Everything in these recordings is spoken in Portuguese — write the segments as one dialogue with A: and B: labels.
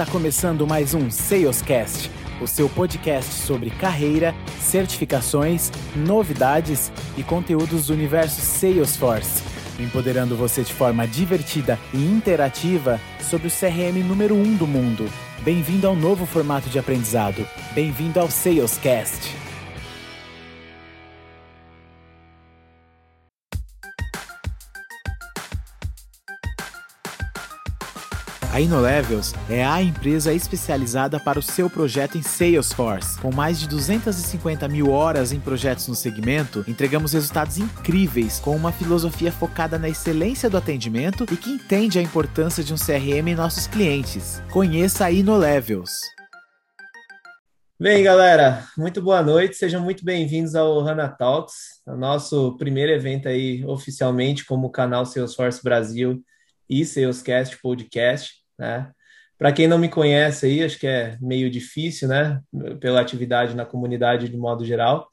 A: Está começando mais um Salescast, o seu podcast sobre carreira, certificações, novidades e conteúdos do universo Salesforce, empoderando você de forma divertida e interativa sobre o CRM número 1 um do mundo. Bem-vindo ao novo formato de aprendizado. Bem-vindo ao Salescast. A InnoLevels é a empresa especializada para o seu projeto em Salesforce. Com mais de 250 mil horas em projetos no segmento, entregamos resultados incríveis com uma filosofia focada na excelência do atendimento e que entende a importância de um CRM em nossos clientes. Conheça a InnoLevels.
B: Bem, galera, muito boa noite, sejam muito bem-vindos ao HANA Talks, nosso primeiro evento aí oficialmente como canal Salesforce Brasil e Salescast Podcast né? Para quem não me conhece aí, acho que é meio difícil, né? Pela atividade na comunidade de modo geral.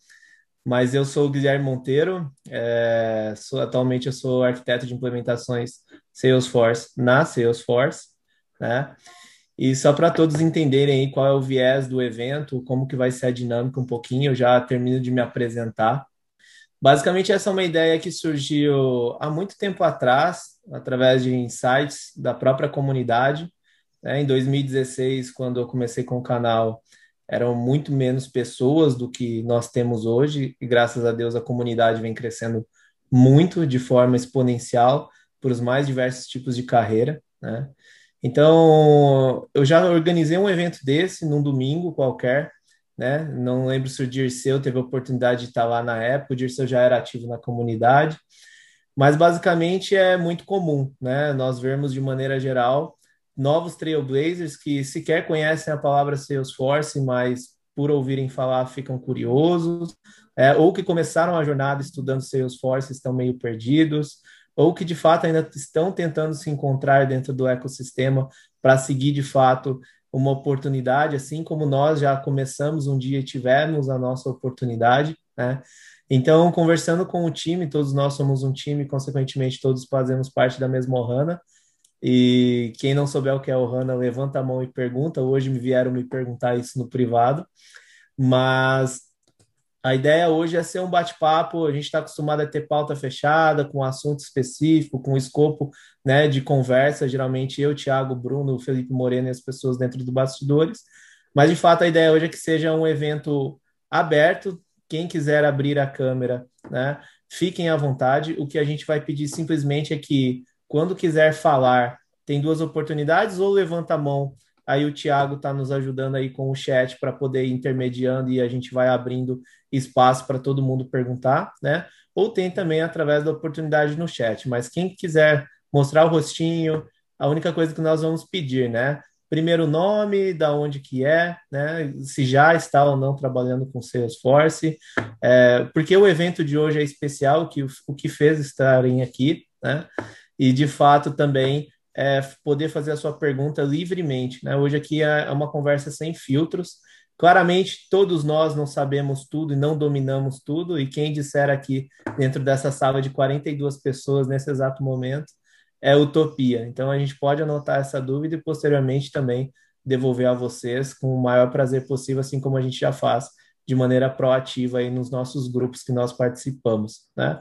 B: Mas eu sou o Guilherme Monteiro, é, sou, atualmente eu sou arquiteto de implementações Salesforce na Salesforce, né? E só para todos entenderem aí qual é o viés do evento, como que vai ser a dinâmica um pouquinho, eu já termino de me apresentar. Basicamente, essa é uma ideia que surgiu há muito tempo atrás, através de insights da própria comunidade. Né? Em 2016, quando eu comecei com o canal, eram muito menos pessoas do que nós temos hoje, e graças a Deus a comunidade vem crescendo muito de forma exponencial para os mais diversos tipos de carreira. Né? Então, eu já organizei um evento desse num domingo qualquer, né? Não lembro se o Dirceu teve a oportunidade de estar lá na época, o Dirceu já era ativo na comunidade, mas basicamente é muito comum, né? Nós vermos de maneira geral novos trailblazers que sequer conhecem a palavra Salesforce, mas por ouvirem falar ficam curiosos, é, ou que começaram a jornada estudando Salesforce estão meio perdidos, ou que de fato ainda estão tentando se encontrar dentro do ecossistema para seguir de fato uma oportunidade, assim como nós já começamos um dia e tivemos a nossa oportunidade, né? Então, conversando com o time, todos nós somos um time, consequentemente, todos fazemos parte da mesma Ohana. E quem não souber o que é Ohana, levanta a mão e pergunta. Hoje me vieram me perguntar isso no privado. Mas a ideia hoje é ser um bate-papo. A gente está acostumado a ter pauta fechada, com assunto específico, com escopo né, de conversa. Geralmente eu, Thiago, Bruno, Felipe Moreno e as pessoas dentro do bastidores. Mas de fato a ideia hoje é que seja um evento aberto, quem quiser abrir a câmera, né, fiquem à vontade. O que a gente vai pedir simplesmente é que, quando quiser falar, tem duas oportunidades, ou levanta a mão. Aí o Thiago está nos ajudando aí com o chat para poder ir intermediando e a gente vai abrindo espaço para todo mundo perguntar, né? Ou tem também através da oportunidade no chat. Mas quem quiser mostrar o rostinho, a única coisa que nós vamos pedir, né? Primeiro nome, da onde que é, né? Se já está ou não trabalhando com Salesforce, é, porque o evento de hoje é especial, que o, que fez estarem aqui, né? E de fato também é, poder fazer a sua pergunta livremente, né? Hoje aqui é, é uma conversa sem filtros. Claramente, todos nós não sabemos tudo e não dominamos tudo, e quem disser aqui dentro dessa sala de 42 pessoas nesse exato momento é utopia. Então a gente pode anotar essa dúvida e posteriormente também devolver a vocês com o maior prazer possível, assim como a gente já faz de maneira proativa aí nos nossos grupos que nós participamos, né?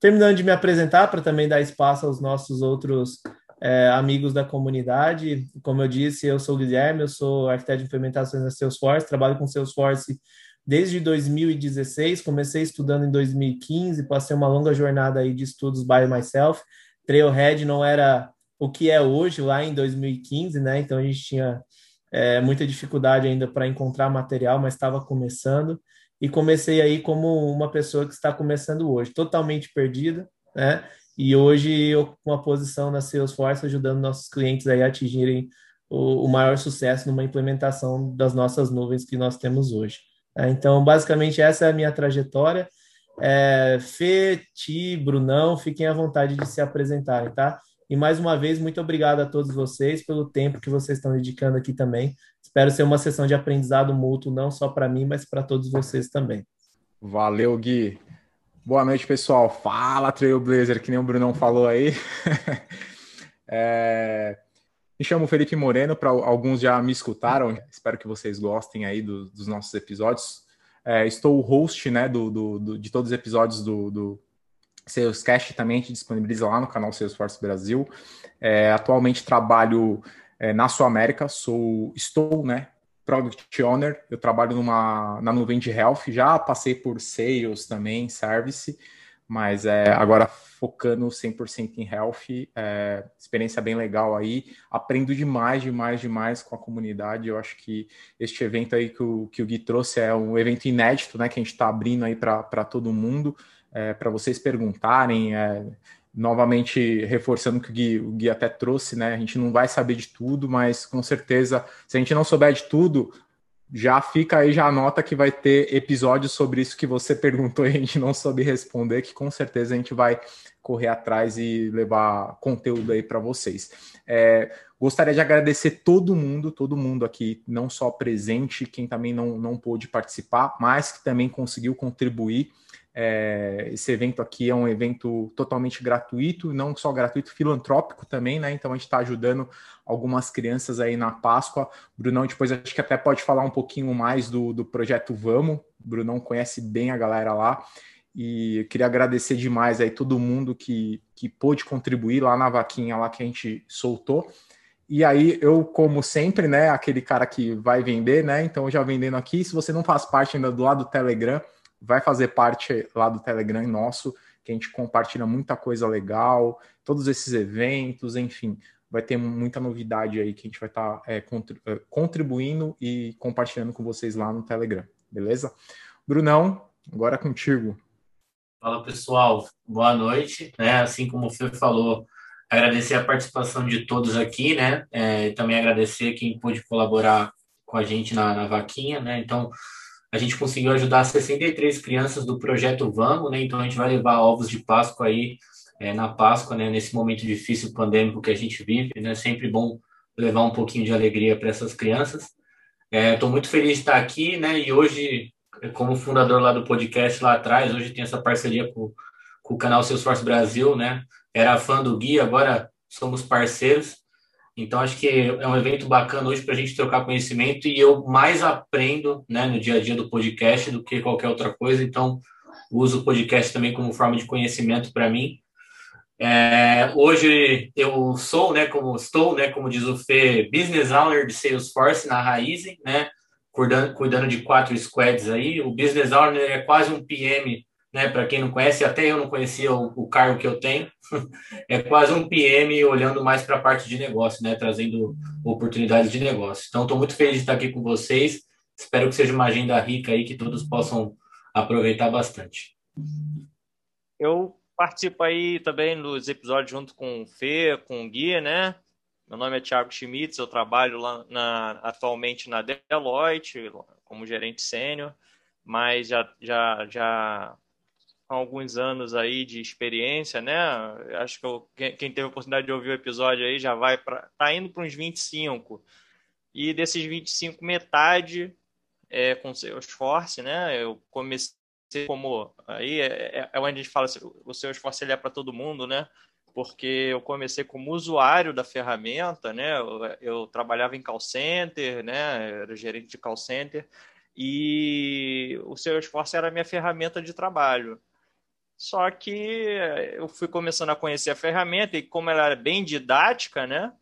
B: Terminando de me apresentar para também dar espaço aos nossos outros é, amigos da comunidade. Como eu disse, eu sou o Guilherme, eu sou arquiteto de implementações na Salesforce, trabalho com Salesforce desde 2016, comecei estudando em 2015, passei uma longa jornada aí de estudos by myself, Trailhead não era o que é hoje, lá em 2015, né? Então a gente tinha é, muita dificuldade ainda para encontrar material, mas estava começando. E comecei aí como uma pessoa que está começando hoje, totalmente perdida, né? E hoje eu com uma posição na Salesforce ajudando nossos clientes aí a atingirem o, o maior sucesso numa implementação das nossas nuvens que nós temos hoje. Né? Então, basicamente, essa é a minha trajetória. É, Fê, Ti, Brunão, fiquem à vontade de se apresentarem, tá? E mais uma vez, muito obrigado a todos vocês pelo tempo que vocês estão dedicando aqui também. Espero ser uma sessão de aprendizado mútuo, não só para mim, mas para todos vocês também.
C: Valeu, Gui. Boa noite, pessoal. Fala, Trailblazer, que nem o Brunão falou aí. é... Me chamo Felipe Moreno, para alguns já me escutaram, espero que vocês gostem aí do, dos nossos episódios. É, estou o host né, do, do, do, de todos os episódios do, do Salescast, também a gente disponibiliza lá no canal Salesforce Brasil. É, atualmente trabalho é, na Sul América, sou, estou né, Product Owner, eu trabalho numa, na nuvem de Health, já passei por Sales também, Service, mas é, agora focando 100% em Health, é, experiência bem legal aí, aprendo demais, demais, demais com a comunidade, eu acho que este evento aí que o, que o Gui trouxe é um evento inédito, né, que a gente está abrindo aí para todo mundo, é, para vocês perguntarem, é, novamente reforçando que o Gui, o Gui até trouxe, né? A gente não vai saber de tudo, mas com certeza, se a gente não souber de tudo, já fica aí, já anota que vai ter episódios sobre isso que você perguntou e a gente não soube responder, que com certeza a gente vai correr atrás e levar conteúdo aí para vocês. É, gostaria de agradecer todo mundo, todo mundo aqui, não só presente, quem também não, não pôde participar, mas que também conseguiu contribuir é, esse evento aqui é um evento totalmente gratuito, não só gratuito, filantrópico também, né? Então a gente está ajudando algumas crianças aí na Páscoa. Brunão depois acho que até pode falar um pouquinho mais do, do projeto Vamos. Brunão conhece bem a galera lá. E queria agradecer demais aí todo mundo que, que pôde contribuir lá na vaquinha lá que a gente soltou. E aí, eu, como sempre, né, aquele cara que vai vender, né? Então, já vendendo aqui. Se você não faz parte ainda do lado do Telegram, vai fazer parte lá do Telegram nosso, que a gente compartilha muita coisa legal, todos esses eventos, enfim, vai ter muita novidade aí que a gente vai estar tá, é, é, contribuindo e compartilhando com vocês lá no Telegram, beleza? Brunão, agora é contigo.
D: Fala pessoal, boa noite. Né? Assim como o Fê falou, agradecer a participação de todos aqui, né? É, também agradecer quem pôde colaborar com a gente na, na vaquinha, né? Então, a gente conseguiu ajudar 63 crianças do projeto Vamos, né? Então a gente vai levar ovos de Páscoa aí é, na Páscoa, né? Nesse momento difícil pandêmico que a gente vive, né? Sempre bom levar um pouquinho de alegria para essas crianças. Estou é, muito feliz de estar aqui, né? E hoje, como fundador lá do podcast lá atrás, hoje tem essa parceria com, com o canal Salesforce Brasil, né? Era fã do Gui, agora somos parceiros. Então, acho que é um evento bacana hoje para a gente trocar conhecimento e eu mais aprendo né, no dia a dia do podcast do que qualquer outra coisa. Então, uso o podcast também como forma de conhecimento para mim. É, hoje eu sou, né, como estou, né, como diz o Fê, business owner de Salesforce na Raizen, né, cuidando, cuidando de quatro squads aí. O business owner é quase um PM né? Para quem não conhece, até eu não conhecia o, o cargo que eu tenho. é quase um PM olhando mais para a parte de negócio, né? Trazendo oportunidades de negócio. Então, estou muito feliz de estar aqui com vocês. Espero que seja uma agenda rica aí que todos possam aproveitar bastante.
E: Eu participo aí também nos episódios junto com o Fê, com o Gui, né? Meu nome é Thiago Schmitz, eu trabalho lá na, atualmente na Deloitte como gerente sênior, mas já, já, já alguns anos aí de experiência, né? Acho que eu, quem teve a oportunidade de ouvir o episódio aí já vai para tá indo para uns 25. E desses 25, metade é com esforço, né? Eu comecei como aí é, é, é onde a gente fala assim, o seu esforço ele é para todo mundo, né? Porque eu comecei como usuário da ferramenta, né? Eu, eu trabalhava em call center, né? era gerente de call center e o seu esforço era a minha ferramenta de trabalho. Só que eu fui começando a conhecer a ferramenta e como ela era bem didática, né?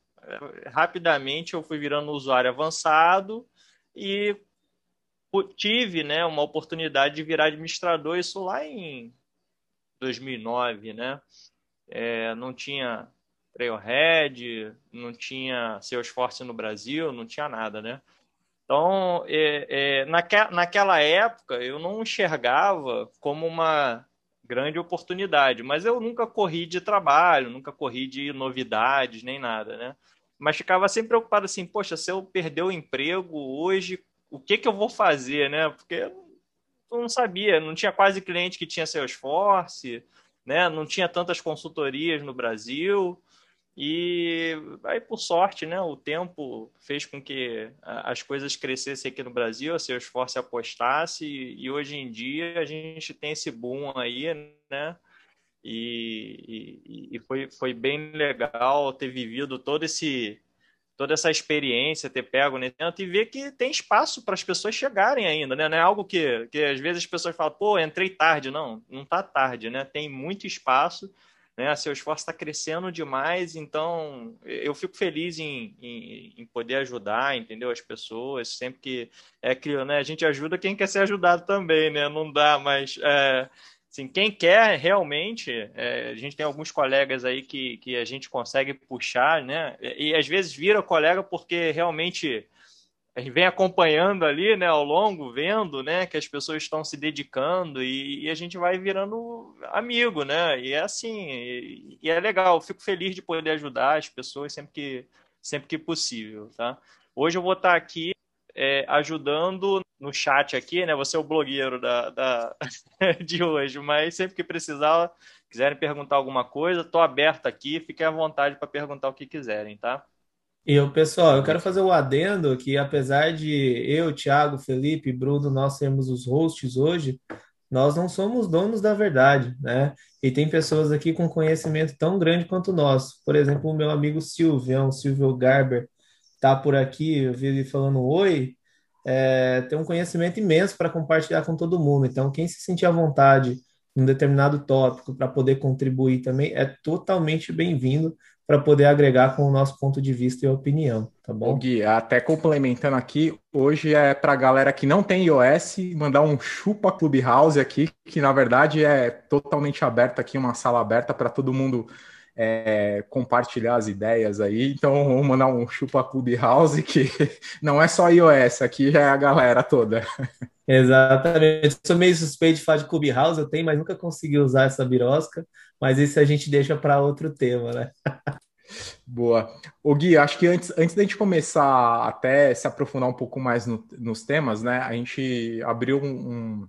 E: Rapidamente eu fui virando usuário avançado e tive, né, uma oportunidade de virar administrador isso lá em 2009, né? É, não tinha Trailhead, não tinha Salesforce no Brasil, não tinha nada, né? Então, é, é, naque, naquela época, eu não enxergava como uma grande oportunidade. Mas eu nunca corri de trabalho, nunca corri de novidades, nem nada, né? Mas ficava sempre preocupado assim, poxa, se eu perder o emprego hoje, o que que eu vou fazer, né? Porque eu não sabia, não tinha quase cliente que tinha Salesforce, né? Não tinha tantas consultorias no Brasil. E aí, por sorte, né, o tempo fez com que as coisas crescessem aqui no Brasil, a Salesforce apostasse, e hoje em dia a gente tem esse boom aí, né? E, e, e foi, foi bem legal ter vivido todo esse, toda essa experiência, ter pego nesse e ver que tem espaço para as pessoas chegarem ainda, né? Não é algo que, que às vezes as pessoas falam, pô, entrei tarde. Não, não está tarde, né? Tem muito espaço, né? Seu esforço está crescendo demais, então eu fico feliz em, em, em, poder ajudar, entendeu? As pessoas, sempre que é que né, a gente ajuda quem quer ser ajudado também, né? Não dá, mas é, Assim, quem quer realmente, é, a gente tem alguns colegas aí que, que a gente consegue puxar, né? E, e às vezes vira colega porque realmente a gente vem acompanhando ali, né, ao longo, vendo, né, que as pessoas estão se dedicando e, e a gente vai virando amigo, né? E é assim, e, e, é legal. Fico feliz de poder ajudar as pessoas sempre que sempre que possível, tá? Hoje eu vou estar aqui é, ajudando no chat aqui, né? Você é o blogueiro da, da de hoje, mas sempre que precisar, quiserem perguntar alguma coisa, estou aberto aqui, fiquem à vontade para perguntar o que quiserem, tá?
B: E eu, pessoal, eu quero fazer o um adendo que apesar de eu, Thiago, Felipe, Bruno, nós sermos os hosts hoje, nós não somos donos da verdade, né? E tem pessoas aqui com conhecimento tão grande quanto nós. Por exemplo, o meu amigo Silvião, Silvio Garber, tá por aqui, eu vi ele falando oi, é, tem um conhecimento imenso para compartilhar com todo mundo. Então, quem se sentir à vontade em um determinado tópico para poder contribuir também é totalmente bem-vindo para poder agregar com o nosso ponto de vista e opinião, tá bom?
C: O Gui, até complementando aqui, hoje é para a galera que não tem iOS, mandar um chupa Clubhouse aqui, que na verdade é totalmente aberto aqui, uma sala aberta para todo mundo é, compartilhar as ideias aí. Então, vamos mandar um chupa Clubhouse que não é só iOS, aqui já é a galera toda.
B: Exatamente. Eu sou meio suspeito de falar de Clubhouse, eu tenho, mas nunca consegui usar essa birosca. Mas isso a gente deixa para outro tema, né?
C: Boa. O Gui, acho que antes, antes da gente começar até se aprofundar um pouco mais no, nos temas, né? A gente abriu um, um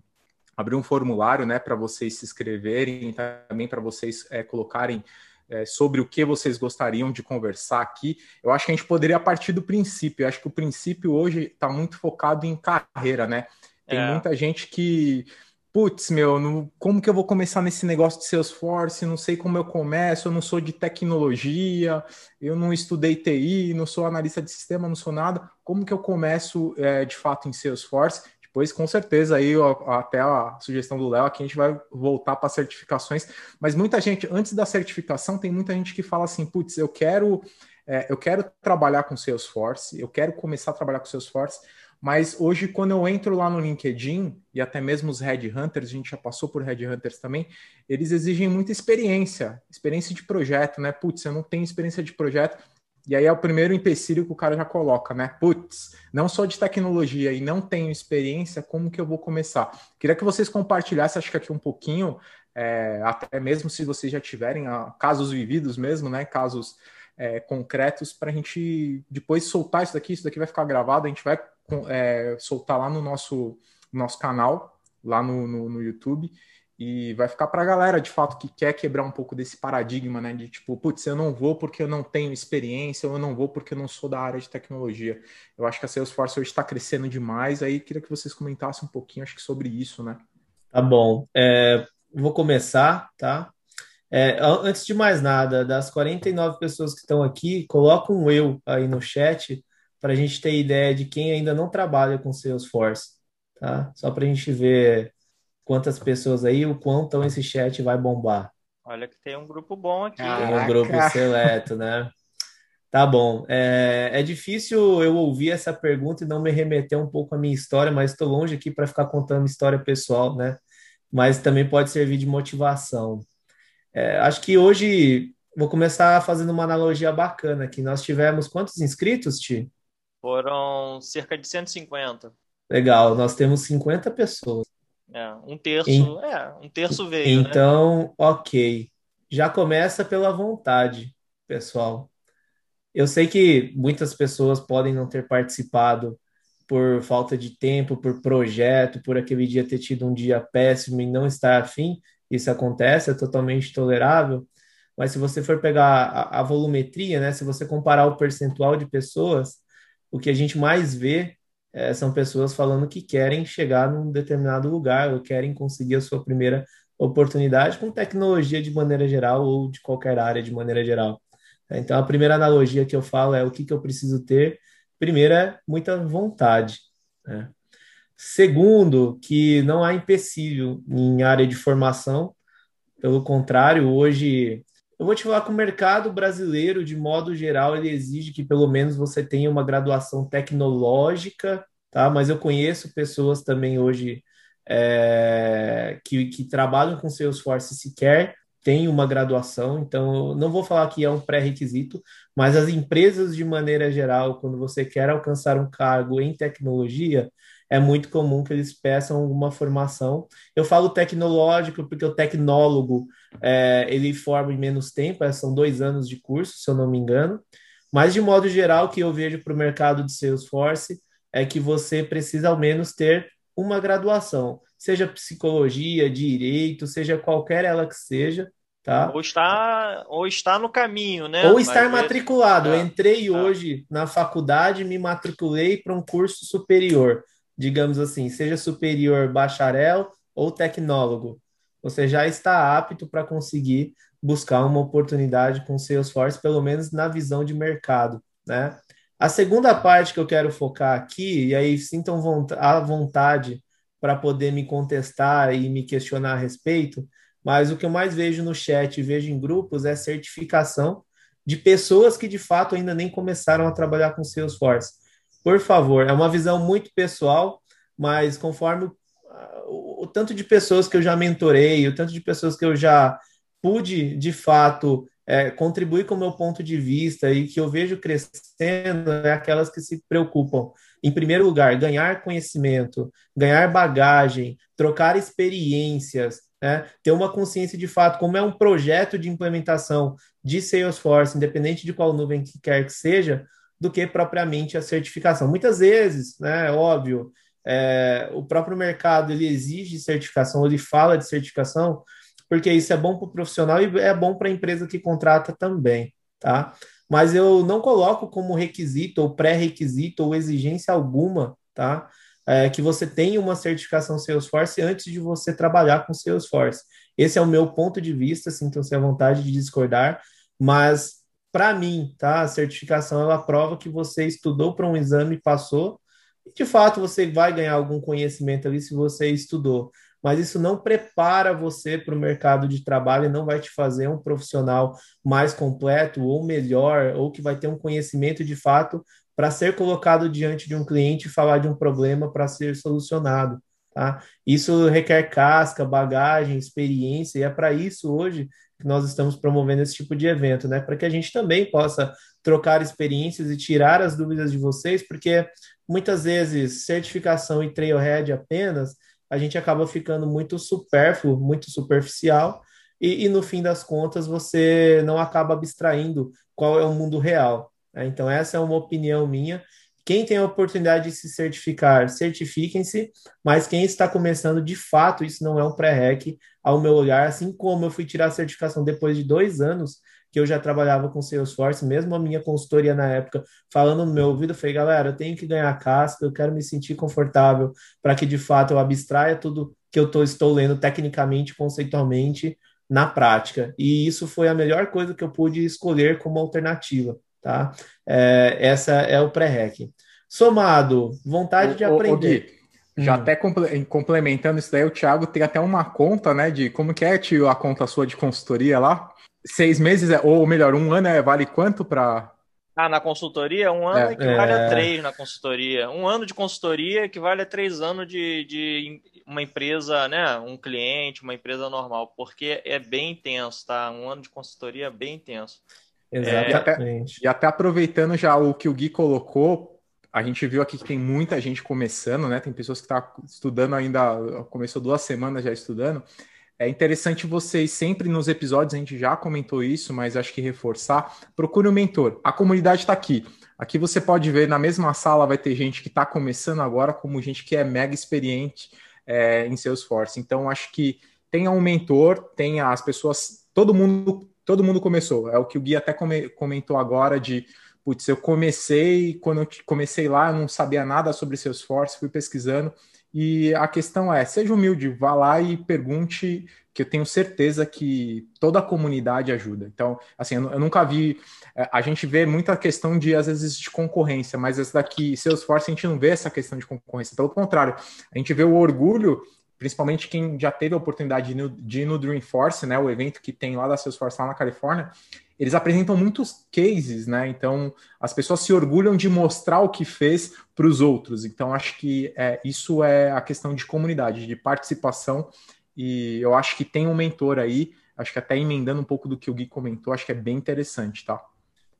C: abriu um formulário, né, para vocês se inscreverem, também para vocês é, colocarem é, sobre o que vocês gostariam de conversar aqui. Eu acho que a gente poderia partir do princípio. Eu acho que o princípio hoje está muito focado em carreira, né? Tem é. muita gente que, putz, meu, como que eu vou começar nesse negócio de Salesforce? Não sei como eu começo, eu não sou de tecnologia, eu não estudei TI, não sou analista de sistema, não sou nada. Como que eu começo é, de fato em Salesforce? Depois, com certeza, aí até a sugestão do Léo, aqui a gente vai voltar para certificações. Mas muita gente, antes da certificação, tem muita gente que fala assim: putz, eu quero, é, eu quero trabalhar com Salesforce, eu quero começar a trabalhar com Salesforce. Mas hoje, quando eu entro lá no LinkedIn, e até mesmo os Headhunters, a gente já passou por Headhunters também, eles exigem muita experiência, experiência de projeto, né? Putz, eu não tenho experiência de projeto, e aí é o primeiro empecilho que o cara já coloca, né? Putz, não sou de tecnologia e não tenho experiência, como que eu vou começar? Queria que vocês compartilhassem, acho que aqui um pouquinho, é, até mesmo se vocês já tiverem ah, casos vividos mesmo, né? Casos é, concretos, para a gente depois soltar isso daqui, isso daqui vai ficar gravado, a gente vai é, soltar lá no nosso, nosso canal, lá no, no, no YouTube. E vai ficar para a galera, de fato, que quer quebrar um pouco desse paradigma, né? De tipo, putz, eu não vou porque eu não tenho experiência, ou eu não vou porque eu não sou da área de tecnologia. Eu acho que a Salesforce hoje está crescendo demais, aí queria que vocês comentassem um pouquinho, acho que sobre isso, né?
B: Tá bom. É, vou começar, tá? É, antes de mais nada, das 49 pessoas que estão aqui, coloca um eu aí no chat para a gente ter ideia de quem ainda não trabalha com Salesforce, tá? Só para a gente ver quantas pessoas aí, o quanto esse chat vai bombar.
E: Olha que tem um grupo bom aqui.
B: Tem um grupo seleto, né? Tá bom. É, é difícil eu ouvir essa pergunta e não me remeter um pouco à minha história, mas estou longe aqui para ficar contando história pessoal, né? Mas também pode servir de motivação. É, acho que hoje vou começar fazendo uma analogia bacana aqui. Nós tivemos quantos inscritos, Ti?
E: Foram cerca de 150.
B: Legal, nós temos 50 pessoas.
E: É, um terço, em... é, um terço veio,
B: né? Então, né? ok. Já começa pela vontade, pessoal. Eu sei que muitas pessoas podem não ter participado por falta de tempo, por projeto, por aquele dia ter tido um dia péssimo e não estar afim. Isso acontece, é totalmente tolerável. Mas se você for pegar a, a volumetria, né, se você comparar o percentual de pessoas, o que a gente mais vê é, são pessoas falando que querem chegar num determinado lugar ou querem conseguir a sua primeira oportunidade com tecnologia de maneira geral ou de qualquer área de maneira geral. Então, a primeira analogia que eu falo é o que, que eu preciso ter. Primeiro é muita vontade. Né? Segundo, que não há empecilho em área de formação. Pelo contrário, hoje eu vou te falar que o mercado brasileiro, de modo geral, ele exige que pelo menos você tenha uma graduação tecnológica, tá? Mas eu conheço pessoas também hoje é, que, que trabalham com Salesforce sequer têm uma graduação, então não vou falar que é um pré-requisito, mas as empresas, de maneira geral, quando você quer alcançar um cargo em tecnologia, é muito comum que eles peçam alguma formação. Eu falo tecnológico porque o tecnólogo é, ele forma em menos tempo, é, são dois anos de curso, se eu não me engano. Mas, de modo geral, o que eu vejo para o mercado de Salesforce é que você precisa, ao menos, ter uma graduação, seja psicologia, direito, seja qualquer ela que seja, tá?
E: Ou está, ou está no caminho, né?
B: Ou estar Mas matriculado. É. Eu entrei é. hoje na faculdade, me matriculei para um curso superior digamos assim, seja superior, bacharel ou tecnólogo, você já está apto para conseguir buscar uma oportunidade com Salesforce, pelo menos na visão de mercado, né? A segunda parte que eu quero focar aqui, e aí sintam a vontade para poder me contestar e me questionar a respeito, mas o que eu mais vejo no chat e vejo em grupos é certificação de pessoas que de fato ainda nem começaram a trabalhar com Salesforce. Por favor, é uma visão muito pessoal, mas conforme o, o, o tanto de pessoas que eu já mentorei, o tanto de pessoas que eu já pude, de fato, é, contribuir com o meu ponto de vista e que eu vejo crescendo é aquelas que se preocupam, em primeiro lugar, ganhar conhecimento, ganhar bagagem, trocar experiências, né? ter uma consciência de fato, como é um projeto de implementação de Salesforce, independente de qual nuvem que quer que seja, do que propriamente a certificação. Muitas vezes, né, é óbvio, é, o próprio mercado ele exige certificação, ele fala de certificação, porque isso é bom para o profissional e é bom para a empresa que contrata também, tá? Mas eu não coloco como requisito ou pré-requisito ou exigência alguma, tá? É, que você tenha uma certificação Salesforce antes de você trabalhar com Salesforce. Esse é o meu ponto de vista, sintam-se à vontade de discordar, mas para mim, tá? A certificação ela prova que você estudou para um exame e passou, e de fato você vai ganhar algum conhecimento ali se você estudou. Mas isso não prepara você para o mercado de trabalho e não vai te fazer um profissional mais completo ou melhor, ou que vai ter um conhecimento de fato para ser colocado diante de um cliente e falar de um problema para ser solucionado. Tá? Isso requer casca, bagagem, experiência, e é para isso hoje que nós estamos promovendo esse tipo de evento, né? Para que a gente também possa trocar experiências e tirar as dúvidas de vocês, porque muitas vezes certificação e trailhead apenas, a gente acaba ficando muito supérfluo, muito superficial, e, e no fim das contas você não acaba abstraindo qual é o mundo real. Né? Então, essa é uma opinião minha. Quem tem a oportunidade de se certificar, certifiquem-se, mas quem está começando, de fato, isso não é um pré-rec, ao meu olhar, assim como eu fui tirar a certificação depois de dois anos que eu já trabalhava com Salesforce, mesmo a minha consultoria na época, falando no meu ouvido, eu falei, galera, eu tenho que ganhar casca, eu quero me sentir confortável para que, de fato, eu abstraia tudo que eu tô, estou lendo tecnicamente, conceitualmente, na prática. E isso foi a melhor coisa que eu pude escolher como alternativa tá? É, essa é o pré-rec. Somado, vontade o, de aprender.
C: O, Gui, já hum. até complementando isso daí, o Thiago tem até uma conta, né, de como que é, tio, a conta sua de consultoria lá? Seis meses, é, ou melhor, um ano é, vale quanto para...
E: Ah, na consultoria, um ano é, equivale é... a três na consultoria. Um ano de consultoria equivale a três anos de, de uma empresa, né? Um cliente, uma empresa normal, porque é bem intenso, tá? Um ano de consultoria é bem intenso.
C: Exatamente. É, e, até, e até aproveitando já o que o Gui colocou, a gente viu aqui que tem muita gente começando, né? Tem pessoas que estão tá estudando ainda, começou duas semanas já estudando. É interessante vocês sempre nos episódios, a gente já comentou isso, mas acho que reforçar. Procure um mentor. A comunidade está aqui. Aqui você pode ver na mesma sala vai ter gente que está começando agora, como gente que é mega experiente é, em Salesforce. Então, acho que tenha um mentor, tenha as pessoas, todo mundo todo mundo começou. É o que o Gui até comentou agora de, putz, eu comecei, quando eu comecei lá, eu não sabia nada sobre Salesforce, fui pesquisando E a questão é, seja humilde, vá lá e pergunte, que eu tenho certeza que toda a comunidade ajuda. Então, assim, eu, nunca vi. É, a gente vê muita questão de, às vezes, de concorrência, mas esse daqui, Salesforce, a gente não vê essa questão de concorrência. Pelo contrário, a gente vê o orgulho, principalmente quem já teve a oportunidade de ir no Dreamforce, né? O evento que tem lá da Salesforce lá na Califórnia eles apresentam muitos cases, né? Então as pessoas se orgulham de mostrar o que fez para os outros. Então acho que é, isso é a questão de comunidade, de participação. E eu acho que tem um mentor aí, acho que até emendando um pouco do que o Gui comentou, acho que é bem interessante, tá?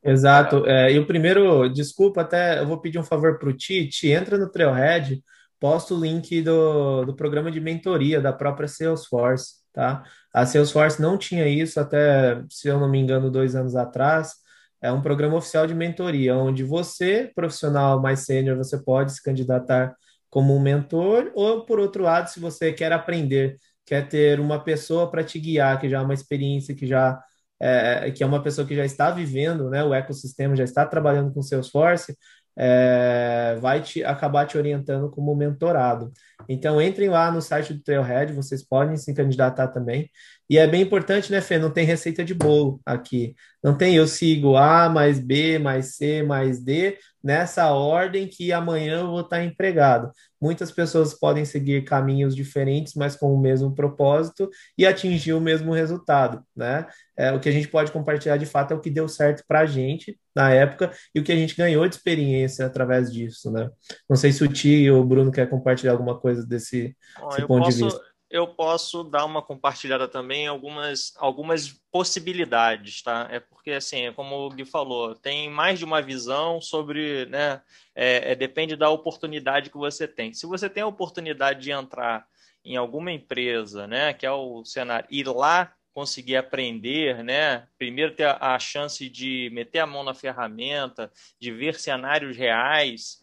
B: Exato. É, e o primeiro, desculpa, até eu vou pedir um favor para o Tite, entra no Trailhead, posta o link do, do programa de mentoria da própria Salesforce tá? A Salesforce não tinha isso até, se eu não me engano, dois anos atrás. É um programa oficial de mentoria, onde você, profissional mais sênior, você pode se candidatar como um mentor, ou por outro lado, se você quer aprender, quer ter uma pessoa para te guiar, que já é uma experiência, que já é, que é uma pessoa que já está vivendo, né, o ecossistema, já está trabalhando com Salesforce, é, vai te acabar te orientando como mentorado. Então, entrem lá no site do Trailhead, vocês podem se candidatar também. E é bem importante, né, Fê? Não tem receita de bolo aqui. Não tem eu sigo A mais B mais C mais D nessa ordem que amanhã eu vou estar empregado. Muitas pessoas podem seguir caminhos diferentes, mas com o mesmo propósito e atingir o mesmo resultado, né? É, o que a gente pode compartilhar de fato é o que deu certo para a gente na época e o que a gente ganhou de experiência através disso, né? Não sei se o Tio ou o Bruno quer compartilhar alguma coisa desse, desse ponto
E: posso,
B: de vista.
E: Eu posso dar uma compartilhada também algumas, algumas possibilidades, tá? É porque, assim, como o Gui falou, tem mais de uma visão sobre, né? É, é, depende da oportunidade que você tem. Se você tem a oportunidade de entrar em alguma empresa, né? Que é o cenário, ir lá conseguir aprender, né? Primeiro ter a, a chance de meter a mão na ferramenta, de ver cenários reais,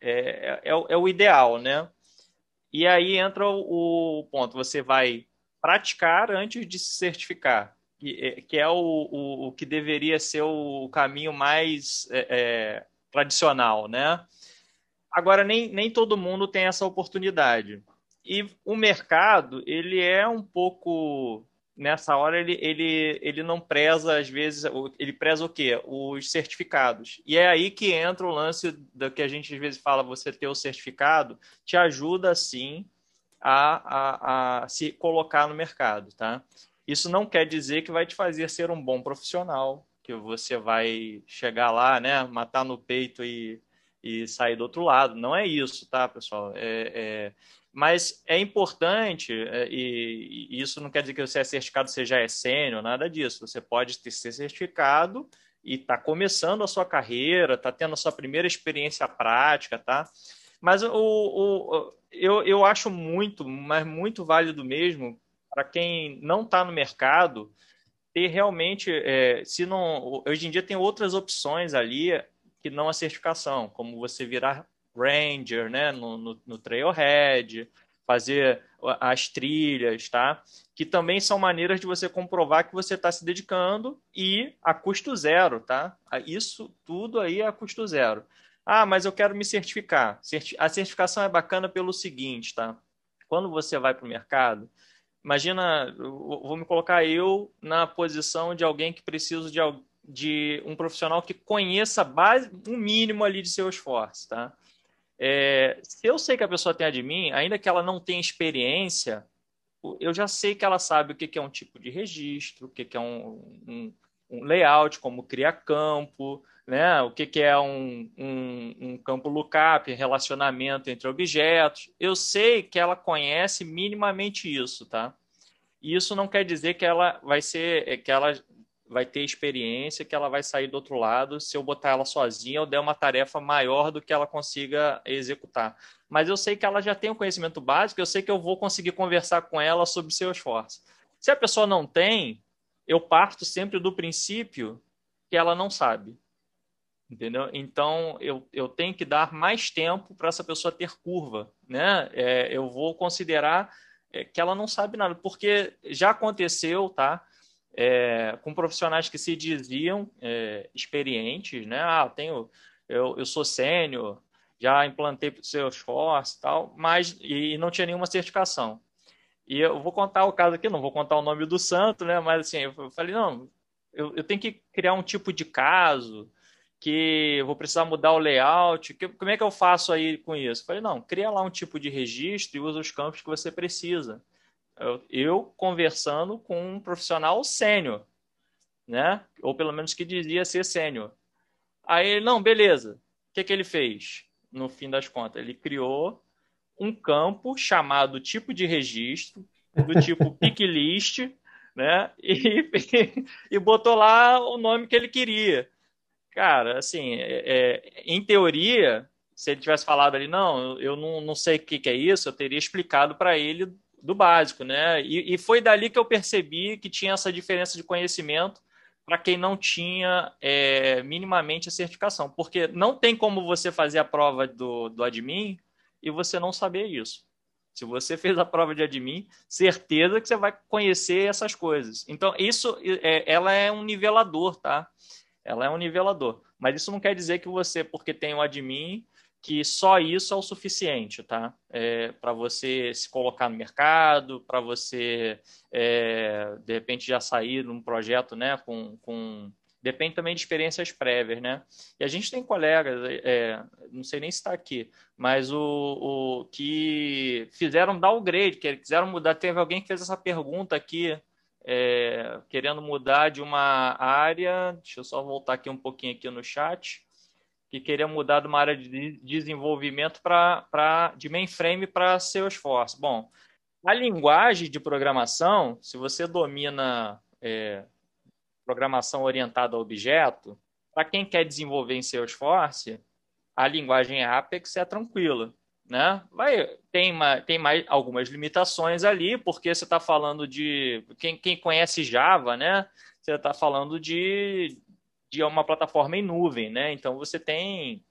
E: é, é, é o ideal, né? E aí entra o, o, ponto, você vai praticar antes de se certificar, que, é, que é o, o, o que deveria ser o caminho mais é, é, tradicional, né? Agora, nem, nem todo mundo tem essa oportunidade. E o mercado, ele é um pouco nessa hora ele, ele, ele não preza, às vezes, ele preza o quê? Os certificados. E é aí que entra o lance do que a gente às vezes fala, você ter o certificado, te ajuda sim a, a, a se colocar no mercado, tá? Isso não quer dizer que vai te fazer ser um bom profissional, que você vai chegar lá, né, matar no peito e, e sair do outro lado. Não é isso, tá, pessoal? É, é, mas é importante, é, e, isso não quer dizer que você é certificado, você já é sênior, nada disso. Você pode ter, ser certificado e está começando a sua carreira, está tendo a sua primeira experiência prática, tá? Mas o, o, eu, eu acho muito, mas muito válido mesmo para quem não está no mercado ter realmente, é, se não, hoje em dia tem outras opções ali que não a certificação, como você virar Ranger, né, no, no, no Trailhead, fazer as trilhas, tá? Que também são maneiras de você comprovar que você está se dedicando e a custo zero, tá? Isso tudo aí é a custo zero. Ah, mas eu quero me certificar. A certificação é bacana pelo seguinte, tá? Quando você vai para o mercado, imagina, vou me colocar eu na posição de alguém que precisa de, de um profissional que conheça base, um mínimo ali de seu esforço, tá? É, se eu sei que a pessoa tem a de mim, ainda que ela não tenha experiência, eu já sei que ela sabe o que é um tipo de registro, o que é um, um, um layout, como criar campo, né? o que é um, um, campo lookup, relacionamento entre objetos. Eu sei que ela conhece minimamente isso, tá? Isso não quer dizer que ela vai ser, que ela vai ter experiência que ela vai sair do outro lado se eu botar ela sozinha ou der uma tarefa maior do que ela consiga executar. Mas eu sei que ela já tem o um conhecimento básico, eu sei que eu vou conseguir conversar com ela sobre seu esforço. Se a pessoa não tem, eu parto sempre do princípio que ela não sabe. Entendeu? Então, eu, eu tenho que dar mais tempo para essa pessoa ter curva. Né? É, eu vou considerar é, que ela não sabe nada, porque já aconteceu, tá? É, com profissionais que se diziam é, experientes, né? Ah, tenho, eu, eu sou sênior já implantei o Salesforce e tal, mas e não tinha nenhuma certificação. E eu vou contar o caso aqui, não vou contar o nome do santo, né? Mas assim, eu falei, não, eu, eu tenho que criar um tipo de caso que eu vou precisar mudar o layout. Que, como é que eu faço aí com isso? Eu falei, não, cria lá um tipo de registro e usa os campos que você precisa. Eu, eu conversando com um profissional sênior, né? Ou pelo menos que dizia ser sênior. Aí ele, não, beleza. O que, que ele fez? No fim das contas, ele criou um campo chamado tipo de registro, do tipo pick list, né? E, e botou lá o nome que ele queria. Cara, assim, é, é, em teoria, se ele tivesse falado ali, não, eu não, não sei o que, que é isso, eu teria explicado para ele do básico, né? E, e, foi dali que eu percebi que tinha essa diferença de conhecimento para quem não tinha é, minimamente a certificação, porque não tem como você fazer a prova do, do admin e você não saber isso. Se você fez a prova de admin, certeza que você vai conhecer essas coisas. Então, isso é, ela é um nivelador, tá? Ela é um nivelador. Mas isso não quer dizer que você, porque tem o admin, que só isso é o suficiente, tá? É, para você se colocar no mercado, para você, é, de repente, já sair num projeto, né, com, com... Depende também de experiências prévias, né? E a gente tem colegas, é, não sei nem se está aqui, mas o, o que fizeram downgrade, que quiseram mudar. Teve alguém que fez essa pergunta aqui, é, querendo mudar de uma área. Deixa eu só voltar aqui um pouquinho aqui no chat que queria mudar de uma área de desenvolvimento para de mainframe para Salesforce. Bom, a linguagem de programação, se você domina é, programação orientada a objeto, para quem quer desenvolver em Salesforce, a linguagem Apex é tranquila. Né? Vai, tem, uma, tem mais algumas limitações ali, porque você está falando de. Quem, quem conhece Java, né? Você está falando de, de uma plataforma em nuvem, né? Então você tem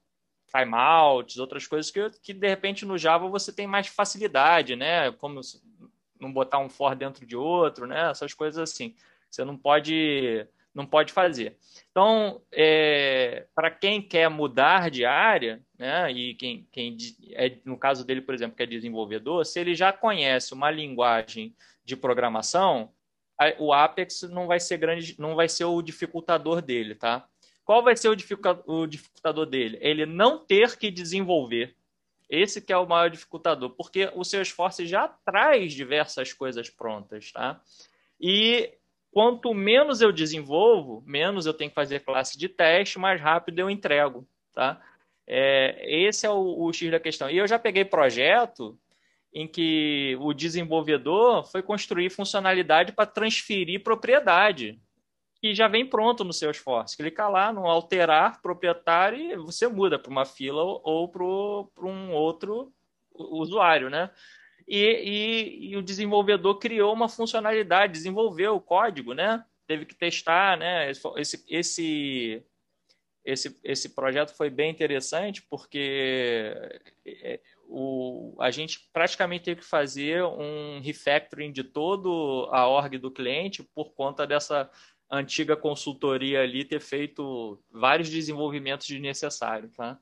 E: timeouts, outras coisas que, que de repente no Java você tem mais facilidade, né? Como não botar um for dentro de outro, né? Essas coisas assim. Você não pode não pode fazer. Então, é, para quem quer mudar de área, né, e quem, quem é, no caso dele, por exemplo, que é desenvolvedor, se ele já conhece uma linguagem de programação, o Apex não vai ser grande, não vai ser o dificultador dele, tá? Qual vai ser o, dificultador dele? Ele não ter que desenvolver. Esse que é o maior dificultador, porque o seu esforço já traz diversas coisas prontas, tá? E quanto menos eu desenvolvo, menos eu tenho que fazer classe de teste, mais rápido eu entrego, tá? É, esse é o, o X da questão. E eu já peguei projeto em que o desenvolvedor foi construir funcionalidade para transferir propriedade, que já vem pronto no seu esforço. Clica lá no alterar proprietário e você muda para uma fila ou para um outro usuário, né? E, e, e, o desenvolvedor criou uma funcionalidade, desenvolveu o código, né? Teve que testar, né? Esse, esse, esse, esse projeto foi bem interessante porque é, o, a gente praticamente teve que fazer um refactoring de todo a org do cliente por conta dessa antiga consultoria ali ter feito vários desenvolvimentos desnecessários. Tá?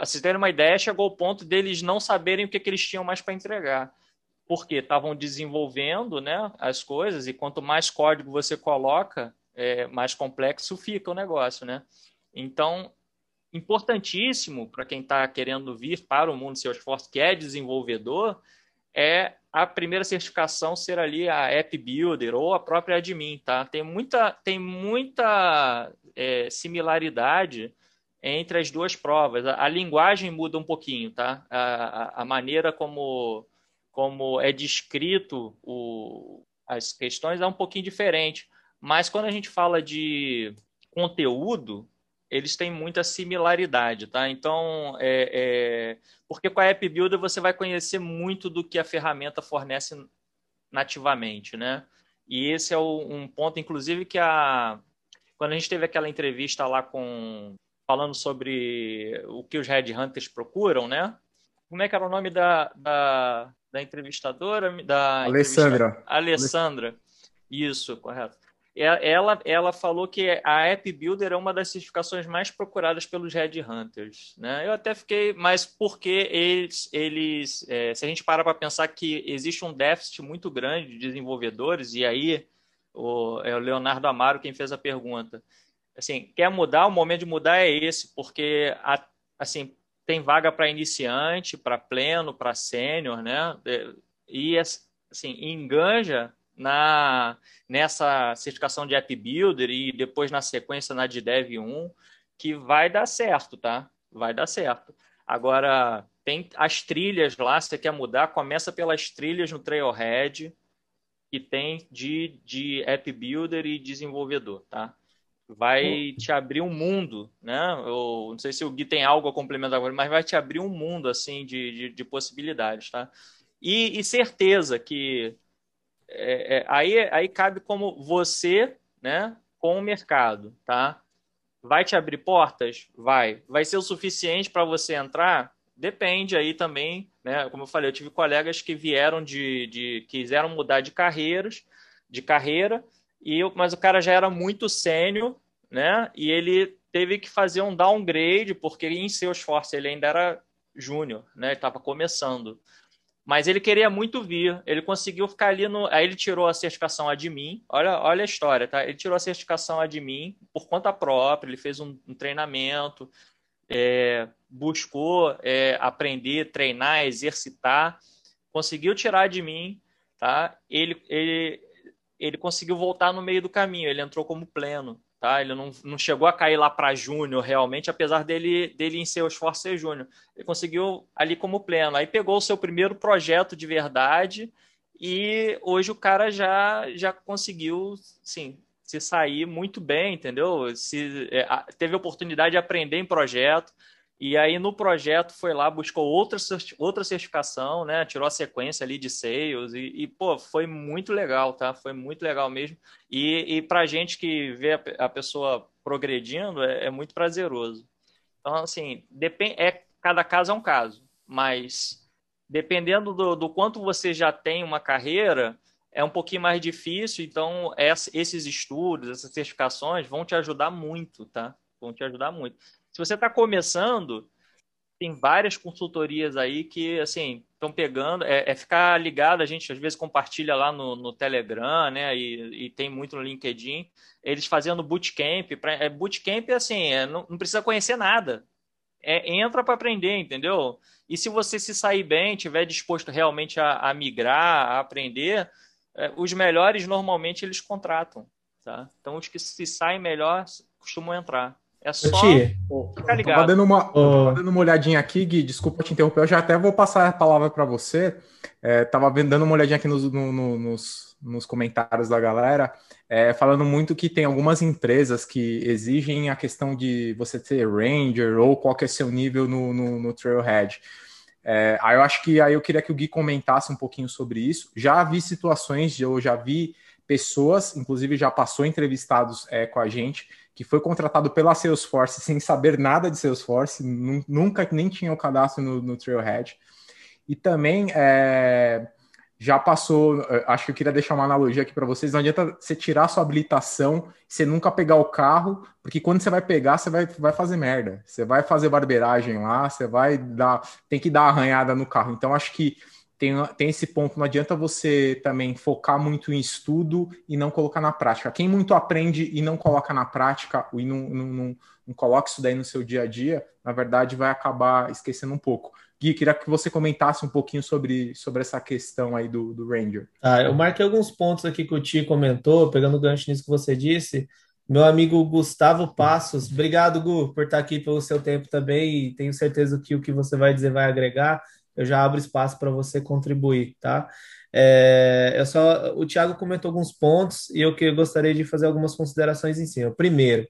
E: Vocês terem uma ideia, chegou ao ponto deles não saberem o que, que eles tinham mais para entregar. Porque estavam desenvolvendo né, as coisas e quanto mais código você coloca, é, mais complexo fica o negócio. Né? Então, importantíssimo para quem está querendo vir para o mundo Salesforce, que é desenvolvedor, é a primeira certificação ser ali a App Builder ou a própria admin, tá? Tem muita, tem muita é, similaridade entre as duas provas. A, a, linguagem muda um pouquinho, tá? A, a, a, maneira como, como é descrito o, as questões é um pouquinho diferente. Mas quando a gente fala de conteúdo, eles têm muita similaridade, tá? Então, é, é, porque com a App Builder você vai conhecer muito do que a ferramenta fornece nativamente, né? E esse é o, um ponto, inclusive, que a quando a gente teve aquela entrevista lá com falando sobre o que os headhunters procuram, né? Como é que era o nome da, da, da entrevistadora? Da
C: Alessandra.
E: Alessandra. Isso, correto ela, ela falou que a App Builder é uma das certificações mais procuradas pelos Headhunters. Né? Eu até fiquei, mas porque eles, eles é, se a gente para para pensar que existe um déficit muito grande de desenvolvedores, e aí o, é o Leonardo Amaro quem fez a pergunta. Assim, quer mudar? O momento de mudar é esse, porque a, assim, tem vaga para iniciante, para pleno, para sênior, né? É, e assim, enganja na nessa certificação de App Builder e depois na sequência na de Dev 1, que vai dar certo, tá? Vai dar certo. Agora, tem as trilhas lá, se você quer mudar, começa pelas trilhas no Trailhead, que tem de, de App Builder e desenvolvedor, tá? Vai te abrir um mundo, né? Eu não sei se o Gui tem algo a complementar, mas vai te abrir um mundo, assim, de, de, de possibilidades, tá? E, e certeza que é, é, aí, aí cabe como você, né, com o mercado, tá? Vai te abrir portas? Vai. Vai ser o suficiente para você entrar? Depende aí também, né? Como eu falei, eu tive colegas que vieram de, de quiseram mudar de carreiras, de carreira, e eu, mas o cara já era muito sênior, né? E ele teve que fazer um downgrade porque em Salesforce ele ainda era júnior, né? Estava começando. Mas ele queria muito vir. Ele conseguiu ficar ali no. Aí ele tirou a certificação admin. Olha, olha a história, tá? Ele tirou a certificação admin por conta própria. Ele fez um, um treinamento, é, buscou é, aprender, treinar, exercitar. Conseguiu tirar admin, tá? Ele, ele, ele conseguiu voltar no meio do caminho. Ele entrou como pleno tá? Ele não, não chegou a cair lá para júnior realmente, apesar dele, dele em seu esforço ser júnior. Ele conseguiu ali como pleno. Aí pegou o seu primeiro projeto de verdade e hoje o cara já, já conseguiu, sim, se sair muito bem, entendeu? Se, é, teve oportunidade de aprender em projeto, e aí no projeto foi lá, buscou outra, outra certificação, né? Tirou a sequência ali de sales e, e pô, foi muito legal, tá? Foi muito legal mesmo. E, e pra gente que vê a, a pessoa progredindo, é, é, muito prazeroso. Então, assim, depend, é, cada caso é um caso, mas dependendo do, do quanto você já tem uma carreira, é um pouquinho mais difícil, então esses estudos, essas certificações vão te ajudar muito, tá? Vão te ajudar muito. Se você está começando, tem várias consultorias aí que, assim, estão pegando, é, é, ficar ligado, a gente às vezes compartilha lá no, no Telegram, né, e, e, tem muito no LinkedIn, eles fazendo bootcamp, pra, é, bootcamp, assim, é, não, não, precisa conhecer nada, é, entra para aprender, entendeu? E se você se sair bem, tiver disposto realmente a, a migrar, a aprender, é, os melhores normalmente eles contratam, tá? Então os que se saem melhor costumam entrar. É só ficar ligado.
C: Tava dando, uma, dando uma olhadinha aqui, Gui, desculpa te interromper, eu já até vou passar a palavra para você. É, tava dando uma olhadinha aqui nos, no, no, nos, nos comentários da galera, é, falando muito que tem algumas empresas que exigem a questão de você ter Ranger ou qual que é seu nível no, no, no Trailhead. É, aí eu acho que aí eu queria que o Gui comentasse um pouquinho sobre isso. Já vi situações, eu já vi pessoas, inclusive já passou entrevistados é, com a gente, que foi contratado pela Salesforce sem saber nada de Salesforce, nunca nem tinha o cadastro no, no Trailhead. E também é, já passou, é, acho que eu queria deixar uma analogia aqui para vocês, não adianta você tirar sua habilitação, você nunca pegar o carro, porque quando você vai pegar, você vai, vai fazer merda. Você vai fazer barbeiragem lá, você vai dar, tem que dar arranhada no carro. Então acho que tem, tem esse ponto, não adianta você também focar muito em estudo e não colocar na prática. Quem muito aprende e não coloca na prática, e não, não, não, não coloca isso daí no seu dia a dia, na verdade vai acabar esquecendo um pouco. Gui, queria que você comentasse um pouquinho sobre, sobre essa questão aí do, do Ranger.
B: Ah, eu marquei alguns pontos aqui que o Ti comentou, pegando o gancho nisso que você disse. Meu amigo Gustavo Passos, obrigado, Gu, por estar aqui pelo seu tempo também, e tenho certeza que o que você vai dizer vai agregar eu já abro espaço para você contribuir, tá? É, eu só, o Thiago comentou alguns pontos e eu que gostaria de fazer algumas considerações em cima. Primeiro,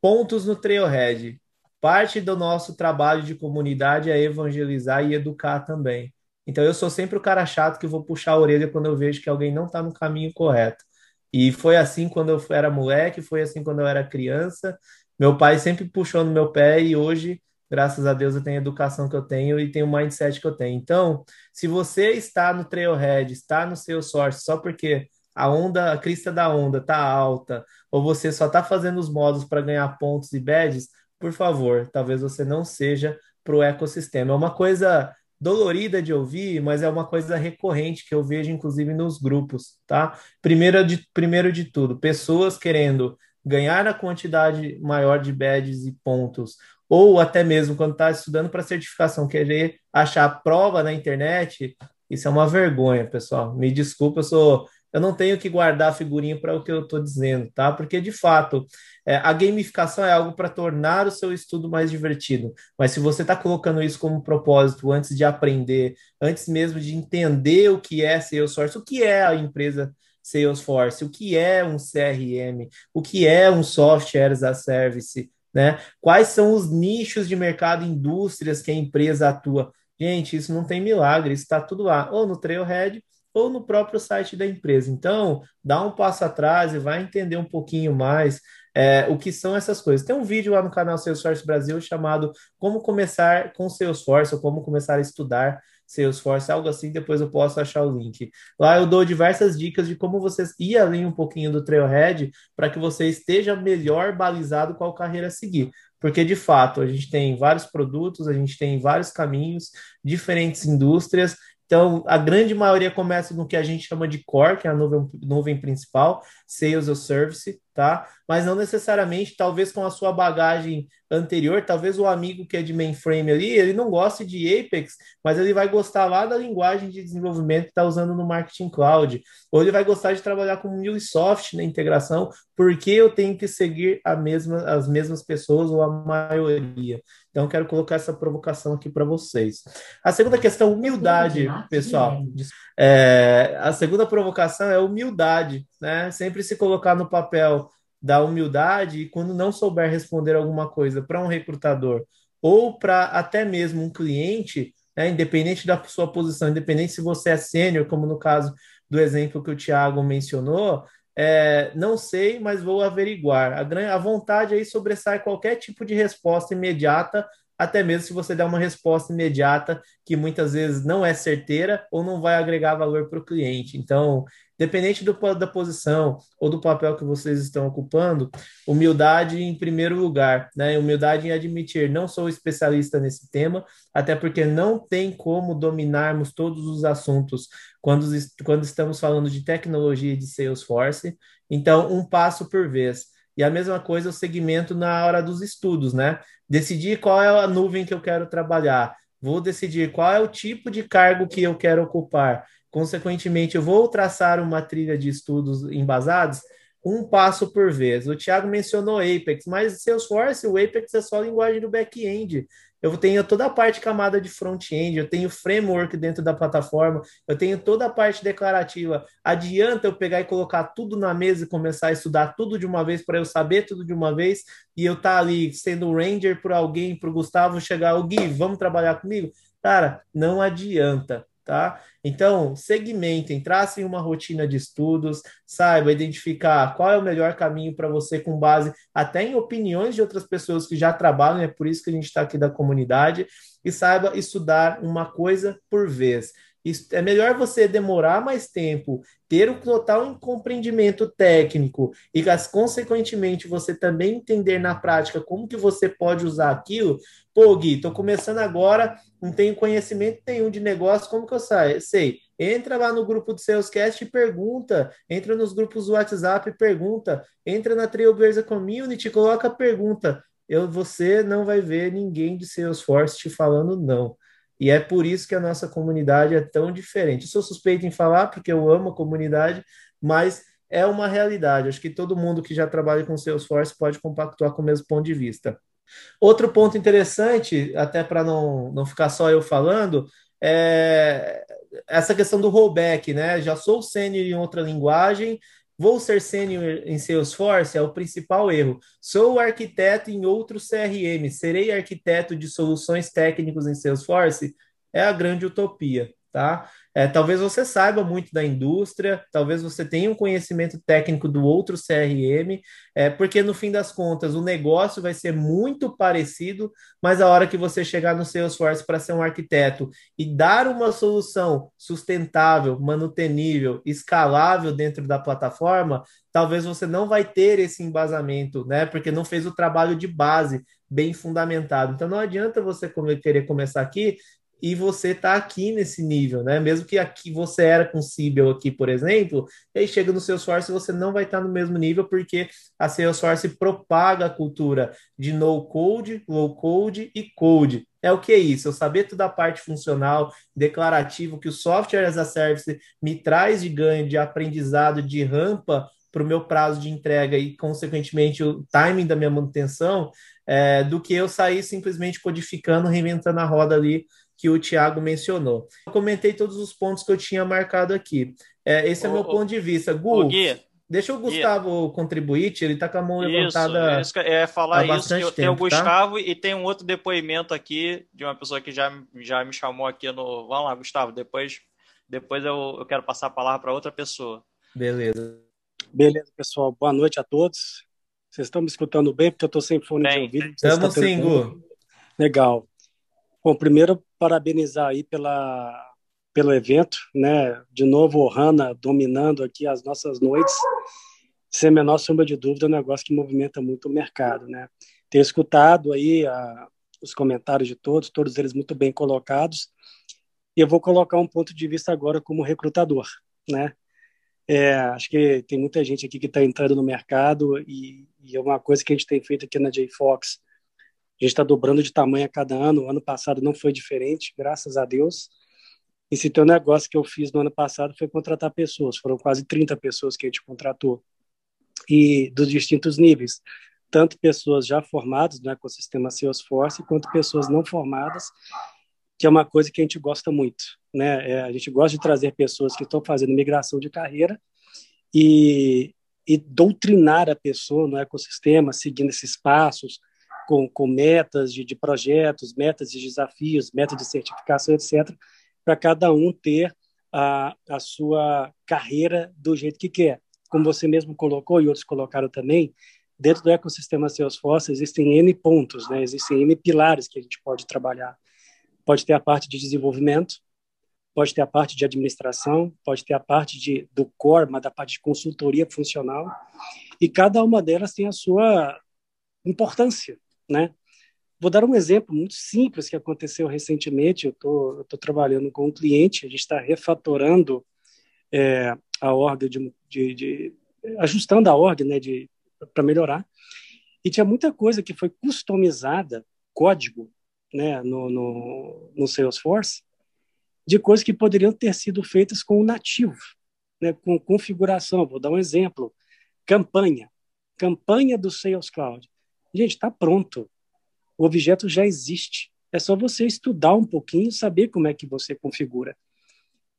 B: pontos no Trailhead. Parte do nosso trabalho de comunidade é evangelizar e educar também. Então eu sou sempre o cara chato que vou puxar a orelha quando eu vejo que alguém não está no caminho correto. E foi assim quando eu era moleque, foi assim quando eu era criança. Meu pai sempre puxou no meu pé e hoje graças a Deus eu tenho a educação que eu tenho e tenho o mindset que eu tenho. Então, se você está no Trailhead, está no seu source só porque a onda, a crista da onda tá alta, ou você só está fazendo os modos para ganhar pontos e badges, por favor, talvez você não seja para o ecossistema. É uma coisa dolorida de ouvir, mas é uma coisa recorrente que eu vejo, inclusive, nos grupos, tá? Primeiro de, primeiro de tudo, pessoas querendo ganhar a quantidade maior de badges e pontos, ou até mesmo quando está estudando para certificação, querer achar prova na internet, isso é uma vergonha, pessoal. Me desculpa, eu sou eu não tenho que guardar figurinha para o que eu estou dizendo, tá? Porque de fato é, a gamificação é algo para tornar o seu estudo mais divertido. Mas se você está colocando isso como propósito antes de aprender, antes mesmo de entender o que é Salesforce, o que é a empresa Salesforce, o que é um CRM, o que é um software as a service, né? Quais são os nichos de mercado, indústrias que a empresa atua? Gente, isso não tem milagre, isso está tudo lá, ou no Trailhead ou no próprio site da empresa. Então, dá um passo atrás e vai entender um pouquinho mais é, o que são essas coisas. Tem um vídeo lá no canal Salesforce Brasil chamado Como Começar com Salesforce, ou Como Começar a Estudar Salesforce, algo assim, depois eu posso achar o link. Lá eu dou diversas dicas de como vocês ir além um pouquinho do Trailhead para que você esteja melhor balizado qual carreira seguir. Porque, de fato, a gente tem vários produtos, a gente tem vários caminhos, diferentes indústrias, então, a grande maioria começa no que a gente chama de core, que é a nuvem, nuvem principal, sales ou service, tá? Mas não necessariamente, talvez com a sua bagagem anterior, talvez o amigo que é de mainframe ali, ele não goste de Apex, mas ele vai gostar lá da linguagem de desenvolvimento que está usando no Marketing Cloud, ou ele vai gostar de trabalhar com MuleSoft na integração, porque eu tenho que seguir mesma, as mesmas pessoas ou a maioria. Então, quero colocar essa provocação aqui para vocês. A segunda questão, humildade, pessoal. É, a segunda provocação é humildade, né? Sempre se colocar no papel da humildade e quando não souber responder alguma coisa para um recrutador ou para até mesmo um cliente, né, independente da sua posição, independente se você é sênior, como no caso do exemplo que o Tiago mencionou, é, não sei, mas vou averiguar. A, a vontade aí sobressai qualquer tipo de resposta imediata, até mesmo se você der uma resposta imediata que muitas vezes não é certeira ou não vai agregar valor para o cliente. Então, Dependente do, da posição ou do papel que vocês estão ocupando, humildade em primeiro lugar, né? Humildade em admitir, não sou especialista nesse tema, até porque não tem como dominarmos todos os assuntos quando, quando estamos falando de tecnologia de Salesforce. Então, um passo por vez. E a mesma coisa o segmento na hora dos estudos, né? Decidir qual é a nuvem que eu quero trabalhar. Vou decidir qual é o tipo de cargo que eu quero ocupar Consequentemente, eu vou traçar uma trilha de estudos embasados um passo por vez. O Thiago mencionou Apex, mas Salesforce, o Apex é só a linguagem do back-end. Eu tenho toda a parte camada de front-end, eu tenho framework dentro da plataforma, eu tenho toda a parte declarativa. Adianta eu pegar e colocar tudo na mesa e começar a estudar tudo de uma vez para eu saber tudo de uma vez e eu estar tá ali sendo ranger por alguém, para o Gustavo chegar, o Gui, vamos trabalhar comigo? Cara, não adianta tá? Então, segmentem, tracem uma rotina de estudos, saiba identificar qual é o melhor caminho para você com base até em opiniões de outras pessoas que já trabalham, é por isso que a gente está aqui da comunidade, e saiba estudar uma coisa por vez é melhor você demorar mais tempo, ter o total compreendimento técnico e, consequentemente, você também entender na prática como que você pode usar aquilo. Pô, Gui, estou começando agora, não tenho conhecimento nenhum de negócio, como que eu saio? sei. Entra lá no grupo do Salescast e pergunta. Entra nos grupos do WhatsApp e pergunta. Entra na Trailblazer Community, coloca a pergunta. Eu, você não vai ver ninguém de Salesforce te falando não. E é por isso que a nossa comunidade é tão diferente. Eu sou suspeito em falar, porque eu amo a comunidade, mas é uma realidade. Acho que todo mundo que já trabalha com Salesforce pode compactuar com o mesmo ponto de vista. Outro ponto interessante, até para não, não ficar só eu falando, é essa questão do rollback, né? Já sou sênior em outra linguagem, Vou ser sênior em Salesforce? É o principal erro. Sou arquiteto em outro CRM. Serei arquiteto de soluções técnicos em Salesforce? É a grande utopia, tá? É, talvez você saiba muito da indústria, talvez você tenha um conhecimento técnico do outro CRM, é, porque no fim das contas o negócio vai ser muito parecido, mas a hora que você chegar no Salesforce para ser um arquiteto e dar uma solução sustentável, manutenível, escalável dentro da plataforma, talvez você não vai ter esse embasamento, né? Porque não fez o trabalho de base bem fundamentado. Então não adianta você querer começar aqui e você está aqui nesse nível, né? Mesmo que aqui você era com Siebel aqui, por exemplo, e aí chega no Salesforce você não vai estar tá no mesmo nível porque a Salesforce propaga a cultura de no code, low code e code. É o que é isso? Eu saber toda a parte funcional, declarativo que o software as a service me traz de ganho, de aprendizado, de rampa para o meu prazo de entrega e, consequentemente, o timing da minha manutenção, é, do que eu sair simplesmente codificando, reinventando a roda ali que o Tiago mencionou. Eu comentei todos os pontos que eu tinha marcado aqui. É, esse é o meu ponto de vista. Gu, Gui, deixa o Gustavo Gui. contribuir, ele está com a mão levantada.
E: Isso, é falar isso. Tempo, tem o tá? Gustavo tá? e tem um outro depoimento aqui de uma pessoa que já, já me chamou aqui no. Vamos lá, Gustavo, depois, depois eu, eu quero passar a palavra para outra pessoa.
B: Beleza.
F: Beleza, pessoal. Boa noite a todos. Vocês estão me escutando bem? Porque eu estou sem fone bem, de ouvido.
B: Estamos sim, Gu.
F: Legal. Bom, primeiro, parabenizar aí pela, pelo evento, né? De novo, Hanna dominando aqui as nossas noites. Sem a menor sombra de dúvida, é um negócio que movimenta muito o mercado, né? Ter escutado aí a, os comentários de todos, todos eles muito bem colocados. E eu vou colocar um ponto de vista agora como recrutador, né? É, acho que tem muita gente aqui que está entrando no mercado e, e, é uma coisa que a gente tem feito aqui na JFox. A gente está dobrando de tamanho a cada ano. O ano passado não foi diferente, graças a Deus. E se tem um negócio que eu fiz no ano passado foi contratar pessoas. Foram quase 30 pessoas que a gente contratou. E dos distintos níveis. Tanto pessoas já formadas no ecossistema Salesforce, quanto pessoas não formadas, que é uma coisa que a gente gosta muito né? É, a gente gosta de trazer pessoas que estão fazendo migração de carreira e, e doutrinar a pessoa no ecossistema, seguindo esses passos, com, com metas de, de projetos, metas de desafios, metas de certificação, etc., para cada um ter a, a sua carreira do jeito que quer. Como você mesmo colocou e outros colocaram também, dentro do ecossistema Salesforce existem N pontos, né? existem N pilares que a gente pode trabalhar. Pode ter a parte de desenvolvimento, pode ter a parte de administração, pode ter a parte de, do core, mas da parte de consultoria funcional, e cada uma delas tem a sua importância, né? Vou dar um exemplo muito simples que aconteceu recentemente. Eu tô, estou trabalhando com um cliente, a gente está refatorando é, a org, de, de, de, ajustando a org, né, para melhorar. E tinha muita coisa que foi customizada, código, né, no, no, no Salesforce, de coisas que poderiam ter sido feitas com o nativo, né, com configuração. Vou dar um exemplo: campanha. Campanha do Sales Cloud. Gente, está pronto. O objeto já existe. É só você estudar um pouquinho, saber como é que você configura.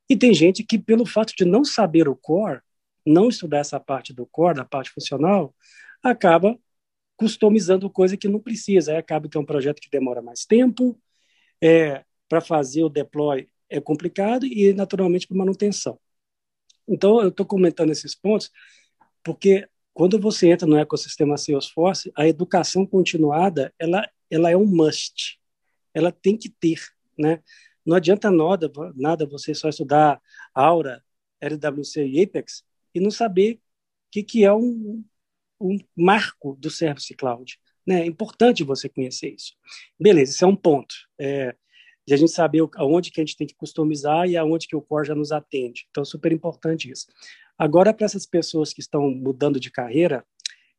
F: E tem gente que, pelo fato de não saber o core, não estudar essa parte do core, da parte funcional, acaba customizando coisa que não precisa. Aí acaba que é um projeto que demora mais tempo, é, para fazer o deploy é complicado e, naturalmente, para manutenção. Então, eu estou comentando esses pontos porque quando você entra no ecossistema Salesforce, a educação continuada ela, ela é um must. Ela tem que ter, né? Não adianta nada, nada você só estudar Aura, LWC e Apex e não saber o que, que é um, um marco do Service Cloud. Né? É importante você conhecer isso. Beleza, esse é um ponto. É, de a gente saber aonde que a gente tem que customizar e aonde que o core já nos atende. Então, super importante isso. Agora, para essas pessoas que estão mudando de carreira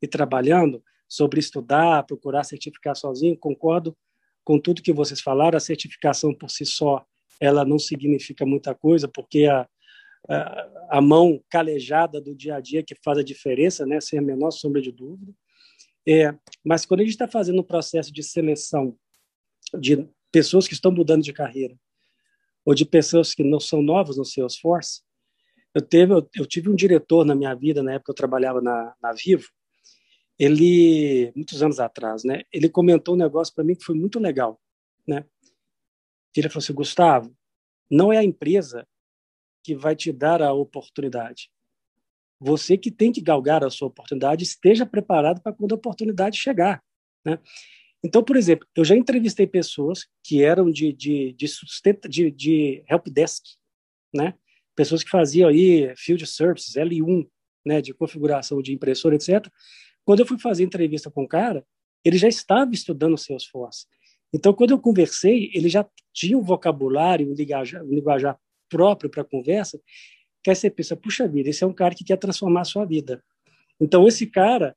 F: e trabalhando sobre estudar, procurar certificar sozinho, concordo com tudo que vocês falaram. A certificação por si só, ela não significa muita coisa, porque a, a, a mão calejada do dia a dia que faz a diferença, né, sem a menor sombra de dúvida. É, mas quando a gente está fazendo um processo de seleção de pessoas que estão mudando de carreira ou de pessoas que não são novas no Salesforce. Eu, teve, eu, eu tive um diretor na minha vida, na época eu trabalhava na, na Vivo, ele, muitos anos atrás, né, ele comentou um negócio para mim que foi muito legal, né? Ele falou assim, Gustavo, não é a empresa que vai te dar a oportunidade. Você que tem que galgar a sua oportunidade, esteja preparado para quando a oportunidade chegar. Né? Então, por exemplo, eu já entrevistei pessoas que eram de, de, de, sustenta, de, de helpdesk, né? pessoas que faziam aí field services, L1, né, de configuração de impressora, etc. Quando eu fui fazer entrevista com o cara, ele já estava estudando Salesforce. Então, quando eu conversei, ele já tinha um vocabulário, um linguajar, um linguajar próprio para a conversa, que aí você pensa, puxa vida, esse é um cara que quer transformar a sua vida. Então, esse cara,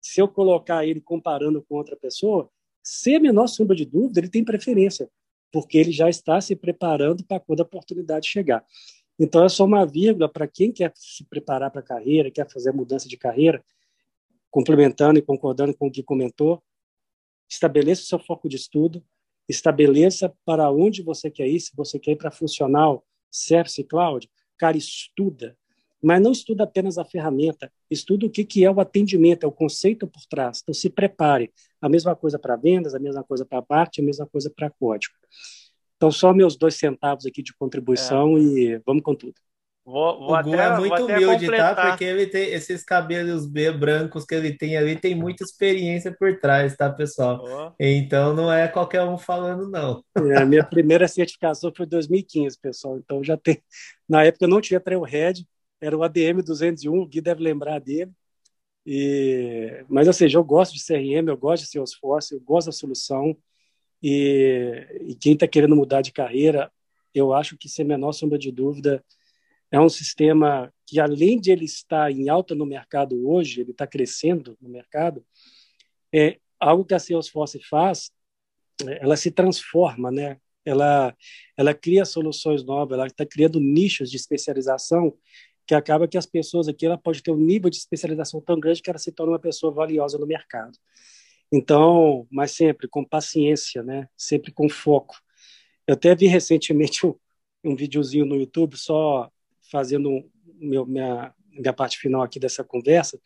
F: se eu colocar ele comparando com outra pessoa, sem a menor sombra de dúvida, ele tem preferência, porque ele já está se preparando para quando a oportunidade chegar. Então, é só uma vírgula para quem quer se preparar para a carreira, quer fazer a mudança de carreira, complementando e concordando com o que comentou, estabeleça o seu foco de estudo, estabeleça para onde você quer ir, se você quer ir para funcional, service cloud, cara, estuda, mas não estuda apenas a ferramenta, estuda o que, que é o atendimento, é o conceito por trás. Então, se prepare. A mesma coisa para vendas, a mesma coisa para parte, a mesma coisa para código. Então, só meus dois centavos aqui de contribuição é. e vamos com tudo.
B: Vou, vou o Gu é muito humilde, tá? completar. tá? Porque ele tem esses cabelos B brancos que ele tem ali, tem muita experiência por trás, tá, pessoal? Oh. Então não é qualquer um falando, não.
F: É, a minha primeira certificação foi em 2015, pessoal. Então já tem. Na época eu não tinha Trailhead, era o ADM 201, o Gui deve lembrar dele. E... Mas, ou seja, eu gosto de CRM, eu gosto de Salesforce, eu gosto da solução. E, e quem está querendo mudar de carreira, eu acho que, sem menor sombra de dúvida, é um sistema que, além de ele estar em alta no mercado hoje, ele está crescendo no mercado, é algo que a Salesforce faz, ela se transforma, né? Ela, ela cria soluções novas, ela está criando nichos de especialização que acaba que as pessoas aqui ela pode ter um nível de especialização tão grande que ela se torna uma pessoa valiosa no mercado. Então, mas sempre com paciência, né? Sempre com foco. Eu até vi recentemente um, um videozinho no YouTube só fazendo meu, minha, minha parte final aqui dessa conversa,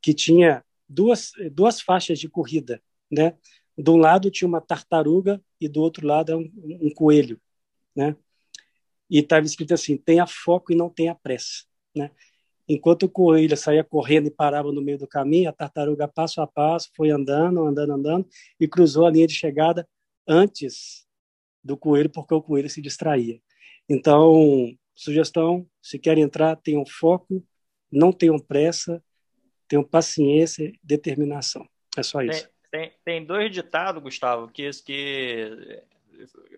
F: que tinha duas, duas faixas de corrida, né? De um lado tinha uma tartaruga e do outro lado um, um coelho, né? E estava escrito assim: tenha foco e não tenha pressa, né? Enquanto o coelho saía correndo e parava no meio do caminho, a tartaruga passo a passo foi andando, andando, andando e cruzou a linha de chegada antes do coelho, porque o coelho se distraía. Então, Sugestão: se querem entrar, tenham foco, não tenham pressa, tenham paciência, determinação. É só isso.
E: Tem, tem, tem dois ditados, Gustavo, que, que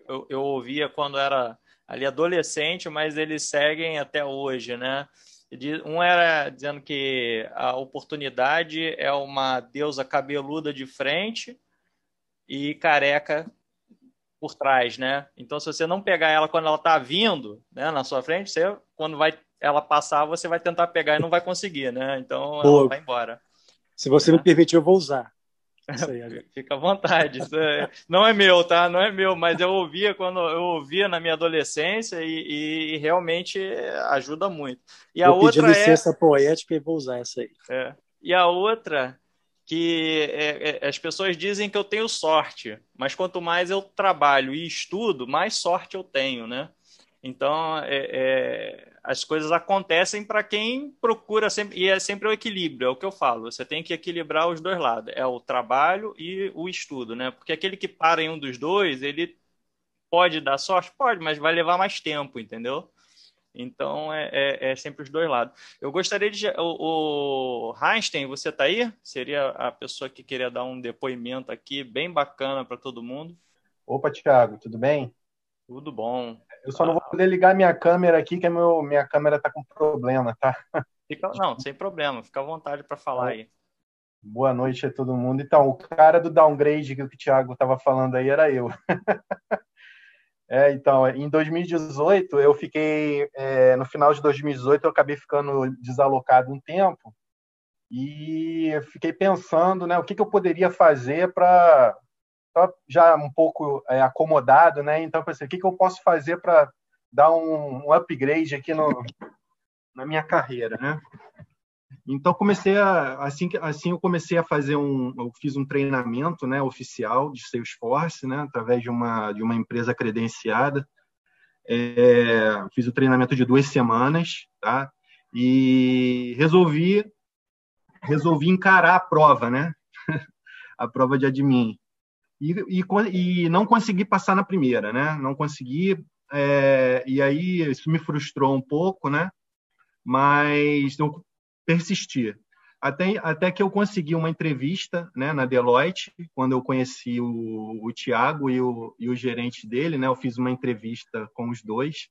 E: eu, eu ouvia quando era ali adolescente, mas eles seguem até hoje, né? Um era dizendo que a oportunidade é uma deusa cabeluda de frente e careca por trás, né? Então, se você não pegar ela quando ela está vindo, né, na sua frente, você, quando vai ela passar, você vai tentar pegar e não vai conseguir, né? Então, Pô, ela vai embora.
F: Se você é. me permitir, eu vou usar.
E: Aí, Fica à vontade. É, não é meu, tá? Não é meu, mas eu ouvia quando eu ouvia na minha adolescência e, e realmente ajuda muito. E
F: a vou outra pedir licença é... poética e vou usar essa aí.
E: É. E a outra que é, é, as pessoas dizem que eu tenho sorte, mas quanto mais eu trabalho e estudo, mais sorte eu tenho, né? Então, é, é as coisas acontecem para quem procura sempre, e é sempre o equilíbrio, é o que eu falo, você tem que equilibrar os dois lados, é o trabalho e o estudo, né? Porque aquele que para em um dos dois, ele pode dar sorte? Pode, mas vai levar mais tempo, entendeu? Então é, é, é, sempre os dois lados. Eu gostaria de. O, o Einstein, você está aí? Seria a pessoa que queria dar um depoimento aqui, bem bacana para todo mundo.
G: Opa, Thiago, tudo bem?
E: Tudo bom.
G: Eu só não vou poder ligar minha câmera aqui, que a meu, minha câmera está com problema, tá?
E: Fica, não, sem problema, fica à vontade para falar aí.
G: Boa noite a todo mundo. Então, o cara do downgrade que o Thiago estava falando aí era eu. É, então, em 2018, eu fiquei, é, no final de 2018, eu acabei ficando desalocado um tempo e fiquei pensando, né, o que, que eu poderia fazer para já um pouco é, acomodado, né? Então, pensei, o que, que eu posso fazer para dar um, um, upgrade aqui no, na minha carreira, né? Então comecei a assim assim eu comecei a fazer um eu fiz um treinamento, né, oficial de Salesforce, né, através de uma de uma empresa credenciada. É, fiz o treinamento de duas semanas, tá? E resolvi resolvi encarar a prova, né? a prova de admin. E, e, e, não consegui passar na primeira, né? Não consegui, é, e aí isso me frustrou um pouco, né? Mas eu persisti. Até, até que eu consegui uma entrevista né, na Deloitte, quando eu conheci o, o Tiago e o, e o gerente dele, né? Eu fiz uma entrevista com os dois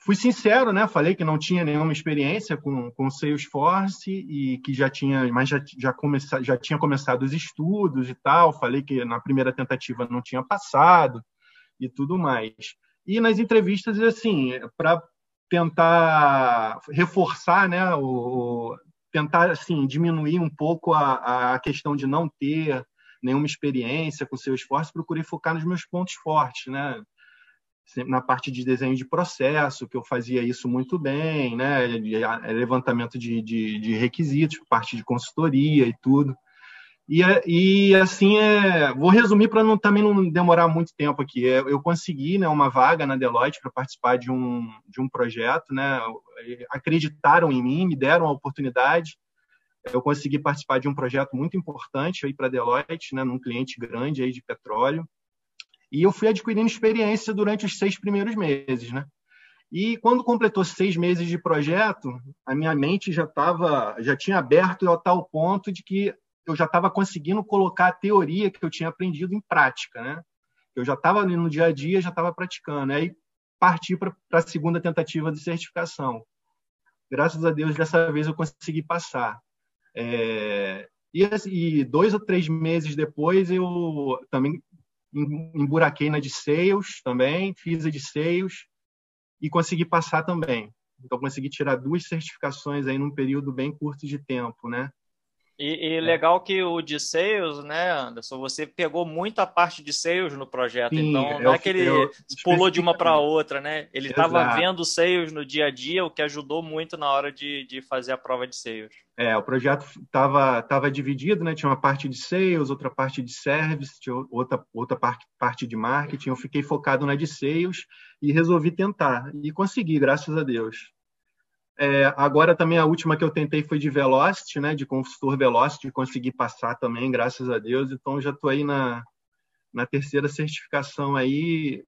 G: fui sincero, né? Falei que não tinha nenhuma experiência com, com Salesforce e que já tinha, mas já, já, começa, já tinha começado os estudos e tal. Falei que na primeira tentativa não tinha passado e tudo mais. E nas entrevistas, assim, para tentar reforçar, né? O, tentar assim diminuir um pouco a, a questão de não ter nenhuma experiência com seu esforço, procurei focar nos meus pontos fortes, né? Na parte de desenho de processo, que eu fazia isso muito bem, né? levantamento de, de, de requisitos, parte de consultoria e tudo. E, e assim, é, vou resumir para não, também não demorar muito tempo aqui. É, eu consegui né, uma vaga na Deloitte para participar de um, de um projeto, né? acreditaram em mim, me deram a oportunidade. Eu consegui participar de um projeto muito importante para a Deloitte, né, num cliente grande aí de petróleo. E eu fui adquirindo experiência durante os seis primeiros meses, né? E quando completou seis meses de projeto, a minha mente já estava, já tinha aberto a tal ponto de que eu já estava conseguindo colocar a teoria que eu tinha aprendido em prática, né? Eu já estava ali no dia a dia, já estava praticando. Aí parti para a segunda tentativa de certificação. Graças a Deus, dessa vez eu consegui passar. É... E, e, dois ou três meses depois, eu também emburaquei na de sales também, fiz a de sales e consegui passar também. Então consegui tirar duas certificações aí num período bem curto de tempo, né?
E: E, e é. legal que o de sales, né, Anderson, você pegou muita parte de sales no projeto, Sim, então não é que ele pulou de uma para outra, né? Ele estava vendo sales no dia a dia, o que ajudou muito na hora de, de fazer a prova de sales.
G: É, o projeto estava tava dividido, né? Tinha uma parte de sales, outra parte de service, tinha outra, outra parte, parte de marketing. Eu fiquei focado na de sales e resolvi tentar. E consegui, graças a Deus. É, agora também a última que eu tentei foi de Velocity, né, de consultor Velocity, consegui passar também, graças a Deus. Então já estou aí na, na terceira certificação aí.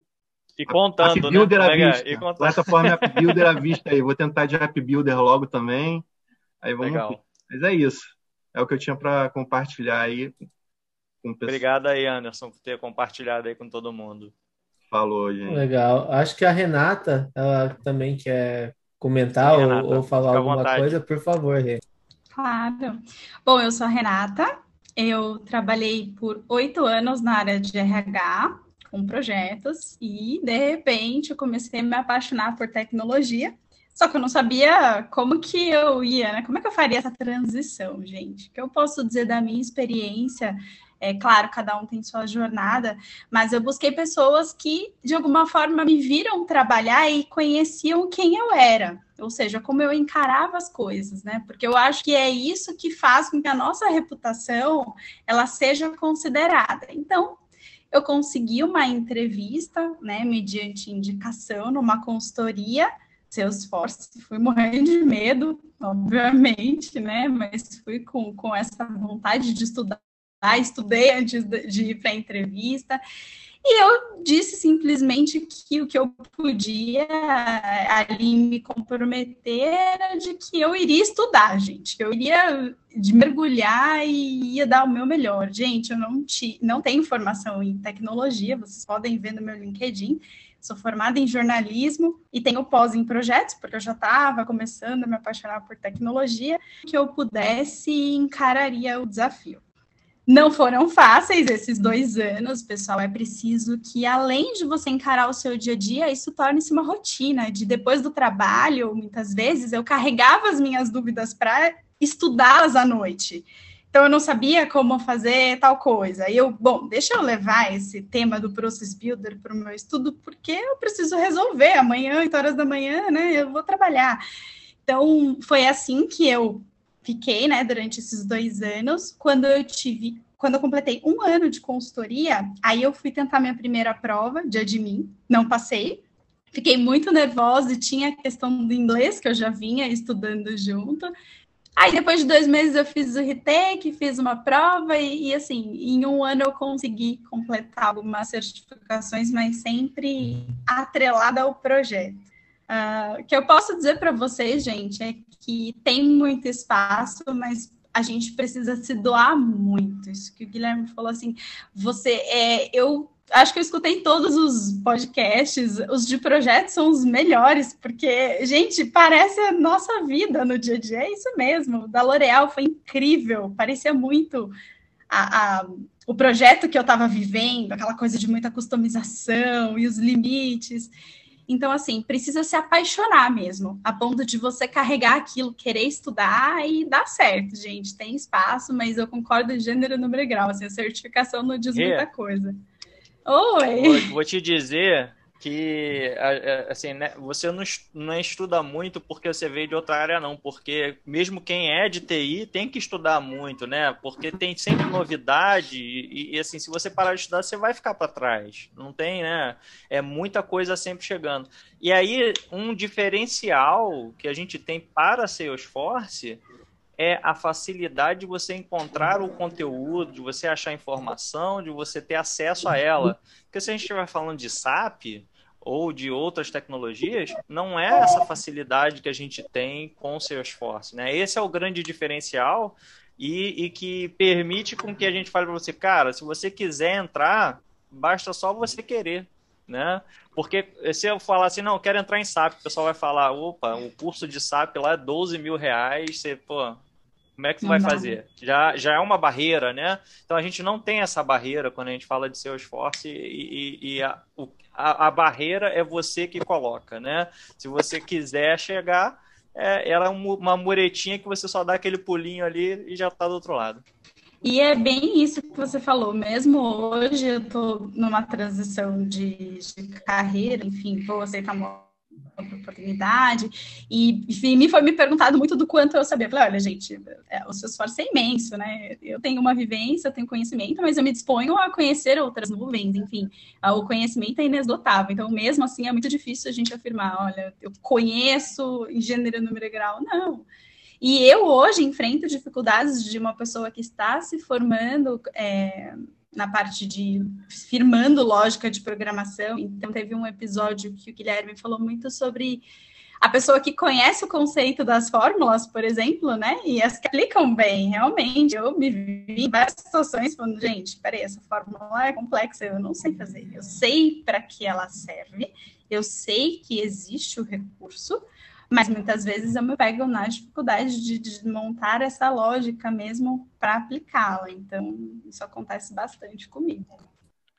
E: E contando, App Builder
G: né? À vista. E contando. Plataforma App Builder à vista aí. Vou tentar de App Builder logo também. Aí vamos. Legal. Mas é isso. É o que eu tinha para compartilhar aí
E: com. Obrigado aí, Anderson, por ter compartilhado aí com todo mundo.
G: Falou, gente.
B: Legal. Acho que a Renata, ela também quer comentar Sim, ou, ou, falar alguma coisa, por favor, Rê.
H: Claro. Bom, eu sou a Renata, eu trabalhei por oito anos na área de RH, com projetos, e de repente eu comecei a me apaixonar por tecnologia, só que eu não sabia como que eu ia, né? Como é que eu faria essa transição, gente? O que eu posso dizer da minha experiência é claro, cada um tem sua jornada, mas eu busquei pessoas que, de alguma forma, me viram trabalhar e conheciam quem eu era, ou seja, como eu encarava as coisas, né? Porque eu acho que é isso que faz com que a nossa reputação ela seja considerada. Então, eu consegui uma entrevista, né, mediante indicação numa consultoria Salesforce, fui morrendo de medo, obviamente, né, mas fui com, com essa vontade de estudar Tá? Estudei antes de ir para a entrevista. E eu disse simplesmente que o que eu podia ali me comprometer era de que eu iria estudar, gente, eu iria mergulhar e ia dar o meu melhor. Gente, eu não, te, não tenho formação em tecnologia, vocês podem ver no meu LinkedIn. Sou formada em jornalismo e tenho pós em projetos, porque eu já estava começando a me apaixonar por tecnologia, que eu pudesse encararia o desafio. Não foram fáceis esses dois anos, pessoal. É preciso que, além de você encarar o seu dia a dia, isso torne-se uma rotina. De depois do trabalho, muitas vezes, eu carregava as minhas dúvidas para estudá-las à noite. Então, eu não sabia como fazer tal coisa. E eu, bom, deixa eu levar esse tema do Process Builder para o meu estudo, porque eu preciso resolver amanhã, 8 horas da manhã, né? Eu vou trabalhar. Então, foi assim que eu fiquei, né, durante esses dois anos. Quando eu tive, quando eu completei um ano de consultoria, aí eu fui tentar minha primeira prova de admin, não passei. fiquei muito nervosa e tinha a questão do inglês que eu já vinha estudando junto. Aí depois de dois meses eu fiz o retake, fiz uma prova e, e, assim, em um ano eu consegui completar algumas certificações, mas sempre atrelada ao projeto. Uh, o que eu posso dizer para vocês, gente, é que tem muito espaço, mas a gente precisa se doar muito. Isso que o Guilherme falou assim, você é, eu acho que eu escutei todos os podcasts, os de projetos são os melhores, porque, gente, parece a nossa vida no dia a dia, é isso mesmo. Da L'Oréal foi incrível, parecia muito a, a, o projeto que eu estava vivendo, aquela coisa de muita customização e os limites. Então, assim, precisa se apaixonar mesmo, a ponto de você carregar aquilo, querer estudar e dar certo, gente. Tem espaço, mas eu concordo em gênero, número e grau. Assim, a certificação não diz muita coisa. Oi!
E: Vou, vou te dizer que assim, né, você não, estuda muito porque você veio de outra área, não, porque mesmo quem é de TI tem que estudar muito, né? Porque tem sempre novidade e, e assim, se você parar de estudar, você vai ficar para trás. Não tem, né? É muita coisa sempre chegando. E aí, um diferencial que a gente tem para Salesforce é a facilidade de você encontrar o conteúdo, de você achar informação, de você ter acesso a ela. Porque se a gente estiver falando de SAP ou de outras tecnologias, não é essa facilidade que a gente tem com o Salesforce. Né? Esse é o grande diferencial e, e que permite com que a gente fale para você, cara, se você quiser entrar, basta só você querer. Né? Porque se eu falar assim, não, eu quero entrar em SAP, o pessoal vai falar, opa, o curso de SAP lá é 12 mil reais, você, pô, como é que você vai fazer? Já, já é uma barreira, né? Então a gente não tem essa barreira quando a gente fala de seu esforço e, e, e a, o, a, a, barreira é você que coloca, né? Se você quiser chegar, é, ela é uma muretinha que você só dá aquele pulinho ali e já está do outro lado.
H: E é bem isso que você falou. Mesmo hoje eu estou numa transição de, de carreira, enfim, vou aceitar uma oportunidade. E, me foi me perguntado muito do quanto eu sabia. Eu falei, olha, gente, é, o seu esforço é imenso, né? Eu tenho uma vivência, eu tenho conhecimento, mas eu me disponho a conhecer outras nuvens, enfim, o conhecimento é inesgotável. Então, mesmo assim, é muito difícil a gente afirmar, olha, eu conheço em gênero, número e grau. Não. E eu hoje enfrento dificuldades de uma pessoa que está se formando. É, na parte de firmando lógica de programação. Então, teve um episódio que o Guilherme falou muito sobre a pessoa que conhece o conceito das fórmulas, por exemplo, né? E as que aplicam bem, realmente. Eu me vi em várias situações falando, gente, peraí, essa fórmula é complexa, eu não sei fazer. Eu sei para que ela serve, eu sei que existe o recurso, mas muitas vezes eu me pego na dificuldade de, de montar essa lógica mesmo para aplicá-la. Então, isso acontece bastante comigo.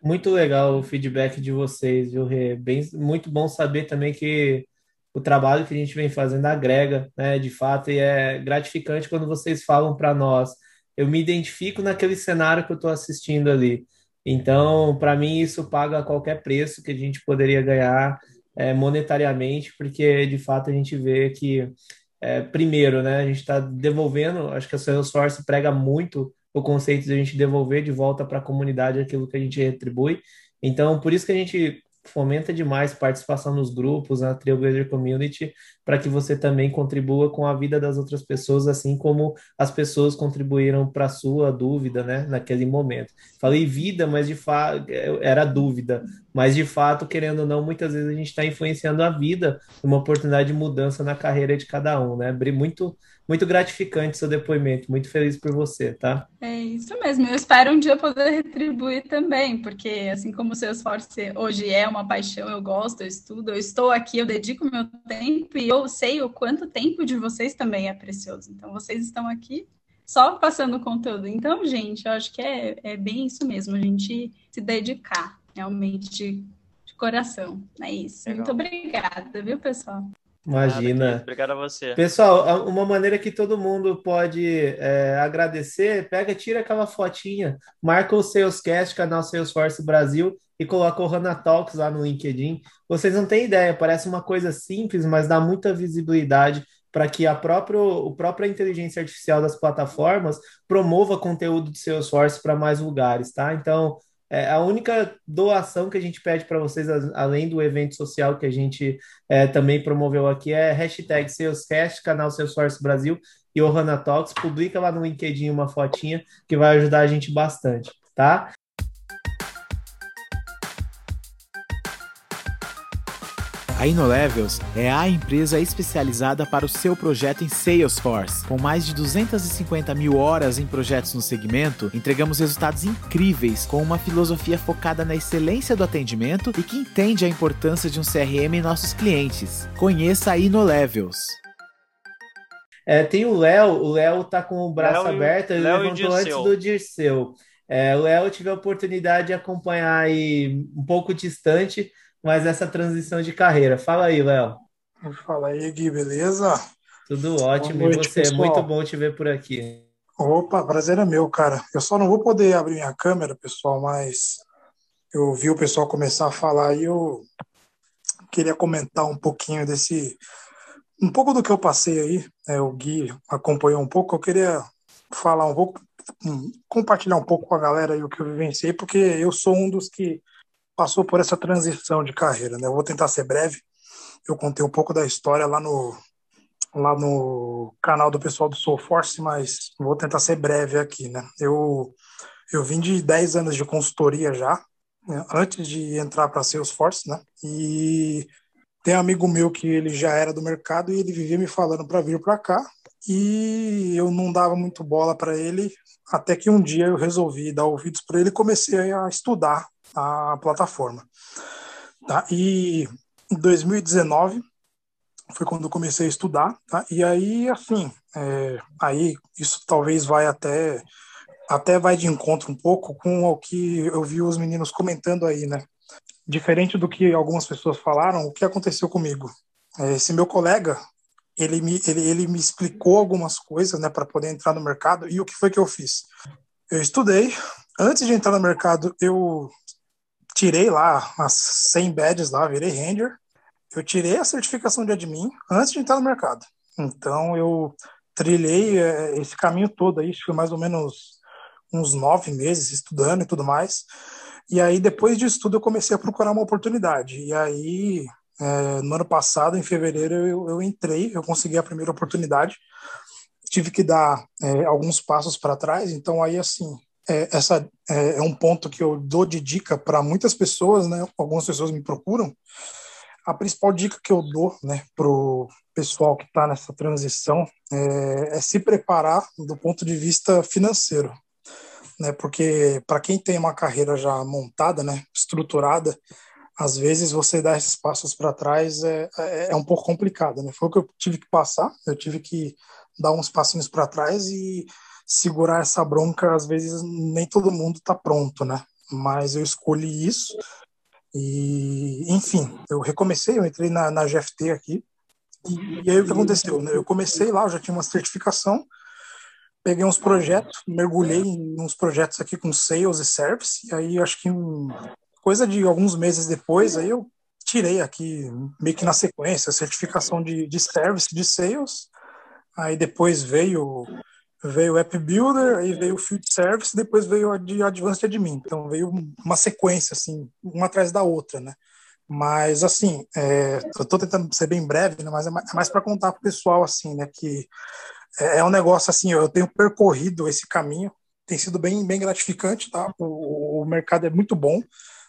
B: Muito legal o feedback de vocês, viu, Rê? Bem, muito bom saber também que o trabalho que a gente vem fazendo agrega, né, de fato, e é gratificante quando vocês falam para nós. Eu me identifico naquele cenário que eu estou assistindo ali. Então, para mim, isso paga qualquer preço que a gente poderia ganhar é, monetariamente, porque de fato a gente vê que, é, primeiro, né, a gente está devolvendo, acho que a Salesforce prega muito o conceito de a gente devolver de volta para a comunidade aquilo que a gente retribui. Então, por isso que a gente fomenta demais participação nos grupos, na Trailblazer Community, para que você também contribua com a vida das outras pessoas, assim como as pessoas contribuíram para a sua dúvida, né, naquele momento. Falei vida, mas de fato era dúvida, mas de fato, querendo ou não, muitas vezes a gente está influenciando a vida, uma oportunidade de mudança na carreira de cada um, né? Muito muito gratificante seu depoimento, muito feliz por você, tá?
H: É isso mesmo, eu espero um dia poder retribuir também, porque assim como o seu esforço hoje é uma paixão, eu gosto, eu estudo, eu estou aqui, eu dedico meu tempo e eu sei o quanto tempo de vocês também é precioso. Então, vocês estão aqui só passando conteúdo. Então, gente, eu acho que é, é bem isso mesmo, a gente se dedicar realmente de, de coração. É isso. Legal. Muito obrigada, viu, pessoal?
B: Imagina.
E: Obrigado a você.
B: Pessoal, uma maneira que todo mundo pode é, agradecer, pega, tira aquela fotinha, marca o Salescast, canal Salesforce Brasil, e coloca o Hana Talks lá no LinkedIn. Vocês não têm ideia, parece uma coisa simples, mas dá muita visibilidade para que a própria, a própria inteligência artificial das plataformas promova conteúdo de Salesforce para mais lugares, tá? Então, É, a única doação que a gente pede para vocês, além do evento social que a gente é, também promoveu aqui, é hashtag SalesCast, canal Salesforce Brasil e Ohana Talks. Publica lá no LinkedIn uma fotinha que vai ajudar a gente bastante, tá?
A: A InnoLevels é a empresa especializada para o seu projeto em Salesforce. Com mais de 250 mil horas em projetos no segmento, entregamos resultados incríveis com uma filosofia focada na excelência do atendimento e que entende a importância de um CRM em nossos clientes. Conheça a InnoLevels.
B: É, tem o Léo, o Léo tá com o braço Léo aberto, ele Léo levantou antes do Dirceu. É, o Léo tive a oportunidade de acompanhar aí um pouco distante, mas essa transição de carreira. Fala aí, Léo.
I: Fala aí, Gui, beleza?
B: Tudo ótimo. Noite, e você? Pessoal. Muito bom te ver por aqui.
I: Opa, prazer é meu, cara. Eu só não vou poder abrir minha câmera, pessoal, mas eu vi o pessoal começar a falar e eu queria comentar um pouquinho desse. Um pouco do que eu passei aí, né, o Gui acompanhou um pouco, eu queria falar um pouco, hum, compartilhar um pouco com a galera aí o que eu vivenciei, porque eu sou um dos que passou por essa transição de carreira, né? Eu vou tentar ser breve. Eu contei um pouco da história lá no lá no canal do pessoal do Soul Force, mas vou tentar ser breve aqui, né? Eu eu vim de 10 anos de consultoria já, né? antes de entrar para Salesforce, né? E tem um amigo meu que ele já era do mercado e ele vivia me falando para vir para cá e eu não dava muito bola para ele até que um dia eu resolvi dar ouvidos para ele e comecei a estudar a plataforma. Tá? E em 2019 foi quando eu comecei a estudar, tá? E aí, assim, é, aí isso talvez vai até até vai de encontro um pouco com o que eu vi os meninos comentando aí, né? Diferente do que algumas pessoas falaram, o que aconteceu comigo? É, esse meu colega, ele me, ele, ele me explicou algumas coisas, né, para poder entrar no mercado, e o que foi que eu fiz? Eu estudei, antes de entrar no mercado, eu tirei lá as 100 badges lá, virei Ranger. Eu tirei a certificação de admin antes de entrar no mercado. Então eu trilhei é, esse caminho todo aí, foi mais ou menos uns nove meses estudando e tudo mais. E aí depois disso tudo eu comecei a procurar uma oportunidade. E aí é, no ano passado, em fevereiro, eu, eu, entrei, eu consegui a primeira oportunidade. Tive que dar é, alguns passos para trás. Então aí assim é, essa é, é, um ponto que eu dou de dica para muitas pessoas, né? Algumas pessoas me procuram. A principal dica que eu dou, né, pro pessoal que está nessa transição é, é, se preparar do ponto de vista financeiro, né? Porque para quem tem uma carreira já montada, né, estruturada, às vezes você dar esses passos para trás é, é, é, um pouco complicado, né? Foi o que eu tive que passar. Eu tive que dar uns passinhos para trás e segurar essa bronca, às vezes nem todo mundo está pronto, né? Mas eu escolhi isso e, enfim, eu recomecei, eu entrei na, na GFT aqui e, e aí o que aconteceu? Né? Eu comecei lá, eu já tinha uma certificação, peguei uns projetos, mergulhei em uns projetos aqui com sales e service, e aí acho que um, coisa de alguns meses depois, aí eu tirei aqui, meio que na sequência, a certificação de, de service, de sales, aí depois veio veio o App Builder, aí veio o Field Service, depois veio a de Advanced Admin. Então veio uma sequência, assim, uma atrás da outra, né? Mas, assim, é, eu estou tentando ser bem breve, né, mas é mais, é mais para contar para o pessoal, assim, né, que é, é, um negócio, assim, eu tenho percorrido esse caminho, tem sido bem, bem gratificante, tá? O, o mercado é muito bom,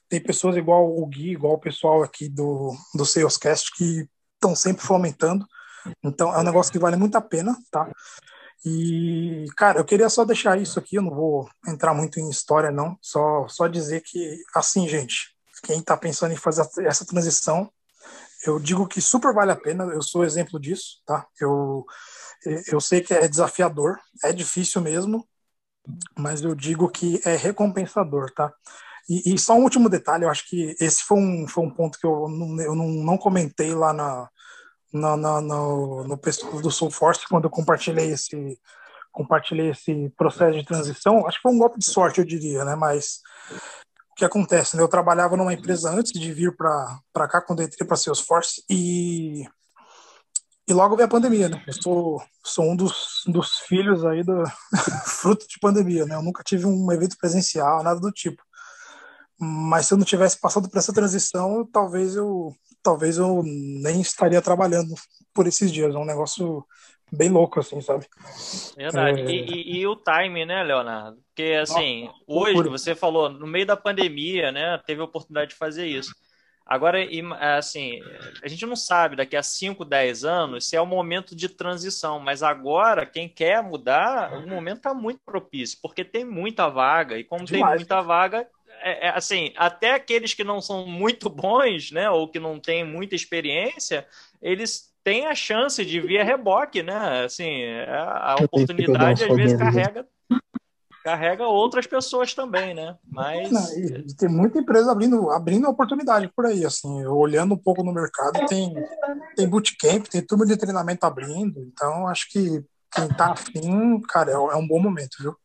I: tem pessoas igual o Gui, igual o pessoal aqui do, do Salescast que estão sempre fomentando, então é um negócio que vale muito a pena, tá? E, cara, eu queria só deixar isso aqui, eu não vou entrar muito em história, não, só, só dizer que, assim, gente, quem está pensando em fazer essa transição, eu digo que super vale a pena, eu sou exemplo disso, tá? Eu, eu sei que é desafiador, é difícil mesmo, mas eu digo que é recompensador, tá? E, e só um último detalhe, eu acho que esse foi um, foi um ponto que eu, não, eu não, não comentei lá na, no, no, no, no pescoço do Soulforce quando eu compartilhei esse compartilhei esse processo de transição. Acho que foi um golpe de sorte, eu diria, né? Mas o que acontece? Né? Eu trabalhava numa empresa antes de vir para cá, quando eu entrei para Salesforce, e, e logo veio a pandemia, né? Eu sou, sou um dos, dos filhos aí do fruto de pandemia, né? Eu nunca tive um evento presencial, nada do tipo. mas se eu não tivesse passado por essa transição, talvez eu talvez eu nem estaria trabalhando por esses dias. É um negócio bem louco, assim, sabe?
E: Verdade. É... E, e, e, o time, né, Leonardo? Porque, assim, Nossa, hoje, por... você falou, no meio da pandemia, né, teve a oportunidade de fazer isso. Agora, assim, a gente não sabe daqui a 5, 10 anos se é o momento de transição, mas agora, quem quer mudar, o momento está muito propício, porque tem muita vaga, e como Demais. tem muita vaga, é, é, assim, até aqueles que não são muito bons, né, ou que não têm muita experiência, eles têm a chance de vir a reboque, né? Assim, é, a oportunidade às vezes carrega carrega outras pessoas também, né? Mas
I: Não, tem muita empresa abrindo abrindo oportunidade por aí, assim, olhando um pouco no mercado, tem tem bootcamp, tem turma de treinamento abrindo, então acho que quem tá afim, cara, é, é um bom momento, viu?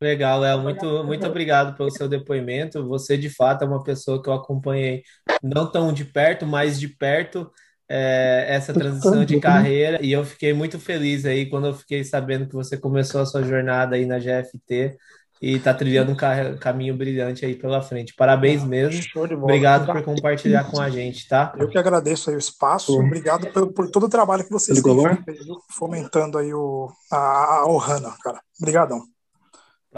B: Legal, Léo. Muito, muito obrigado pelo seu depoimento. Você, de fato, é uma pessoa que eu acompanhei não tão de perto, mas de perto é, essa transição de carreira e eu fiquei muito feliz aí quando eu fiquei sabendo que você começou a sua jornada aí na GFT e está trilhando um caminho brilhante aí pela frente. Parabéns mesmo. Obrigado por compartilhar com a gente, tá?
I: Eu que agradeço aí o espaço. Obrigado por, por todo o trabalho que vocês têm feito, fomentando aí o, a, a Ohana, cara. Obrigadão.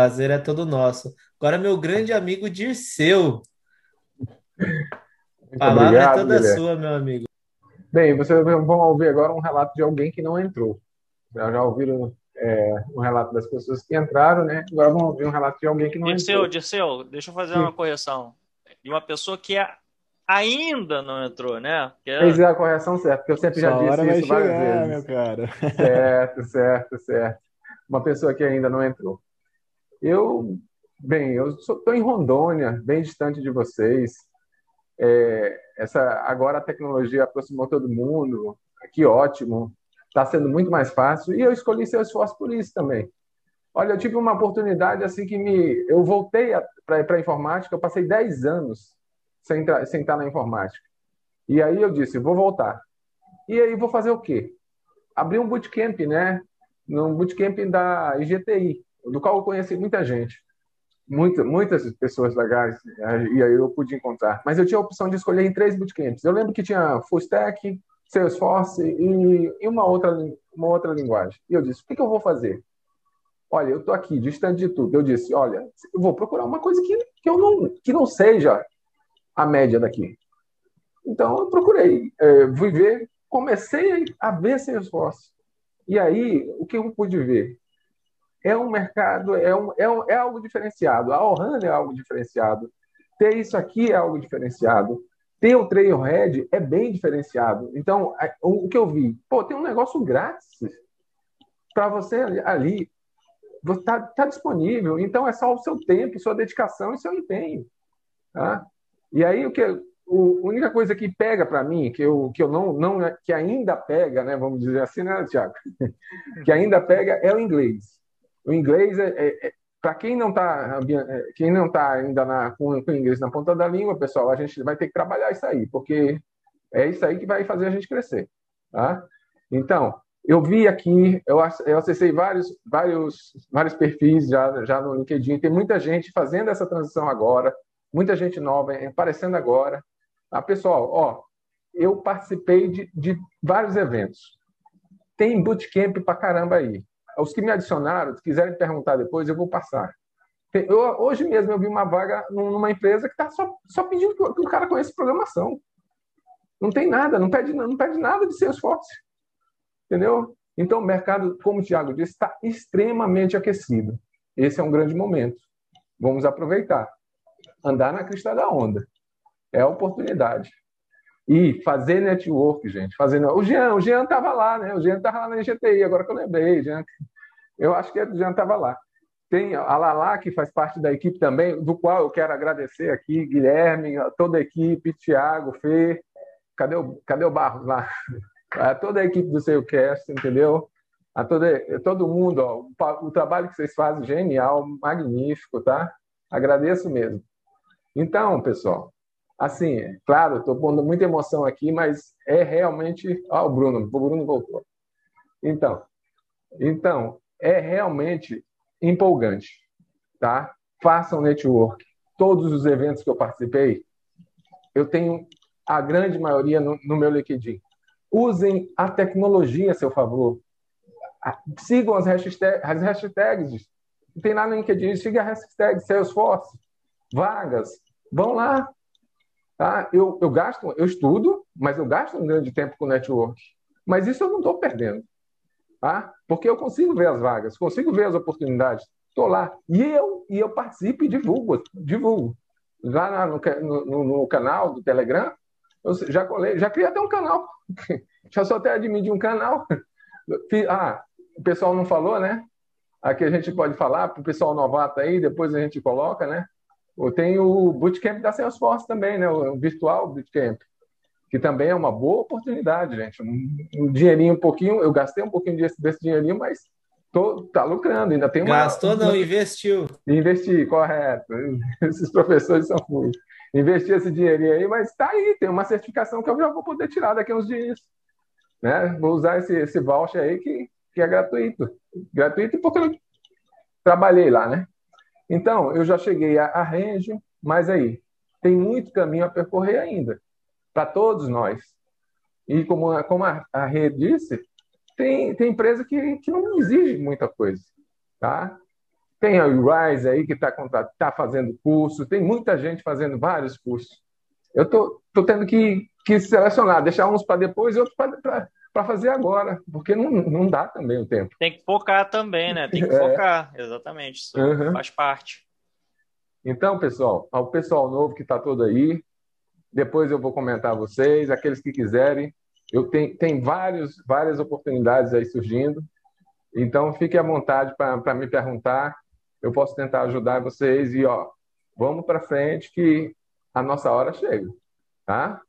B: Prazer é todo nosso. Agora, meu grande amigo Dirceu. A palavra é obrigado, é toda Guilherme. sua, meu amigo.
J: Bem, vocês vão ouvir agora um relato de alguém que não entrou. Já, já ouviram é, um relato das pessoas que entraram, né? Agora vão ouvir um relato de alguém que não
E: Dirceu,
J: entrou.
E: Dirceu, deixa eu fazer Sim. uma correção. De uma pessoa que é, ainda não entrou, né?
J: Que é... Fez a correção certa, porque eu sempre já disse isso várias chegar, vezes.
C: Meu cara.
J: Certo, certo, certo. Uma pessoa que ainda não entrou. Eu, bem, eu estou em Rondônia, bem distante de vocês. É, essa agora a tecnologia aproximou todo mundo, que ótimo, está sendo muito mais fácil e eu escolhi ser esforço por isso também. Olha, eu tive uma oportunidade assim que me, eu voltei para a informática, eu passei 10 anos sem, estar na informática. E aí eu disse, vou voltar. E aí vou fazer o quê? Abri um bootcamp, né? No bootcamp da IGTI, do qual eu conheci muita gente muita, muitas pessoas legais e aí eu pude encontrar. Mas eu tinha a opção de escolher em três bootcamps. Eu lembro que tinha Full Stack, Salesforce e, e uma, outra, uma outra linguagem. E eu disse, o que, que eu vou fazer? Olha, eu estou aqui, distante de tudo. Eu disse, olha, eu vou procurar uma coisa que, que, eu não, que não seja a média daqui. Então, eu procurei, é, fui ver, comecei a ver Salesforce. E aí, o que eu pude ver? É um mercado, é, um, é, um, é algo diferenciado. A Ohana é algo diferenciado. Ter isso aqui é algo diferenciado. Ter o Trailhead é bem diferenciado. Então, o que eu vi, pô, tem um negócio grátis para você ali. Está tá disponível. Então, é só o seu tempo, sua dedicação e seu empenho. Tá? E aí, o que a única coisa que pega para mim, que eu, que eu não, não que ainda pega, né, vamos dizer assim, né, Tiago? que ainda pega é o inglês. O inglês é, é, é para quem não está é, quem não tá ainda na, com, com, o inglês na ponta da língua, pessoal, a gente vai ter que trabalhar isso aí, porque é isso aí que vai fazer a gente crescer, tá? Então, eu vi aqui, eu, eu acessei vários, vários, vários perfis já, já no LinkedIn, tem muita gente fazendo essa transição agora, muita gente nova aparecendo agora. Ah, pessoal, ó, eu participei de, de vários eventos. Tem bootcamp para caramba aí. Os que me adicionaram, se quiserem perguntar depois, eu vou passar. Eu, hoje mesmo eu vi uma vaga numa empresa que está só, só pedindo que o cara conheça programação. Não tem nada, não pede, não pede nada de Salesforce. Entendeu? Então, o mercado, como o Thiago disse, está extremamente aquecido. Esse é um grande momento. Vamos aproveitar. Andar na crista da onda. É a oportunidade. E fazer network, gente. Fazer... O Jean, o Jean estava lá, né? O Jean estava lá na GTI, agora que eu lembrei. Jean... Eu acho que o Jean estava lá. Tem a Lala, que faz parte da equipe também, do qual eu quero agradecer aqui, Guilherme, toda a equipe, Tiago, Fê. Cadê o, cadê o Barros lá? A toda a equipe do Seilcast, entendeu? A toda, todo mundo, ó, o, o trabalho que vocês fazem, genial, magnífico, tá? Agradeço mesmo. Então, pessoal, assim, claro, estou pondo muita emoção aqui, mas é realmente. Ah, o Bruno, o Bruno voltou. Então, então é realmente empolgante, tá? Façam network, todos os eventos que eu participei, eu tenho a grande maioria no, no meu LinkedIn. Usem a tecnologia a seu favor. Sigam as hashtags, as hashtags. Tem lá no LinkedIn, siga a hashtag Salesforce, vagas. Vão lá. Tá? Eu, eu gasto, eu estudo, mas eu gasto um grande tempo com network. Mas isso eu não estou perdendo. Tá? Porque eu consigo ver as vagas, consigo ver as oportunidades. Estou lá. E eu, e eu participo e divulgo. divulgo. Lá no, no, no canal do Telegram, eu já colei, já criei até um canal. já sou até admin de um canal. Ah, o pessoal não falou, né? Aqui a gente pode falar para o pessoal novato aí, depois a gente coloca, né? Tem o Bootcamp da Salesforce também, né? O virtual Bootcamp, que também é uma boa oportunidade, gente. Um, um dinheirinho, um pouquinho, eu gastei um pouquinho desse, desse dinheirinho, mas tô, tá lucrando, ainda tem uma...
B: Gastou não, investiu.
J: Investi, correto. Esses professores são ruins. Investi esse dinheirinho aí, mas tá aí, tem uma certificação que eu já vou poder tirar daqui a uns dias. Né? Vou usar esse, esse voucher aí que, que é gratuito. Gratuito porque eu trabalhei lá, né? Então, eu já cheguei a, a range, mas aí, tem muito caminho a percorrer ainda, para todos nós. E como, a, como a, a Rê disse, tem, tem empresa que, que não exige muita coisa, tá? Tem a Rise aí que está tá fazendo curso, tem muita gente fazendo vários cursos. Eu tô, tô tendo que, que selecionar, deixar uns para depois e outros para fazer agora, porque não, não dá também o tempo.
E: Tem que focar também, né? Tem que é. focar, exatamente. Isso uhum. faz parte.
J: Então, pessoal, ao pessoal novo que está todo aí, depois eu vou comentar a vocês, aqueles que quiserem, eu tenho tem vários, várias oportunidades aí surgindo, então fique à vontade para me perguntar, eu posso tentar ajudar vocês e ó, vamos para frente que a nossa hora chega, tá?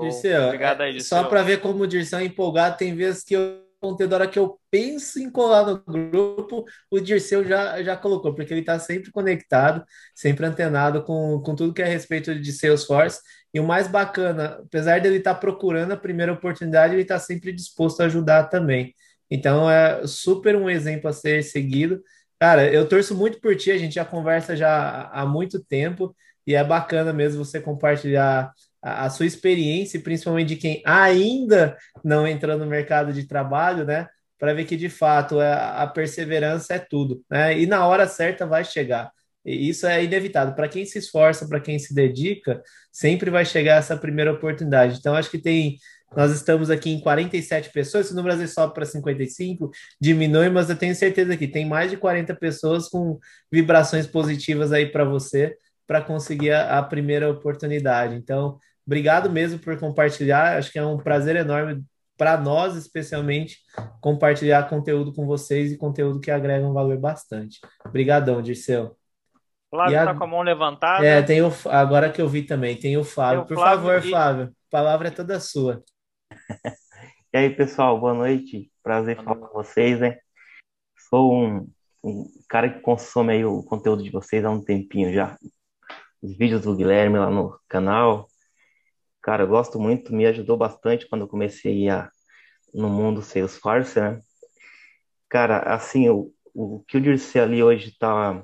B: Dirceu, Obrigado aí, Dirceu. só para ver como o Dirceu é empolgado, tem vezes que eu conteúdo, a hora que eu penso em colar no grupo, o Dirceu já, já colocou, porque ele está sempre conectado, sempre antenado com, com tudo que é a respeito de Salesforce. E o mais bacana, apesar dele estar tá procurando a primeira oportunidade, ele está sempre disposto a ajudar também. Então é super um exemplo a ser seguido. Cara, eu torço muito por ti, a gente já conversa já há muito tempo e é bacana mesmo você compartilhar a, a sua experiência, principalmente de quem ainda não entrou no mercado de trabalho, né? Para ver que de fato é, a perseverança é tudo, né? E na hora certa vai chegar. E isso é inevitável. Para quem se esforça, para quem se dedica, sempre vai chegar essa primeira oportunidade. Então, acho que tem. Nós estamos aqui em 47 pessoas, se no Brasil sobe para 55, diminui, mas eu tenho certeza que tem mais de 40 pessoas com vibrações positivas aí para você para conseguir a, a, primeira oportunidade. Então, obrigado mesmo por compartilhar. Acho que é um prazer enorme para nós, especialmente, compartilhar conteúdo com vocês e conteúdo que agrega um valor bastante. Obrigadão, Dirceu.
E: Flávio está com a mão levantada.
B: É, tem o, agora que eu vi também, tem o Flávio. Tem o Por favor, e... Flávio, a palavra é toda sua.
K: e aí, pessoal, boa noite. Prazer boa falar com vocês, né? Sou um, um cara que consome aí o conteúdo de vocês há um tempinho já os vídeos do Guilherme lá no canal. Cara, eu gosto muito, me ajudou bastante quando eu comecei a no mundo Salesforce, né? Cara, assim, o, o que o Dirceu ali hoje tá,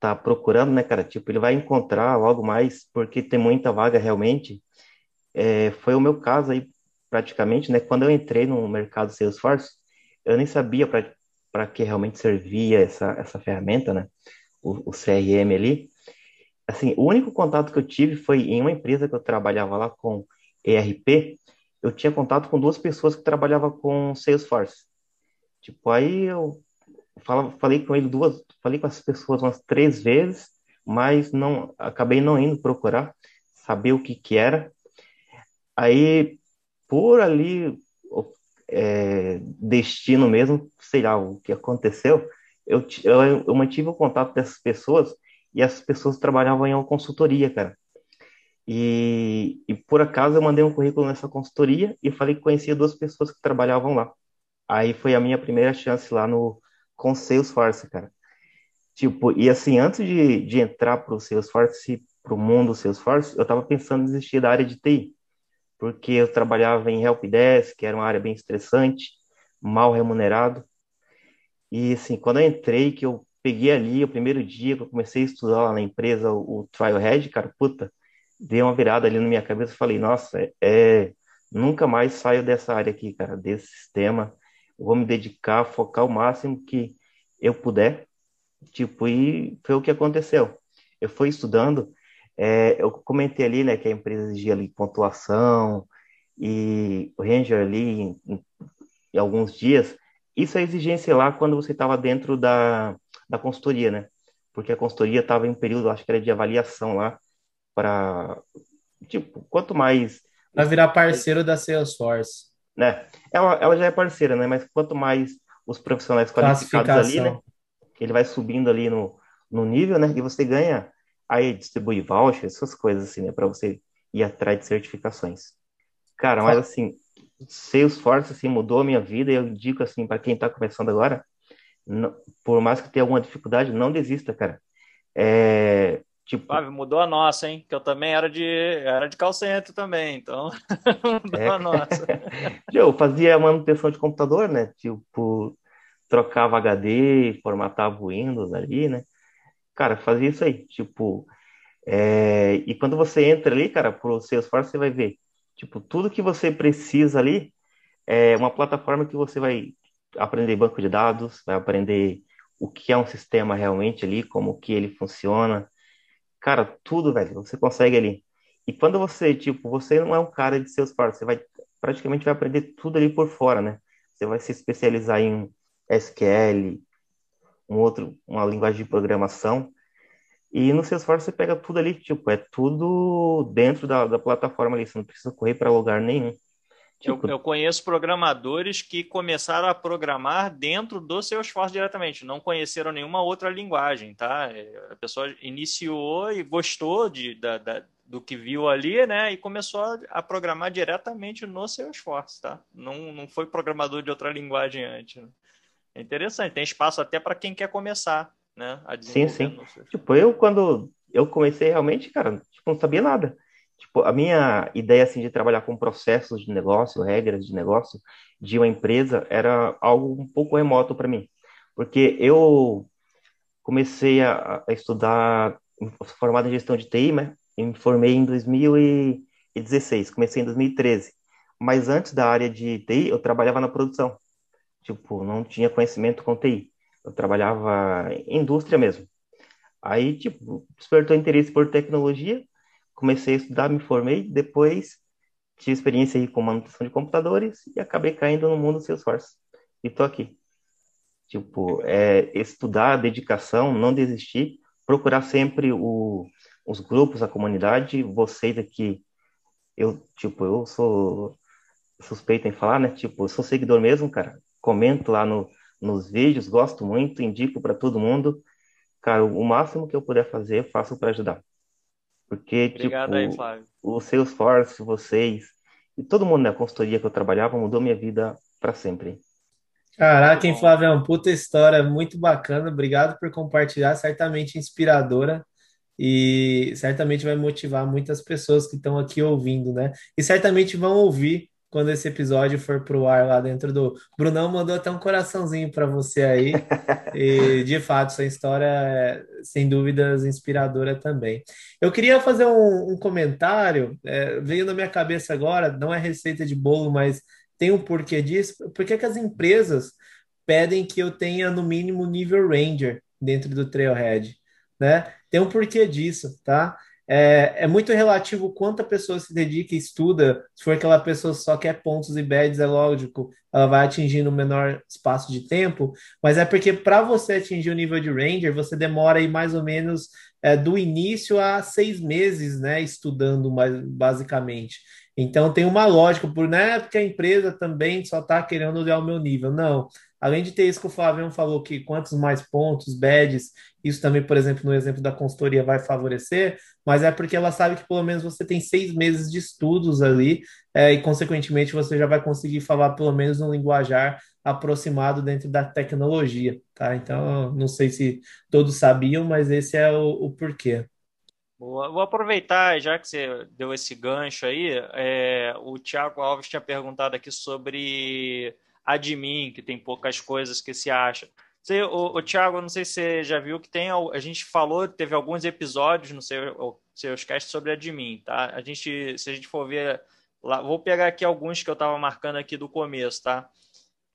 K: tá procurando, né, cara? Tipo, ele vai encontrar logo mais, porque tem muita vaga realmente. É, foi o meu caso aí, praticamente, né? Quando eu entrei no mercado Salesforce, eu nem sabia para que realmente servia essa, essa ferramenta, né? O, o CRM ali assim, o único contato que eu tive foi em uma empresa que eu trabalhava lá com ERP, eu tinha contato com duas pessoas que trabalhavam com Salesforce. Tipo, aí eu falei com ele duas, falei com essas pessoas umas três vezes, mas não acabei não indo procurar saber o que que era. Aí por ali é, destino mesmo, sei lá o que aconteceu, eu, eu, eu mantive o contato dessas pessoas e as pessoas trabalhavam em uma consultoria, cara. E, e por acaso eu mandei um currículo nessa consultoria e falei que conhecia duas pessoas que trabalhavam lá. Aí foi a minha primeira chance lá no com Salesforce, cara. Tipo, e assim, antes de, de entrar pro Salesforce, pro mundo Salesforce, eu tava pensando em desistir da área de TI, porque eu trabalhava em helpdesk, que era uma área bem estressante, mal remunerado. E assim, quando eu entrei, que eu peguei ali o primeiro dia que eu comecei a estudar lá na empresa o, o Trailhead, cara, puta, deu uma virada ali na minha cabeça falei, nossa, é, é, nunca mais saio dessa área aqui, cara, desse sistema. Eu vou me dedicar, focar o máximo que eu puder. Tipo, e foi o que aconteceu. Eu fui estudando, é, eu comentei ali, né, que a empresa exigia ali pontuação e o Ranger ali em, em, em alguns dias. Isso é exigência lá quando você estava dentro da, da consultoria, né? Porque a consultoria estava em um período, acho que era de avaliação lá, para tipo, quanto mais
B: para virar parceiro da Salesforce.
K: Né? Ela, ela já é parceira, né? Mas quanto mais os profissionais qualificados ali, né? Ele vai subindo ali no, no nível, né? E você ganha aí distribui voucher, essas coisas assim, né? Para você ir atrás de certificações. Cara, mas assim, Salesforce assim mudou a minha vida e eu digo assim para quem está começando agora, não, por mais que tenha alguma dificuldade, não desista, cara. É, Tipo...
E: Fábio, mudou a nossa, hein? Que eu também era de, era de call também, então mudou é. a nossa.
K: eu fazia manutenção de computador, né? Tipo, trocava HD, formatava o Windows ali, né? Cara, fazia isso aí, tipo... É... E quando você entra ali, cara, pro Salesforce, você vai ver, tipo, tudo que você precisa ali é uma plataforma que você vai aprender banco de dados, vai aprender o que é um sistema realmente ali, como que ele funciona, Cara, tudo, velho, você consegue ali. E quando você, tipo, você não é um cara de seus partes, você vai praticamente vai aprender tudo ali por fora, né? Você vai se especializar em SQL, um outro, uma linguagem de programação. E no Salesforce você pega tudo ali, tipo, é tudo dentro da, da plataforma ali, você não precisa correr para lugar nenhum.
E: Eu, eu, conheço programadores que começaram a programar dentro do Salesforce diretamente, não conheceram nenhuma outra linguagem, tá? É, a pessoa iniciou e gostou de, da, da, do que viu ali, né? E começou a, programar diretamente no Salesforce, tá? Não, não foi programador de outra linguagem antes. Né? É interessante, tem espaço até para quem quer começar, né?
K: sim, sim. Tipo, eu quando eu comecei realmente, cara, tipo, não sabia nada. Tipo, a minha ideia assim de trabalhar com processos de negócio, regras de negócio de uma empresa era algo um pouco remoto para mim, porque eu comecei a, a estudar formado em gestão de TI, né? E me formei em 2016, comecei em 2013. Mas antes da área de TI, eu trabalhava na produção. Tipo, não tinha conhecimento com TI. Eu trabalhava em indústria mesmo. Aí, tipo, despertou interesse por tecnologia comecei a estudar, me formei, depois tive experiência aí com manutenção de computadores e acabei caindo no mundo do Salesforce. E tô aqui. Tipo, é, estudar, dedicação, não desistir, procurar sempre o, os grupos, a comunidade, vocês aqui, eu, tipo, eu sou suspeito em falar, né? Tipo, eu sou seguidor mesmo, cara. Comento lá no, nos vídeos, gosto muito, indico para todo mundo. Cara, o máximo que eu puder fazer, faço para ajudar. Porque,
E: Obrigado
K: tipo,
E: aí, Flávio.
K: o Salesforce, vocês, e todo mundo na consultoria que eu trabalhava mudou minha vida para sempre.
B: Caraca, hein, Flávio, é uma puta história muito bacana. Obrigado por compartilhar, certamente inspiradora e certamente vai motivar muitas pessoas que estão aqui ouvindo, né? E certamente vão ouvir quando esse episódio for pro ar lá dentro do. Brunão mandou até um coraçãozinho para você aí. e de fato, sua história é, sem dúvidas, inspiradora também. Eu queria fazer um, um comentário, é, veio na minha cabeça agora, não é receita de bolo, mas tem um porquê disso. Por que, que as empresas pedem que eu tenha no mínimo nível Ranger dentro do Trailhead? Né? Tem um porquê disso, tá? É, é, muito relativo quanto a pessoa se dedica e estuda. Se for aquela pessoa que só quer pontos e badges, é lógico, ela vai atingindo um menor espaço de tempo, mas é porque para você atingir o nível de Ranger, você demora aí mais ou menos é, do início a seis meses, né, estudando basicamente. Então tem uma lógica, por, não é porque a empresa também só está querendo olhar o meu nível, não. Além de ter isso que o Flavião falou, que quantos mais pontos, badges, isso também, por exemplo, no exemplo da consultoria vai favorecer, mas é porque ela sabe que pelo menos você tem seis meses de estudos ali, é, e consequentemente você já vai conseguir falar pelo menos um linguajar aproximado dentro da tecnologia, tá? Então, não sei se todos sabiam, mas esse é o, o porquê.
E: Boa. Vou aproveitar, já que você deu esse gancho aí, é, o Tiago Alves tinha perguntado aqui sobre admin, que tem poucas coisas que se acha. Você, o, o Thiago, não sei se você já viu que tem. A gente falou, teve alguns episódios no seu, seus casts sobre admin, tá? A gente, se a gente for ver lá, vou pegar aqui alguns que eu estava marcando aqui do começo, tá?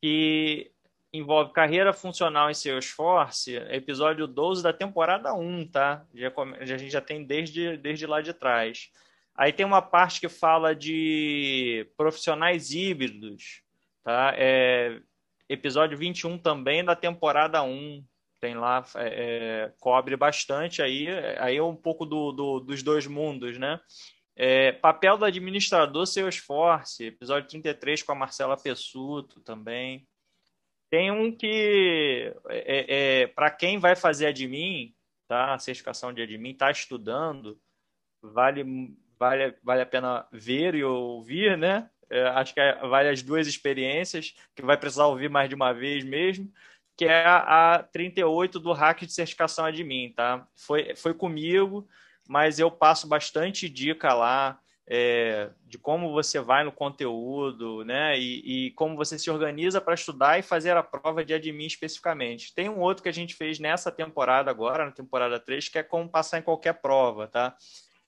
E: Que envolve carreira funcional em Salesforce, episódio 12 da temporada 1, tá? Já, a gente já tem desde, desde lá de trás. Aí tem uma parte que fala de profissionais híbridos, tá? É, episódio 21 também da temporada 1. Tem lá, é, é, cobre bastante aí, aí é um pouco do, do, dos dois mundos, né? É, papel do administrador Salesforce, episódio 33 com a Marcela Pessuto também. Tem um que, é, é, para quem vai fazer admin, tá? A certificação de admin, está estudando, vale, vale, vale a pena ver e ouvir, né? É, acho que é, vale as duas experiências, que vai precisar ouvir mais de uma vez mesmo, que é a, a 38 do hack de certificação admin, tá? Foi, foi comigo, mas eu passo bastante dica lá é, de como você vai no conteúdo, né? E, e como você se organiza para estudar e fazer a prova de admin especificamente. Tem um outro que a gente fez nessa temporada agora, na temporada 3, que é como passar em qualquer prova, tá?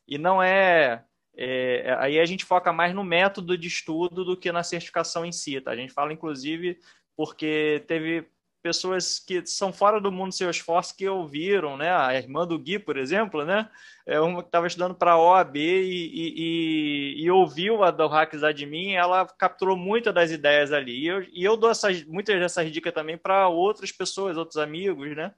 E: E não é, é aí a gente foca mais no método de estudo do que na certificação em si, tá? A gente fala, inclusive, porque teve pessoas que são fora do mundo seu esforço que ouviram, né? A irmã do Gui, por exemplo, né? É uma que estava estudando para a OAB e, e, e, ouviu a do Hacks Admin, ela capturou muitas das ideias ali. E eu, e eu dou essas, muitas dessas dicas também para outras pessoas, outros amigos, né?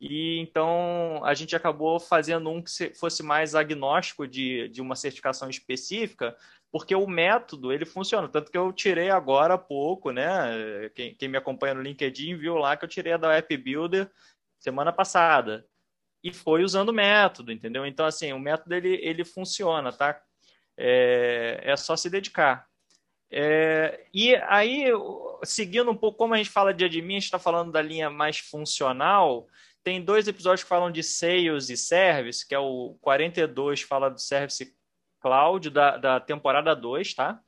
E: E então a gente acabou fazendo um que fosse mais agnóstico de, de uma certificação específica, porque o método ele funciona. Tanto que eu tirei agora há pouco, né? Quem, quem me acompanha no LinkedIn viu lá que eu tirei a da App Builder semana passada. E foi usando o método, entendeu? Então, assim, o método ele, ele funciona, tá? É, é só se dedicar. É, e aí, seguindo um pouco, como a gente fala de admin, a gente está falando da linha mais funcional. Tem dois episódios que falam de sales e service, que é o 42 fala do service Cloud da, da temporada 2, tá?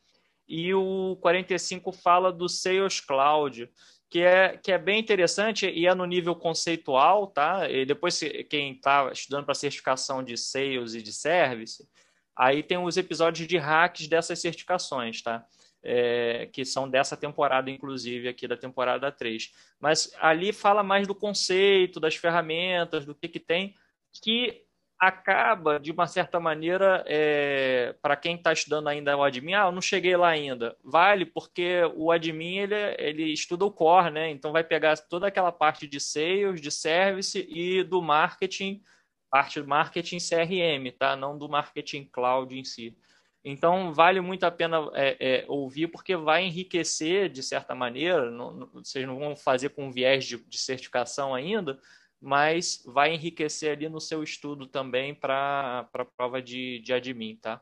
E: E o 45 fala do Sales Cloud, que é, que é bem interessante e é no nível conceitual, tá? E depois, quem está estudando para certificação de Sales e de Service, aí tem os episódios de hacks dessas certificações, tá? É, que são dessa temporada, inclusive, aqui da temporada 3. Mas ali fala mais do conceito, das ferramentas, do que, que tem, que acaba, de uma certa maneira, é, para quem está estudando ainda o admin, ah, eu não cheguei lá ainda. Vale, porque o admin ele, ele estuda o core, né? Então vai pegar toda aquela parte de sales, de service e do marketing, parte do marketing CRM, tá? Não do marketing cloud em si. Então vale muito a pena é, é, ouvir, porque vai enriquecer de certa maneira. Não, não, vocês não vão fazer com viés de, de certificação ainda, mas vai enriquecer ali no seu estudo também para a prova de, de admin, tá?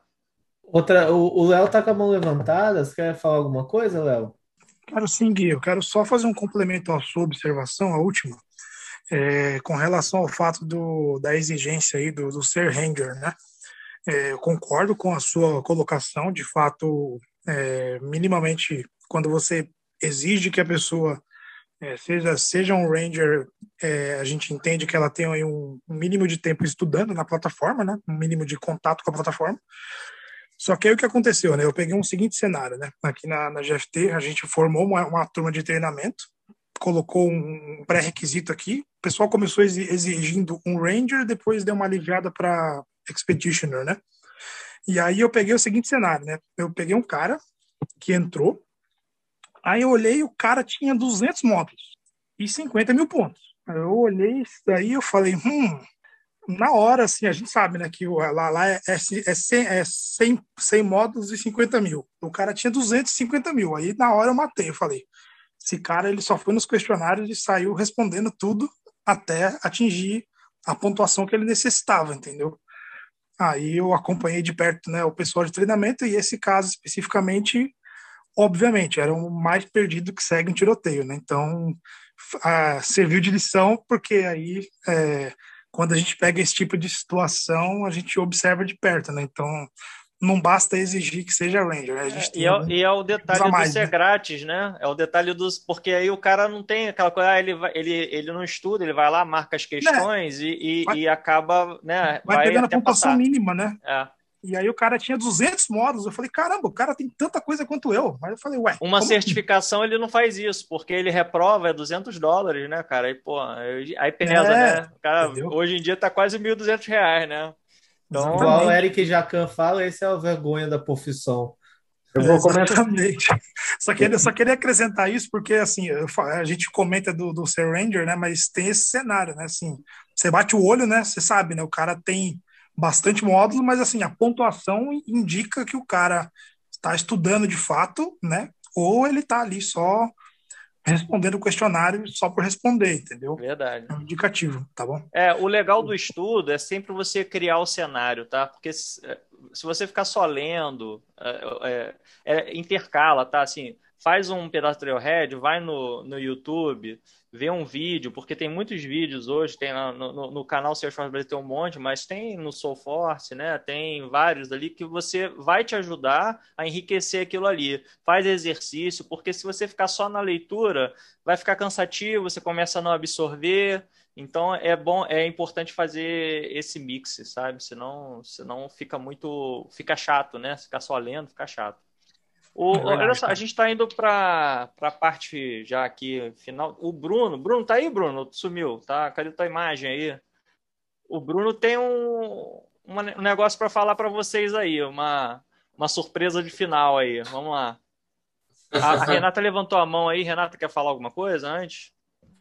B: Outra, o Léo tá com a mão levantada, você quer falar alguma coisa, Léo?
I: Quero sim, Gui, eu quero só fazer um complemento à sua observação, a última, é, com relação ao fato do, da exigência aí do, do ser ranger, né? É, eu concordo com a sua colocação, de fato, é, minimamente, quando você exige que a pessoa é, seja, seja um Ranger, é, a gente entende que ela tem aí um, mínimo de tempo estudando na plataforma, né? um mínimo de contato com a plataforma. Só que aí o que aconteceu, né? Eu peguei um seguinte cenário, né? Aqui na, na GFT, a gente formou uma, uma turma de treinamento, colocou um pré-requisito aqui, o pessoal começou exigindo um Ranger, depois deu uma aliviada para Expeditioner, né? E aí eu peguei o seguinte cenário, né? Eu peguei um cara que entrou, Aí eu olhei, o cara tinha 200 módulos e 50 mil pontos. Eu olhei isso daí eu falei, hum, na hora, assim, a gente sabe, né, que lá, lá é, é, 100, é 100, 100 módulos e 50 mil. O cara tinha 250 mil. Aí na hora eu matei, eu falei, esse cara ele só foi nos questionários e saiu respondendo tudo até atingir a pontuação que ele necessitava, entendeu? Aí eu acompanhei de perto né, o pessoal de treinamento e esse caso especificamente obviamente, era o mais perdido que segue um tiroteio, né? Então, a, serviu de lição, porque aí, é, quando a gente pega esse tipo de situação, a gente observa de perto, né? Então, não basta exigir que seja Ranger. Né? A gente
E: é, e, é, e, é, o detalhe mais, do ser né? grátis, né? É o detalhe dos. Porque aí o cara não tem aquela coisa, ah, ele, vai, ele, ele não estuda, ele vai lá, marca as questões é. e, e, vai, e, acaba. Né,
I: vai, vai pegando a pontuação passar. mínima, né? É. E aí o cara tinha 200 módulos. Eu falei, caramba, o cara tem tanta coisa quanto eu. Mas eu falei, ué.
E: Uma certificação ele não faz isso, porque ele reprova é 200 dólares, né, cara? Aí, pô, aí pesa, é, né? O cara, hoje em dia tá quase 1.200 reais, né?
B: Então, Igual o Eric Jacan fala, esse é a vergonha da profissão.
I: Eu vou comentar. Exatamente. Só queria, só queria acrescentar isso, porque assim, a gente comenta do, do ser Ranger, né? Mas tem esse cenário, né? Assim, você bate o olho, né? Você sabe, né? O cara tem bastante módulo, mas assim, a pontuação indica que o cara está estudando de fato, né? Ou ele está ali só respondendo o questionário só por responder, entendeu?
E: Verdade.
I: É um indicativo, tá bom?
E: É, o legal do estudo é sempre você criar o cenário, tá? Porque se, se você ficar só lendo, é, é, é intercala, tá? Assim, faz um pedaço do Trailhead, vai no, no YouTube, vê um vídeo, porque tem muitos vídeos hoje, tem no, no, no canal Salesforce Brasil tem um monte, mas tem no Soulforce, né? Tem vários ali que você vai te ajudar a enriquecer aquilo ali. Faz exercício, porque se você ficar só na leitura, vai ficar cansativo, você começa a não absorver. Então é bom, é importante fazer esse mix, sabe? Senão, senão fica muito, fica chato, né? Ficar só lendo, fica chato. O, é olha só, a gente está indo para a parte já aqui final. O Bruno, Bruno, tá aí, Bruno? Sumiu, tá? Cadê tua imagem aí? O Bruno tem um, um negócio para falar para vocês aí, uma, uma surpresa de final aí. Vamos lá. A, a Renata levantou a mão aí. Renata, quer falar alguma coisa antes?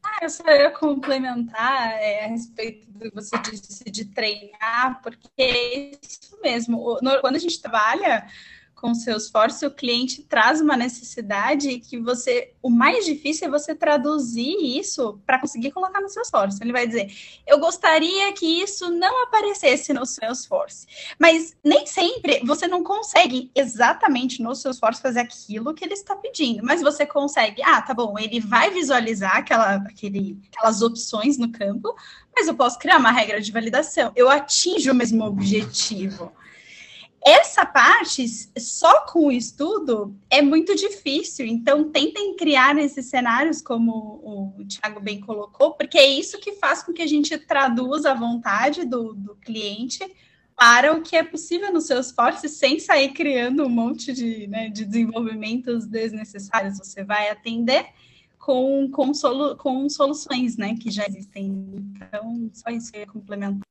H: Ah, eu só ia complementar é, a respeito do que você disse de treinar, porque é isso mesmo. Quando a gente trabalha com o Salesforce, o cliente traz uma necessidade que você, o mais difícil é você traduzir isso para conseguir colocar no Salesforce. Ele vai dizer, eu gostaria que isso não aparecesse no Salesforce, mas nem sempre você não consegue exatamente no Salesforce fazer aquilo que ele está pedindo, mas você consegue, ah, tá bom, ele vai visualizar aquela, aquele, aquelas opções no campo, mas eu posso criar uma regra de validação. Eu atinjo o mesmo objetivo. Essa parte, só com o estudo, é muito difícil. Então, tentem criar esses cenários, como o Thiago bem colocou, porque é isso que faz com que a gente traduza a vontade do, do cliente para o que é possível nos seus esforços, sem sair criando um monte de, né, de desenvolvimentos desnecessários. Você vai atender com, com, solu, com soluções né, que já existem. Então, só isso que eu ia complementar.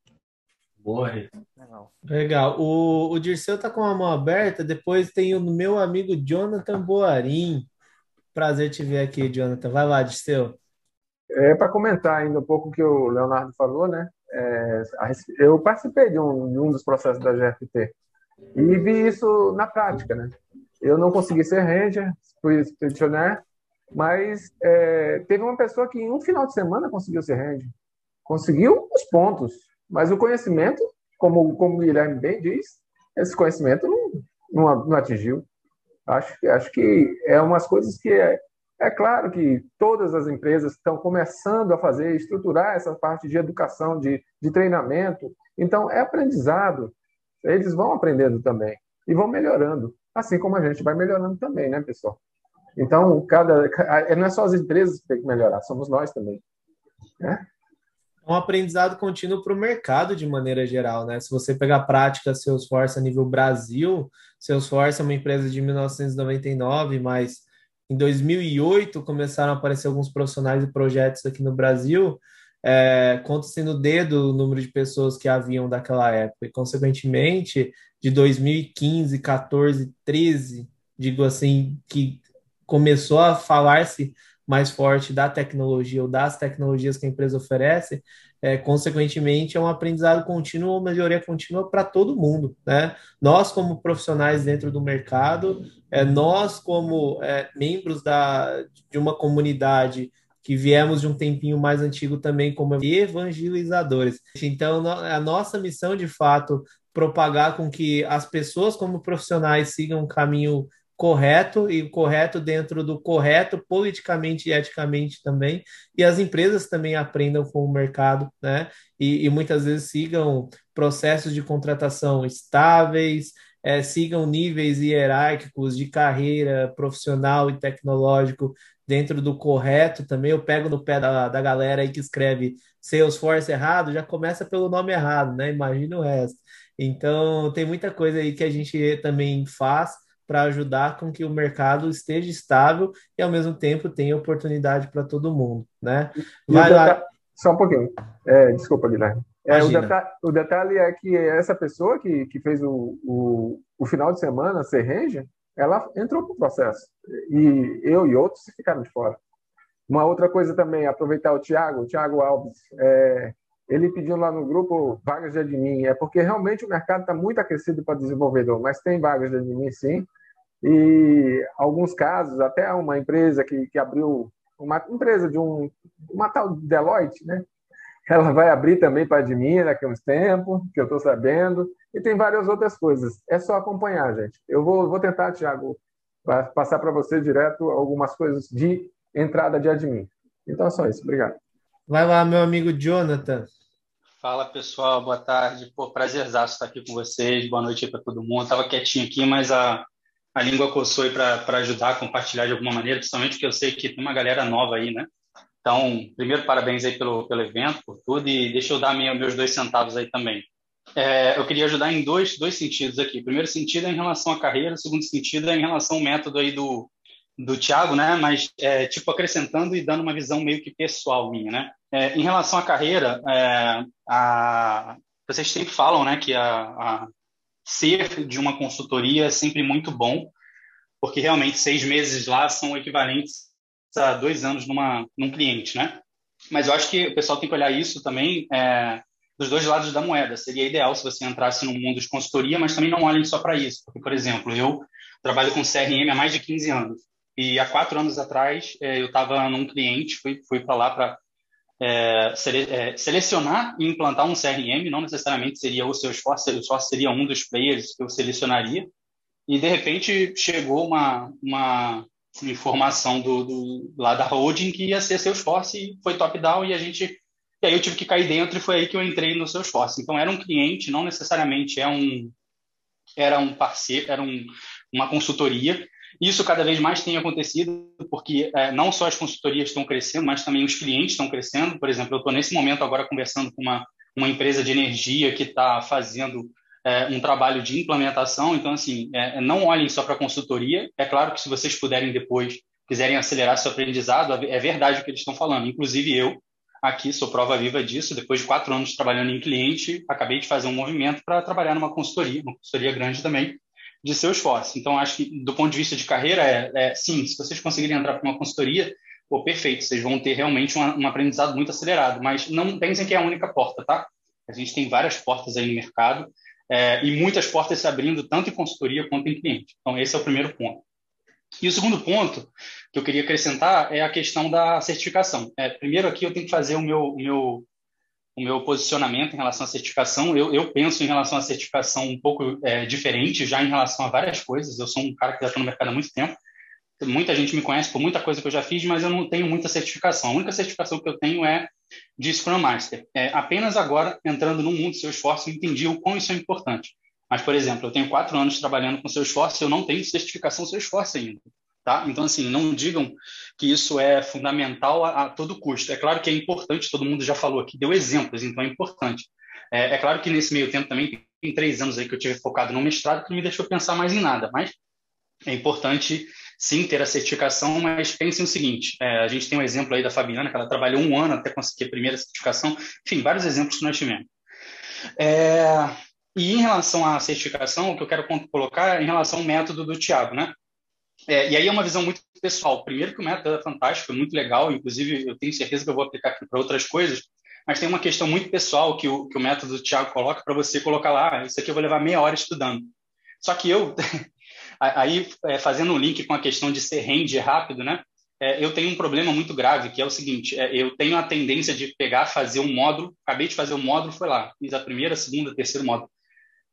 B: Boa, Legal. Legal. O, o Dirceu tá com a mão aberta. Depois tem o meu amigo Jonathan Boarim. Prazer te ver aqui, Jonathan. Vai lá, Dirceu.
J: É para comentar ainda um pouco o que o Leonardo falou, né? É, eu participei de um, de um dos processos da GFT e vi isso na prática, né? Eu não consegui ser ranger, fui petitioner, mas é, teve uma pessoa que em um final de semana conseguiu ser ranger. Conseguiu os pontos, mas o conhecimento, como, como o Guilherme bem diz, esse conhecimento não, não, não atingiu. Acho, acho que é umas coisas que é, é claro que todas as empresas estão começando a fazer, estruturar essa parte de educação, de, de treinamento. Então, é aprendizado. Eles vão aprendendo também e vão melhorando, assim como a gente vai melhorando também, né, pessoal? Então, cada, não é só as empresas que têm que melhorar, somos nós também. Né?
B: Um aprendizado contínuo para o mercado de maneira geral, né? Se você pegar a prática Salesforce a nível Brasil, Salesforce é uma empresa de 1999, mas em 2008 começaram a aparecer alguns profissionais e projetos aqui no Brasil. É, Conta-se no dedo o número de pessoas que haviam daquela época, e consequentemente, de 2015, 14, 13, digo assim, que começou a falar-se mais forte da tecnologia ou das tecnologias que a empresa oferece, é, consequentemente, é um aprendizado contínuo ou melhoria contínua para todo mundo. Né? Nós, como profissionais dentro do mercado, é, nós, como é, membros da, de uma comunidade que viemos de um tempinho mais antigo também como evangelizadores. Então, a nossa missão, de fato, propagar com que as pessoas, como profissionais, sigam um caminho correto e correto dentro do correto politicamente e eticamente também e as empresas também aprendam com o mercado né e, e muitas vezes sigam processos de contratação estáveis é, sigam níveis hierárquicos de carreira profissional e tecnológico dentro do correto também. Eu pego no pé da, da galera aí que escreve Salesforce errado, já começa pelo nome errado, né? Imagina o resto. Então, tem muita coisa aí que a gente também faz para ajudar com que o mercado esteja estável e ao mesmo tempo tenha oportunidade para todo mundo, né?
J: Vai lá. Só um pouquinho. É, desculpa, Guilherme. É, o, detalhe, o, detalhe, é que essa pessoa que, que fez o, o, o final de semana ser ranger, ela entrou para o processo. E eu e outros ficaram de fora. Uma outra coisa também, aproveitar o Thiago, o Thiago Alves, é, ele pediu lá no grupo vagas de admin, é porque realmente o mercado está muito aquecido para desenvolvedor, mas tem vagas de admin sim. E alguns casos, até uma empresa que, que abriu, uma empresa de um, uma tal Deloitte, né? Ela vai abrir também para admin daqui a uns tempos, que eu estou sabendo, e tem várias outras coisas. É só acompanhar, gente. Eu vou, vou tentar, Tiago, passar para você direto algumas coisas de entrada de admin. Então é só isso. Obrigado.
B: Vai lá, meu amigo Jonathan.
L: Fala pessoal, boa tarde. Pô, prazerzaço estar aqui com vocês. Boa noite para todo mundo. Tava quietinho aqui, mas a, a língua coçou para ajudar compartilhar de alguma maneira, principalmente porque eu sei que tem uma galera nova aí, né? Então, primeiro, parabéns aí pelo, pelo evento, por tudo, e deixa eu dar minha, meus dois centavos aí também. É, eu queria ajudar em dois, dois sentidos aqui. Primeiro sentido é em relação à carreira, segundo sentido é em relação ao método aí do, do Tiago, né? Mas, é, tipo, acrescentando e dando uma visão meio que pessoal minha, né? É, em relação à carreira, é, a, vocês sempre falam, né, que a, a ser de uma consultoria é sempre muito bom, porque realmente seis meses lá são equivalentes a dois anos numa, num cliente, né? Mas eu acho que o pessoal tem que olhar isso também é, dos dois lados da moeda. Seria ideal se você entrasse no mundo de consultoria, mas também não olhem só para isso. Porque, por exemplo, eu trabalho com CRM há mais de 15 anos. E há quatro anos atrás, é, eu estava num cliente, fui, fui para lá para é, sele, é, selecionar e implantar um CRM, não necessariamente seria o seu esforço, só seria um dos players que eu selecionaria. E, de repente, chegou uma, uma informação do, do, lá da holding que ia ser seu esforço e foi top-down e a gente... E aí eu tive que cair dentro e foi aí que eu entrei no seu esforço. Então, era um cliente, não necessariamente é um, era um parceiro, era um, uma consultoria, isso cada vez mais tem acontecido, porque é, não só as consultorias estão crescendo, mas também os clientes estão crescendo. Por exemplo, eu estou nesse momento agora conversando com uma, uma empresa de energia que está fazendo é, um trabalho de implementação. Então, assim, é, não olhem só para a consultoria. É claro que se vocês puderem depois, quiserem acelerar seu aprendizado, é verdade o que eles estão falando. Inclusive eu, aqui, sou prova viva disso. Depois de quatro anos trabalhando em cliente, acabei de fazer um movimento para trabalhar numa consultoria, uma consultoria grande também, de seu esforço. Então, acho que do ponto de vista de carreira, é, é sim, se vocês conseguirem entrar para uma consultoria, pô, perfeito, vocês vão ter realmente um, um aprendizado muito acelerado, mas não pensem que é a única porta, tá? A gente tem várias portas aí no mercado é, e muitas portas se abrindo tanto em consultoria quanto em cliente. Então, esse é o primeiro ponto. E o segundo ponto que eu queria acrescentar é a questão da certificação. É, primeiro aqui eu tenho que fazer o meu, o meu o meu posicionamento em relação à certificação. Eu, eu penso em relação à certificação um pouco é, diferente, já em relação a várias coisas. Eu sou um cara que já está no mercado há muito tempo. Muita gente me conhece por muita coisa que eu já fiz, mas eu não tenho muita certificação. A única certificação que eu tenho é de Scrum Master. É, apenas agora, entrando no mundo do seu esforço, eu entendi o quão isso é importante. Mas, por exemplo, eu tenho quatro anos trabalhando com seu esforço e eu não tenho certificação seu esforço ainda. Tá? Então, assim, não digam que isso é fundamental a, a, todo custo. É claro que é importante, todo mundo já falou aqui, deu exemplos, então é importante. É, é claro que nesse meio tempo também tem três anos aí que eu tive focado no mestrado que não me deixou pensar mais em nada, mas é importante sim ter a certificação, mas pensem o seguinte: é, a gente tem um exemplo aí da Fabiana, que ela trabalhou um ano até conseguir a primeira certificação, enfim, vários exemplos que nós tivemos. É, e em relação à certificação, o que eu quero colocar é em relação ao método do Tiago, né? É, e aí é uma visão muito pessoal. Primeiro que o método é fantástico, é muito legal, inclusive eu tenho certeza que eu vou aplicar aqui para outras coisas, mas tem uma questão muito pessoal que o, que o método do Thiago coloca para você colocar lá, ah, isso aqui eu vou levar meia hora estudando. Só que eu, aí é, fazendo um link com a questão de ser rende rápido, né? É, eu tenho um problema muito grave, que é o seguinte, é, eu tenho a tendência de pegar, fazer um módulo, acabei de fazer um módulo, foi lá, fiz a primeira, segunda, terceiro módulo.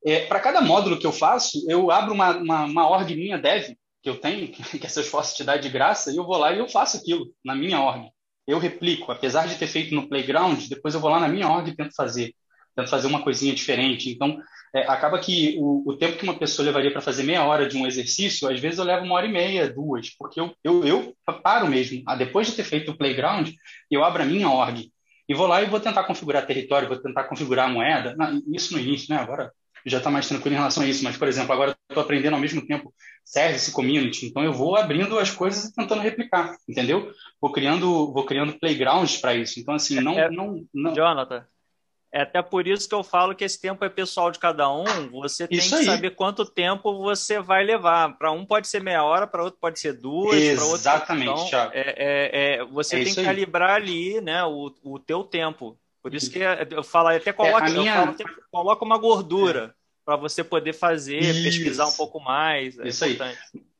L: É, para cada módulo que eu faço, eu abro uma, uma, uma org minha dev, que eu tenho, que essa esforço te dá de graça, e eu vou lá e eu faço aquilo na minha org. Eu replico, apesar de ter feito no playground, depois eu vou lá na minha org e tento fazer. tento fazer uma coisinha diferente. Então, é, acaba que o, o, tempo que uma pessoa levaria para fazer meia hora de um exercício, às vezes eu levo uma hora e meia, duas, porque eu, eu, eu paro mesmo. Ah, depois de ter feito o playground, eu abro a minha org e vou lá e vou tentar configurar território, vou tentar configurar a moeda. Isso no início, né? Agora já está mais tranquilo em relação a isso, mas, por exemplo, agora estou aprendendo ao mesmo tempo service community, então eu vou abrindo as coisas e tentando replicar, entendeu? Vou criando, vou criando playgrounds para isso. Então, assim, não,
E: é,
L: não, não.
E: Jonathan, é até por isso que eu falo que esse tempo é pessoal de cada um. Você tem isso que aí. saber quanto tempo você vai levar. Para um pode ser meia hora, para outro pode ser duas.
L: Exatamente,
E: outro,
L: então,
E: é, é, é, Você é tem que calibrar ali né, o, o teu tempo. Por isso que eu falo, até coloca, é, minha... falo, coloca uma gordura para você poder fazer, isso. pesquisar um pouco mais.
L: É isso importante. aí.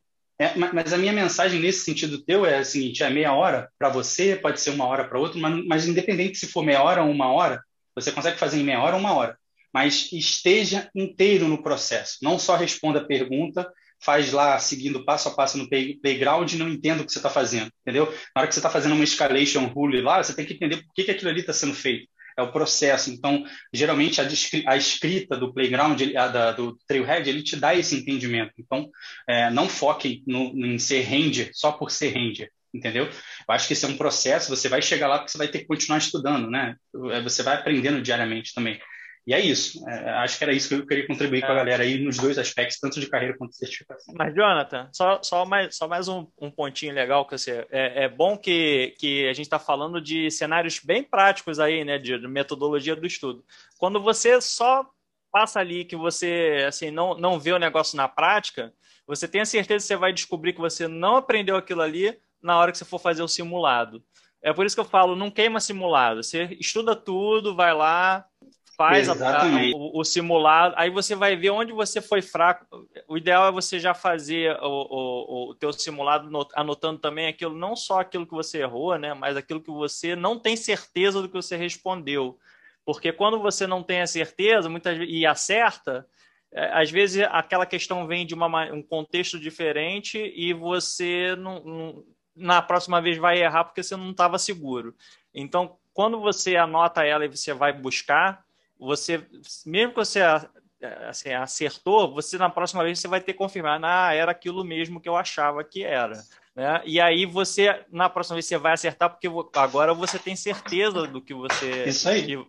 L: É, mas a minha mensagem nesse sentido teu é a seguinte: é meia hora para você, pode ser uma hora para outro, mas, mas independente se for meia hora ou uma hora, você consegue fazer em meia hora ou uma hora, mas esteja inteiro no processo. Não só responda a pergunta, faz lá seguindo passo a passo no playground e não entenda o que você está fazendo, entendeu? Na hora que você está fazendo uma escalation rule lá, você tem que entender por que, que aquilo ali está sendo feito. É o processo. Então, geralmente, a, a escrita do playground, a, da, do trailhead, ele te dá esse entendimento. Então, é, não foque no, em ser ranger só por ser ranger entendeu? Eu acho que esse é um processo, você vai chegar lá porque você vai ter que continuar estudando, né? É, você vai aprendendo diariamente também. E é isso. É, acho que era isso que eu queria contribuir é. com a é. galera aí nos dois aspectos, tanto de carreira quanto de certificação.
E: Mas, Jonathan, só, só mais, só mais um, um pontinho legal que você. É, é bom que, que a gente está falando de cenários bem práticos aí, né? De, de metodologia do estudo. Quando você só passa ali que você assim não, não vê o negócio na prática, você tem a certeza que você vai descobrir que você não aprendeu aquilo ali na hora que você for fazer o simulado. É por isso que eu falo, não queima simulado. Você estuda tudo, vai lá, faz a, a, o, o, simulado, aí você vai ver onde você foi fraco. O ideal é você já fazer o, o, o teu simulado anotando também aquilo, não só aquilo que você errou, né, mas aquilo que você não tem certeza do que você respondeu. Porque quando você não tem a certeza muitas, e acerta, é, às vezes aquela questão vem de uma, um contexto diferente e você não, não na próxima vez vai errar porque você não estava seguro. Então, quando você anota ela e você vai buscar, você, mesmo que você assim, acertou, você na próxima vez você vai ter que confirmar, ah, era aquilo mesmo que eu achava que era. Né? E aí você, na próxima vez, você vai acertar, porque agora você tem certeza do que você.
L: Isso aí.
E: Que,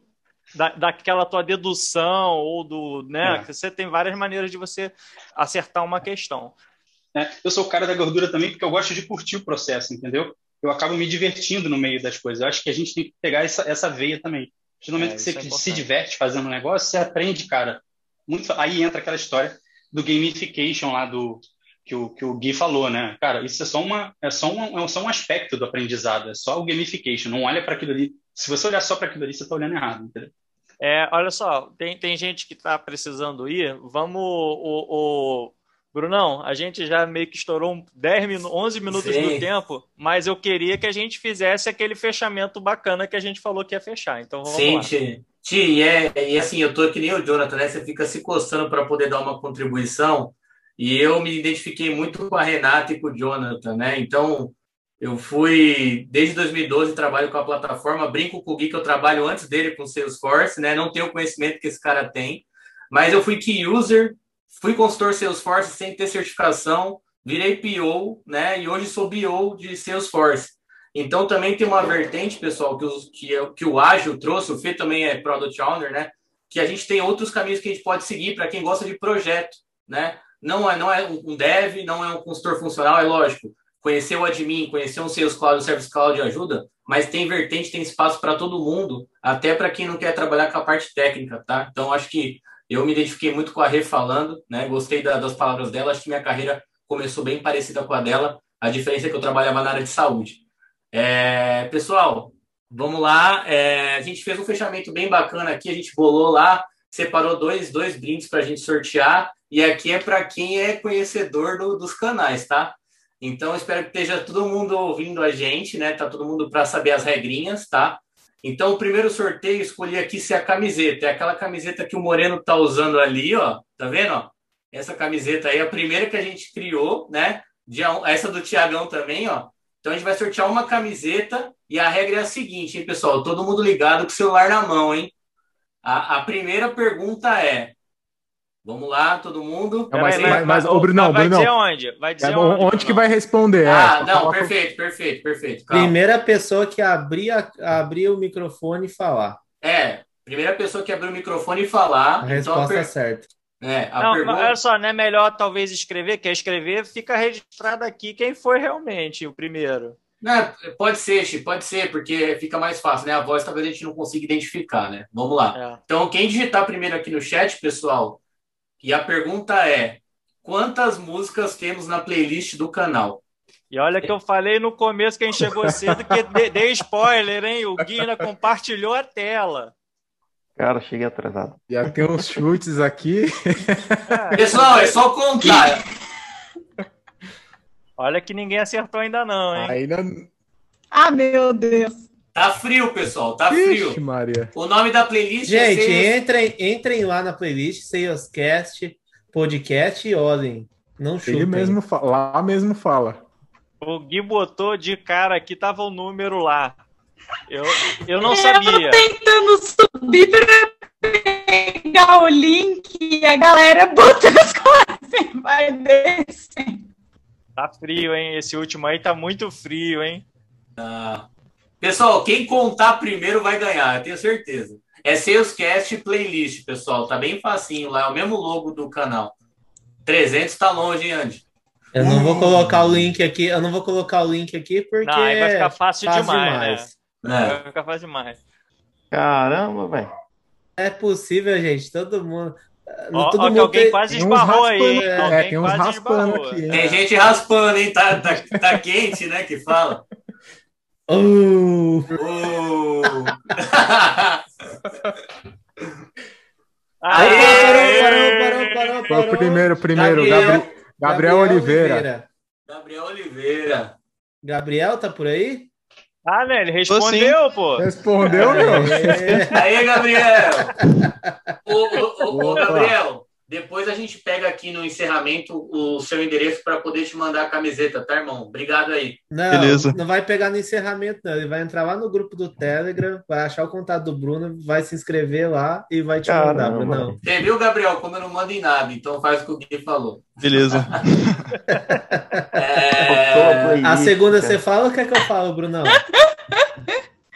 E: da, daquela tua dedução, ou do. Né? É. Você tem várias maneiras de você acertar uma questão.
L: Né? Eu sou o cara da gordura também porque eu gosto de curtir o processo, entendeu? Eu acabo me divertindo no meio das coisas. Eu acho que a gente tem que pegar essa, essa veia também. No momento é, que você é se diverte fazendo um negócio, você aprende, cara. Muito... Aí entra aquela história do gamification lá do que o, que o Gui falou, né? Cara, isso é só, uma, é, só um, é só um aspecto do aprendizado, é só o gamification. Não olha para aquilo ali. Se você olhar só para aquilo ali, você está olhando errado, entendeu?
E: É, olha só, tem, tem gente que está precisando ir. Vamos. O, o, Brunão, a gente já meio que estourou 10 min 11 minutos Sim. do tempo, mas eu queria que a gente fizesse aquele fechamento bacana que a gente falou que ia fechar. Então vamos
D: Sim,
E: lá.
D: Ti. Ti, e, é, e assim, eu tô que nem o Jonathan, né? Você fica se coçando para poder dar uma contribuição. E eu me identifiquei muito com a Renata e com o Jonathan, né? Então, eu fui, desde 2012, trabalho com a plataforma, brinco com o Gui que eu trabalho antes dele com Salesforce, né? Não tenho o conhecimento que esse cara tem, mas eu fui key user, Fui consultor Salesforce sem ter certificação, virei PO, né? E hoje sou BO de Salesforce. Então também tem uma vertente, pessoal, que, os, que, é que o Ágil trouxe, o Fê também é Product Owner, né? Que a gente tem outros caminhos que a gente pode seguir para quem gosta de projeto, né? Não é, não é um dev, não é um consultor funcional, é lógico. Conhecer o admin, conhecer um Sales Cloud, o Service Cloud ajuda, mas tem vertente, tem espaço para todo mundo, até para quem não quer trabalhar com a parte técnica, tá? Então acho que eu me identifiquei muito com a Rê falando, né? Gostei da, das palavras dela. Acho que minha carreira começou bem parecida com a dela. A diferença é que eu trabalhava na área de saúde. É, pessoal, vamos lá. É, a gente fez um fechamento bem bacana aqui. A gente bolou lá, separou dois, dois brindes para a gente sortear. E aqui é para quem é conhecedor do, dos canais, tá? Então, espero que esteja todo mundo ouvindo a gente, né? Tá todo mundo para saber as regrinhas, tá? Então, o primeiro sorteio escolhi aqui ser a camiseta. É aquela camiseta que o Moreno tá usando ali, ó. Tá vendo? Ó? Essa camiseta aí é a primeira que a gente criou, né? Essa do Tiagão também, ó. Então a gente vai sortear uma camiseta e a regra é a seguinte, hein, pessoal? Todo mundo ligado com o celular na mão, hein? A, a primeira pergunta é: Vamos lá, todo mundo.
C: Não, mas, mas, mas, ô, Brunão,
E: vai
C: Brunão,
E: dizer onde? Vai dizer
C: é,
E: onde?
C: onde que vai responder?
D: Ah,
C: é,
D: não, perfeito, perfeito, perfeito. Calma.
B: Primeira pessoa que abrir, a- abrir o microfone e falar.
D: É, primeira pessoa que abrir o microfone e falar.
B: A
D: então,
B: resposta
D: per-
B: certa.
D: é, a
E: Não,
D: pergunta.
E: mas olha só, não é melhor talvez escrever? Quer escrever, fica registrado aqui quem foi realmente o primeiro.
D: Não, pode ser, Chi, pode ser, porque fica mais fácil, né? A voz talvez a gente não consiga identificar, né? Vamos lá.
E: É.
D: Então, quem digitar primeiro aqui no chat, pessoal, e a pergunta é: quantas músicas temos na playlist do canal?
E: E olha que eu falei no começo, quem chegou cedo, que de- dei spoiler, hein? O Gui ainda compartilhou a tela.
K: Cara, cheguei atrasado.
C: Já tem uns chutes aqui.
D: Pessoal, é só contar.
E: Olha que ninguém acertou ainda não, hein?
C: Ainda.
H: Ah, meu Deus.
D: Tá frio, pessoal, tá frio.
C: Ixi, Maria.
D: O nome da playlist é
B: Gente,
D: Sales-
B: entrem, entrem lá na playlist, Salescast, podcast e olhem. Não chutem.
C: Ele mesmo fala, lá mesmo fala.
E: O Gui botou de cara aqui, tava o número lá. Eu, eu não
H: Eu
E: sabia.
H: tô tentando subir pra pegar o link e a galera botando as coisas. Vai descer.
E: Tá frio, hein? Esse último aí tá muito frio, hein?
D: Ah. Pessoal, quem contar primeiro vai ganhar, eu tenho certeza. É Salescast Playlist, pessoal. Tá bem facinho lá, é o mesmo logo do canal. 300 tá longe, hein, Andy?
B: Eu não vou colocar o link aqui, eu não vou colocar o link aqui porque
E: Não, aí vai ficar fácil,
B: fácil
E: demais, né?
D: É.
E: Vai ficar fácil demais.
K: Caramba, velho.
B: É possível, gente, todo mundo.
E: Ó,
B: todo
E: ó
B: mundo
E: alguém
B: tem-
E: quase
C: Tem
E: esbarrou aí,
C: é, tem uns raspando
E: esbarrou.
C: aqui.
D: Tem
C: hein?
D: gente raspando, hein? Tá, tá, tá quente, né? Que fala.
B: Oh,
D: Oh.
E: Aê!
B: parou, parou, parou, parou.
C: o primeiro, primeiro.
B: Gabriel-
C: Gabri- Gabriel, Oliveira.
D: Gabriel Oliveira.
B: Gabriel tá por aí?
E: Ah, né? Ele respondeu, pô.
C: Respondeu, meu?
D: Aí, Gabriel! Ô, ô, ô, ô. Gabriel, depois a gente pega aqui no encerramento o seu endereço para poder te mandar a camiseta, tá, irmão? Obrigado aí.
B: Não,
M: Beleza.
B: não vai pegar no encerramento, não. Ele vai entrar lá no grupo do Telegram, vai achar o contato do Bruno, vai se inscrever lá e vai te mandar,
K: Caramba.
B: Brunão.
D: Você viu, Gabriel, como eu não mando em nada, então faz o que o Gui falou.
M: Beleza.
D: É,
B: A segunda você fala ou quer que eu falo, Brunão?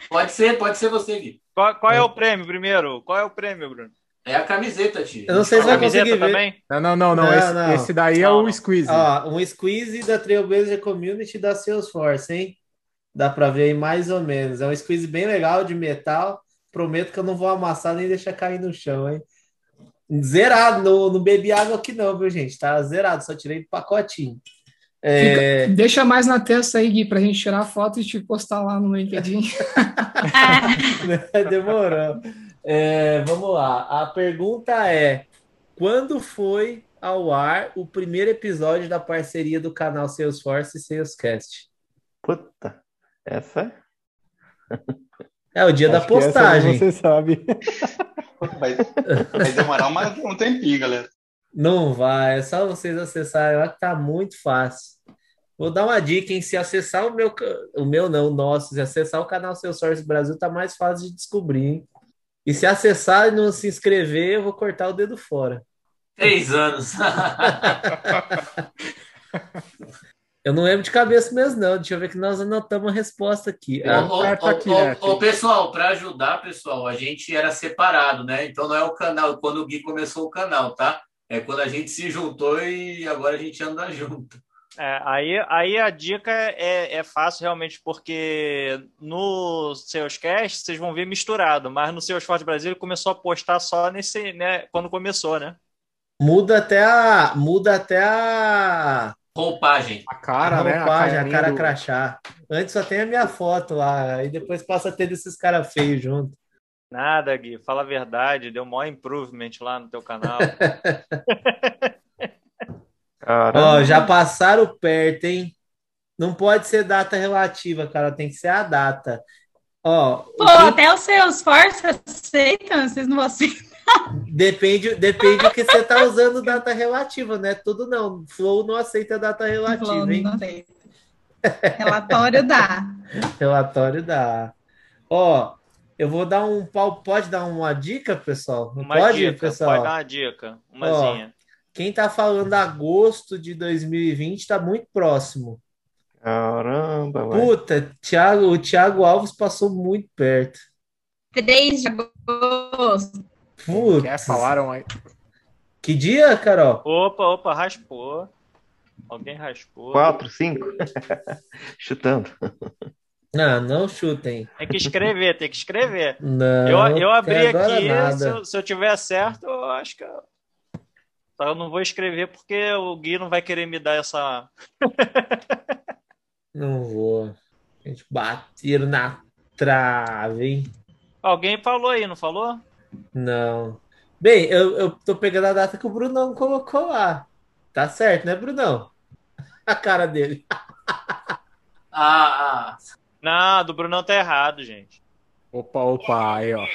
D: Pode ser, pode ser você, Gui.
E: Qual, qual é o prêmio primeiro? Qual é o prêmio, Bruno?
D: É a camiseta, tio.
B: Eu não sei se
E: A
B: vai
E: camiseta
B: conseguir ver.
E: também?
C: Não, não, não, não.
B: Não,
C: esse,
B: não.
C: esse daí é
E: Não,
C: o
E: não.
C: squeeze.
B: Ó, um squeeze da Trailblazer Community da Salesforce, hein? Dá pra ver aí mais ou menos. É um squeeze bem legal de metal. Prometo que eu não vou amassar nem deixar cair no chão, hein? Zerado, não, não bebi água aqui não, viu, gente? Tá zerado, só tirei do pacotinho. É,
N: Deixa mais na testa aí, Gui, pra gente tirar a foto e te postar lá no LinkedIn.
B: demorou. É, vamos lá. A pergunta é: quando foi ao ar o primeiro episódio da parceria do canal Salesforce e Salescast?
K: Puta, essa
B: É o dia da
O: Acho que essa
B: postagem.
O: Você sabe.
L: Vai, vai demorar uma- um tempinho, galera.
B: Não vai, é só vocês acessarem lá que tá muito fácil. Vou dar uma dica, hein? Se acessar o meu, o meu não, o nosso, se acessar o canal Salesforce Brasil, tá mais fácil de descobrir, hein? E se acessar e não se inscrever, eu vou cortar o dedo fora.
D: Três anos.
B: Eu não lembro de cabeça mesmo, não. Deixa eu ver que nós anotamos a resposta aqui.
D: Ô,
B: Ah,
D: ô, ô,
C: aqui,
D: ô,
C: né,
D: ô, pessoal, para ajudar, pessoal, a gente era separado, né? Então não é o canal, quando o Gui começou o canal, tá? É quando a gente se juntou e agora a gente anda junto.
E: É, aí, aí a dica é, é fácil realmente, porque no Salescast vocês vão ver misturado, mas no Salesforce Brasil ele começou a postar só nesse, né, quando começou, né?
B: muda até a. Muda até a.
D: Roupagem.
C: A cara,
B: a
C: né?
B: roupagem, a,
C: carinha
B: cara
C: do-
B: crachá. Antes só tem a minha foto lá, aí depois passa a ter desses caras feios junto.
E: Nada, Gui, fala a verdade, deu maior improvement lá no teu canal.
B: Ó, já passaram perto, hein? Não pode ser data relativa, cara, tem que ser a data. Ó,
H: Pô, até os seus forças aceitam, vocês não aceitam.
B: depende, depende do que você tá usando data relativa, né? Tudo não. Flow não aceita data relativa, hein?
H: Não aceita. Relatório dá.
B: Relatório dá. Ó, Eu vou dar um pau. Pode dar uma dica, pessoal? Não
E: Uma
B: pode,
E: dica,
B: pessoal?
E: pode dar uma dica. Umazinha.
B: Quem tá falando agosto de 2020 tá muito próximo.
K: Caramba, velho.
B: Puta, Thiago, o Thiago Alves passou muito perto.
H: 3 de agosto.
B: Putz.
C: Quer falaram aí?
B: Que dia, Carol?
E: Opa, opa, raspou. Alguém raspou.
K: Quatro, cinco? Chutando.
B: Ah, não chutem.
E: Tem que escrever, tem que escrever.
B: Não,
E: Eu, eu abri aqui, se eu, se eu tiver certo, eu acho que. Eu... Só eu não vou escrever porque o Gui não vai querer me dar essa.
B: Não vou. A gente bateram na trave, hein?
E: Alguém falou aí, não falou?
B: Não. Bem, eu, eu tô pegando a data que o Brunão colocou lá. Tá certo, né, Brunão? A cara dele.
D: Ah, ah.
E: Não, do Brunão tá errado, gente.
C: Opa, opa, aí, ó.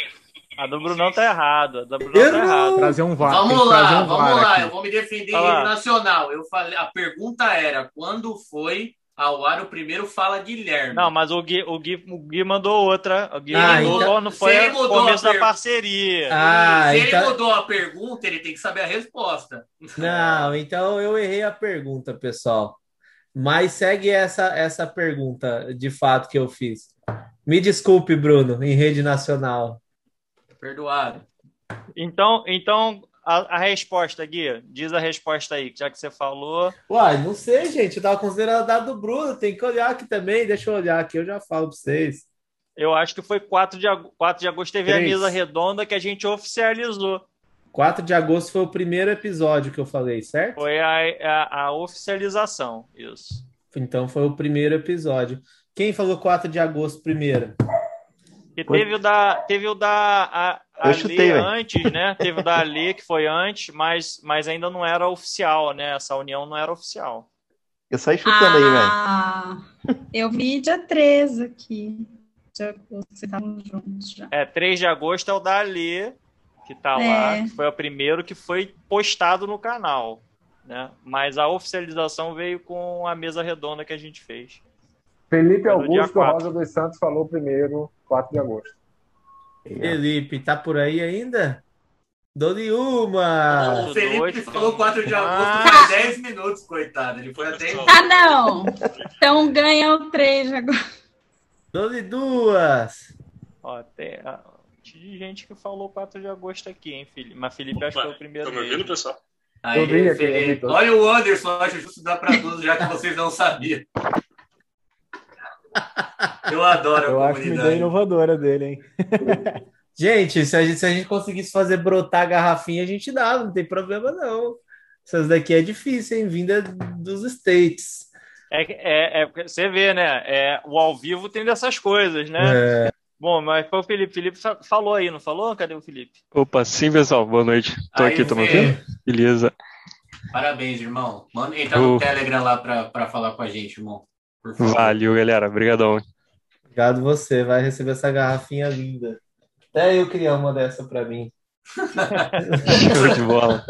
E: A do Brunão tá errado. A do Brunão tá errado.
C: Trazer um VAR.
D: Vamos lá,
C: um
D: vamos
C: VAR
D: lá.
C: aqui.
D: Eu vou me defender em rede nacional. Eu falei, a pergunta era quando foi ao ar o primeiro Fala Guilherme?
E: Não, mas o Gui, o Gui, o Gui mandou outra. O Gui
B: Ah,
E: mandou
B: então-
E: não foi
D: se ele
E: o
D: mudou
E: começo
D: a
E: da
D: per-
E: parceria.
B: Ah,
D: Se
B: então-
D: ele mudou a pergunta, ele tem que saber a resposta.
B: Não, então eu errei a pergunta, pessoal. Mas segue essa, essa pergunta de fato que eu fiz. Me desculpe, Bruno, em rede nacional.
D: Perdoado.
E: Então, então a, a resposta, Gui, diz a resposta aí, já que você falou.
B: Uai, não sei, gente. Eu tava considerando a data do Bruno. Tem que olhar aqui também. Deixa eu olhar aqui, eu já falo pra vocês.
E: Eu acho que foi 4 de, ag- 4 de agosto, teve a
B: Três.
E: mesa redonda que a gente oficializou.
B: 4 de agosto foi o primeiro episódio que eu falei, certo?
E: Foi a, a, a oficialização, isso.
B: Então foi o primeiro episódio. Quem falou 4 de agosto primeiro?
E: E teve o da, teve o da a, a
K: Eu chutei,
E: antes, né? Teve o da Lê que foi antes, mas, mas ainda não era oficial, né? Essa união não era oficial.
K: Eu saí chutando aí, velho.
H: Ah, eu vi dia 13 aqui. De agosto, vocês estavam juntos já.
E: É, 3 de agosto é o da Alê, que tá
H: É.
E: lá, que foi o primeiro que foi postado no canal, né? Mas a oficialização veio com a mesa redonda que a gente fez.
J: Felipe Augusto. Rosa dos Santos falou primeiro, 4 de agosto.
B: Felipe, tá por aí ainda? Dou-lhe uma!
D: O Felipe
E: noite,
D: falou 4 de agosto
E: Ah.
D: faz 10 minutos, coitado. Ele foi até.
H: Ah, não! Então ganha o 3 de agosto.
B: Dou-lhe duas!
E: Ó, tem a, de gente que falou 4 de agosto aqui, hein, Felipe? Mas Felipe acho que foi o primeiro dele.
M: pessoal?
D: Aí,
J: vi aqui,
D: Felipe. Olha o Anderson, acho justo dar para todos, já que vocês não sabiam. Eu adoro a
A: Eu acho uma ideia inovadora dele, hein?
B: Gente, se a gente, se a gente conseguisse fazer brotar a garrafinha, a gente dava, não tem problema não. Essas daqui é difícil, hein? Vinda dos States.
E: É, é, é, você vê, né? É, o ao vivo tem dessas coisas, né?
B: É.
E: Bom, mas foi o Felipe. Felipe fa- falou aí, não falou? Cadê o Felipe?
M: Opa, sim, pessoal. Boa noite. Tô
D: Aí,
M: aqui, tô me? Beleza.
D: Parabéns, irmão. Manda entrar no
M: Uh.
D: Telegram lá para falar com a gente, irmão. Por favor.
M: Valeu, galera. Obrigadão.
B: Obrigado você, vai receber essa garrafinha linda. Até eu queria uma dessa pra mim.
M: Show de bola.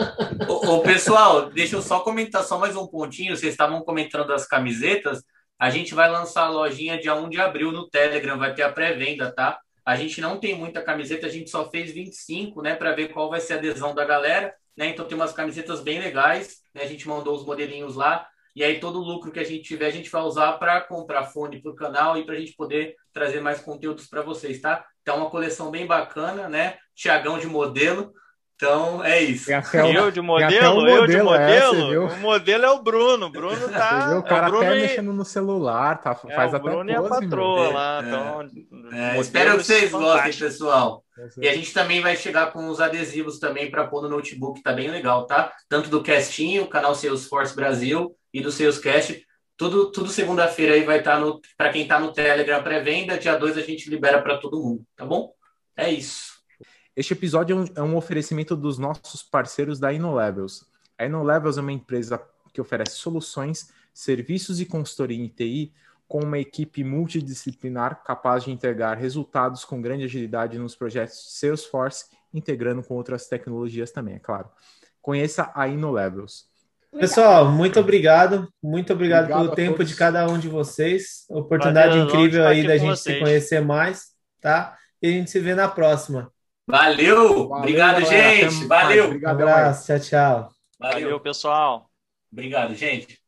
D: Ô, ô, pessoal, deixa eu só comentar só mais um pontinho. Vocês estavam comentando das camisetas. A gente vai lançar a lojinha dia 1 de abril no Telegram, vai ter a pré-venda, tá? A gente não tem muita camiseta, a gente só fez 25, né, para ver qual vai ser a adesão da galera, né? Então tem umas camisetas bem legais, né? A gente mandou os modelinhos lá. E aí todo o lucro que a gente tiver, a gente vai usar para comprar fone para o canal e para a gente poder trazer mais conteúdos para vocês, tá? Então uma coleção bem bacana, né? Tiagão de modelo. Então é isso.
C: O-
E: Eu de modelo?
C: um
E: eu de
C: modelo, é,
E: o modelo é o Bruno. O Bruno
C: Você
E: tá.
C: viu? O cara
E: é o Bruno
C: até
E: e,
C: mexendo no celular, tá?
E: é,
C: Faz
E: o
C: até
E: Bruno e a
C: pose, meu.
E: patroa
D: meu.
E: lá.
D: É,
E: Então,
D: É, espero que vocês gostem, pessoal. E a gente também vai chegar com os adesivos também para pôr no notebook, tá bem legal, tá? Tanto do Castinho, canal Salesforce Brasil e do Salescast. Tudo, tudo segunda-feira aí vai estar no para quem tá no Telegram pré-venda, dia 2 a gente libera para todo mundo, tá bom? É isso.
C: Este episódio é um, é um oferecimento dos nossos parceiros da InnoLevels. A InnoLevels é uma empresa que oferece soluções, serviços e consultoria em TI com uma equipe multidisciplinar capaz de entregar resultados com grande agilidade nos projetos de Salesforce, integrando com outras tecnologias também, é claro. Conheça a InnoLevels.
B: Pessoal, muito obrigado. Muito obrigado,
C: Obrigado
B: pelo tempo
C: todos.
B: de cada um de vocês. Oportunidade
E: Prazer,
B: incrível aí da gente se
E: vocês.
B: conhecer mais, tá? e a gente se vê na próxima.
D: Valeu!
C: Valeu,
D: obrigado,
C: galera.
D: gente. Valeu.
B: Um abraço, tchau, tchau.
D: Valeu.
E: Valeu, pessoal.
D: Obrigado, gente.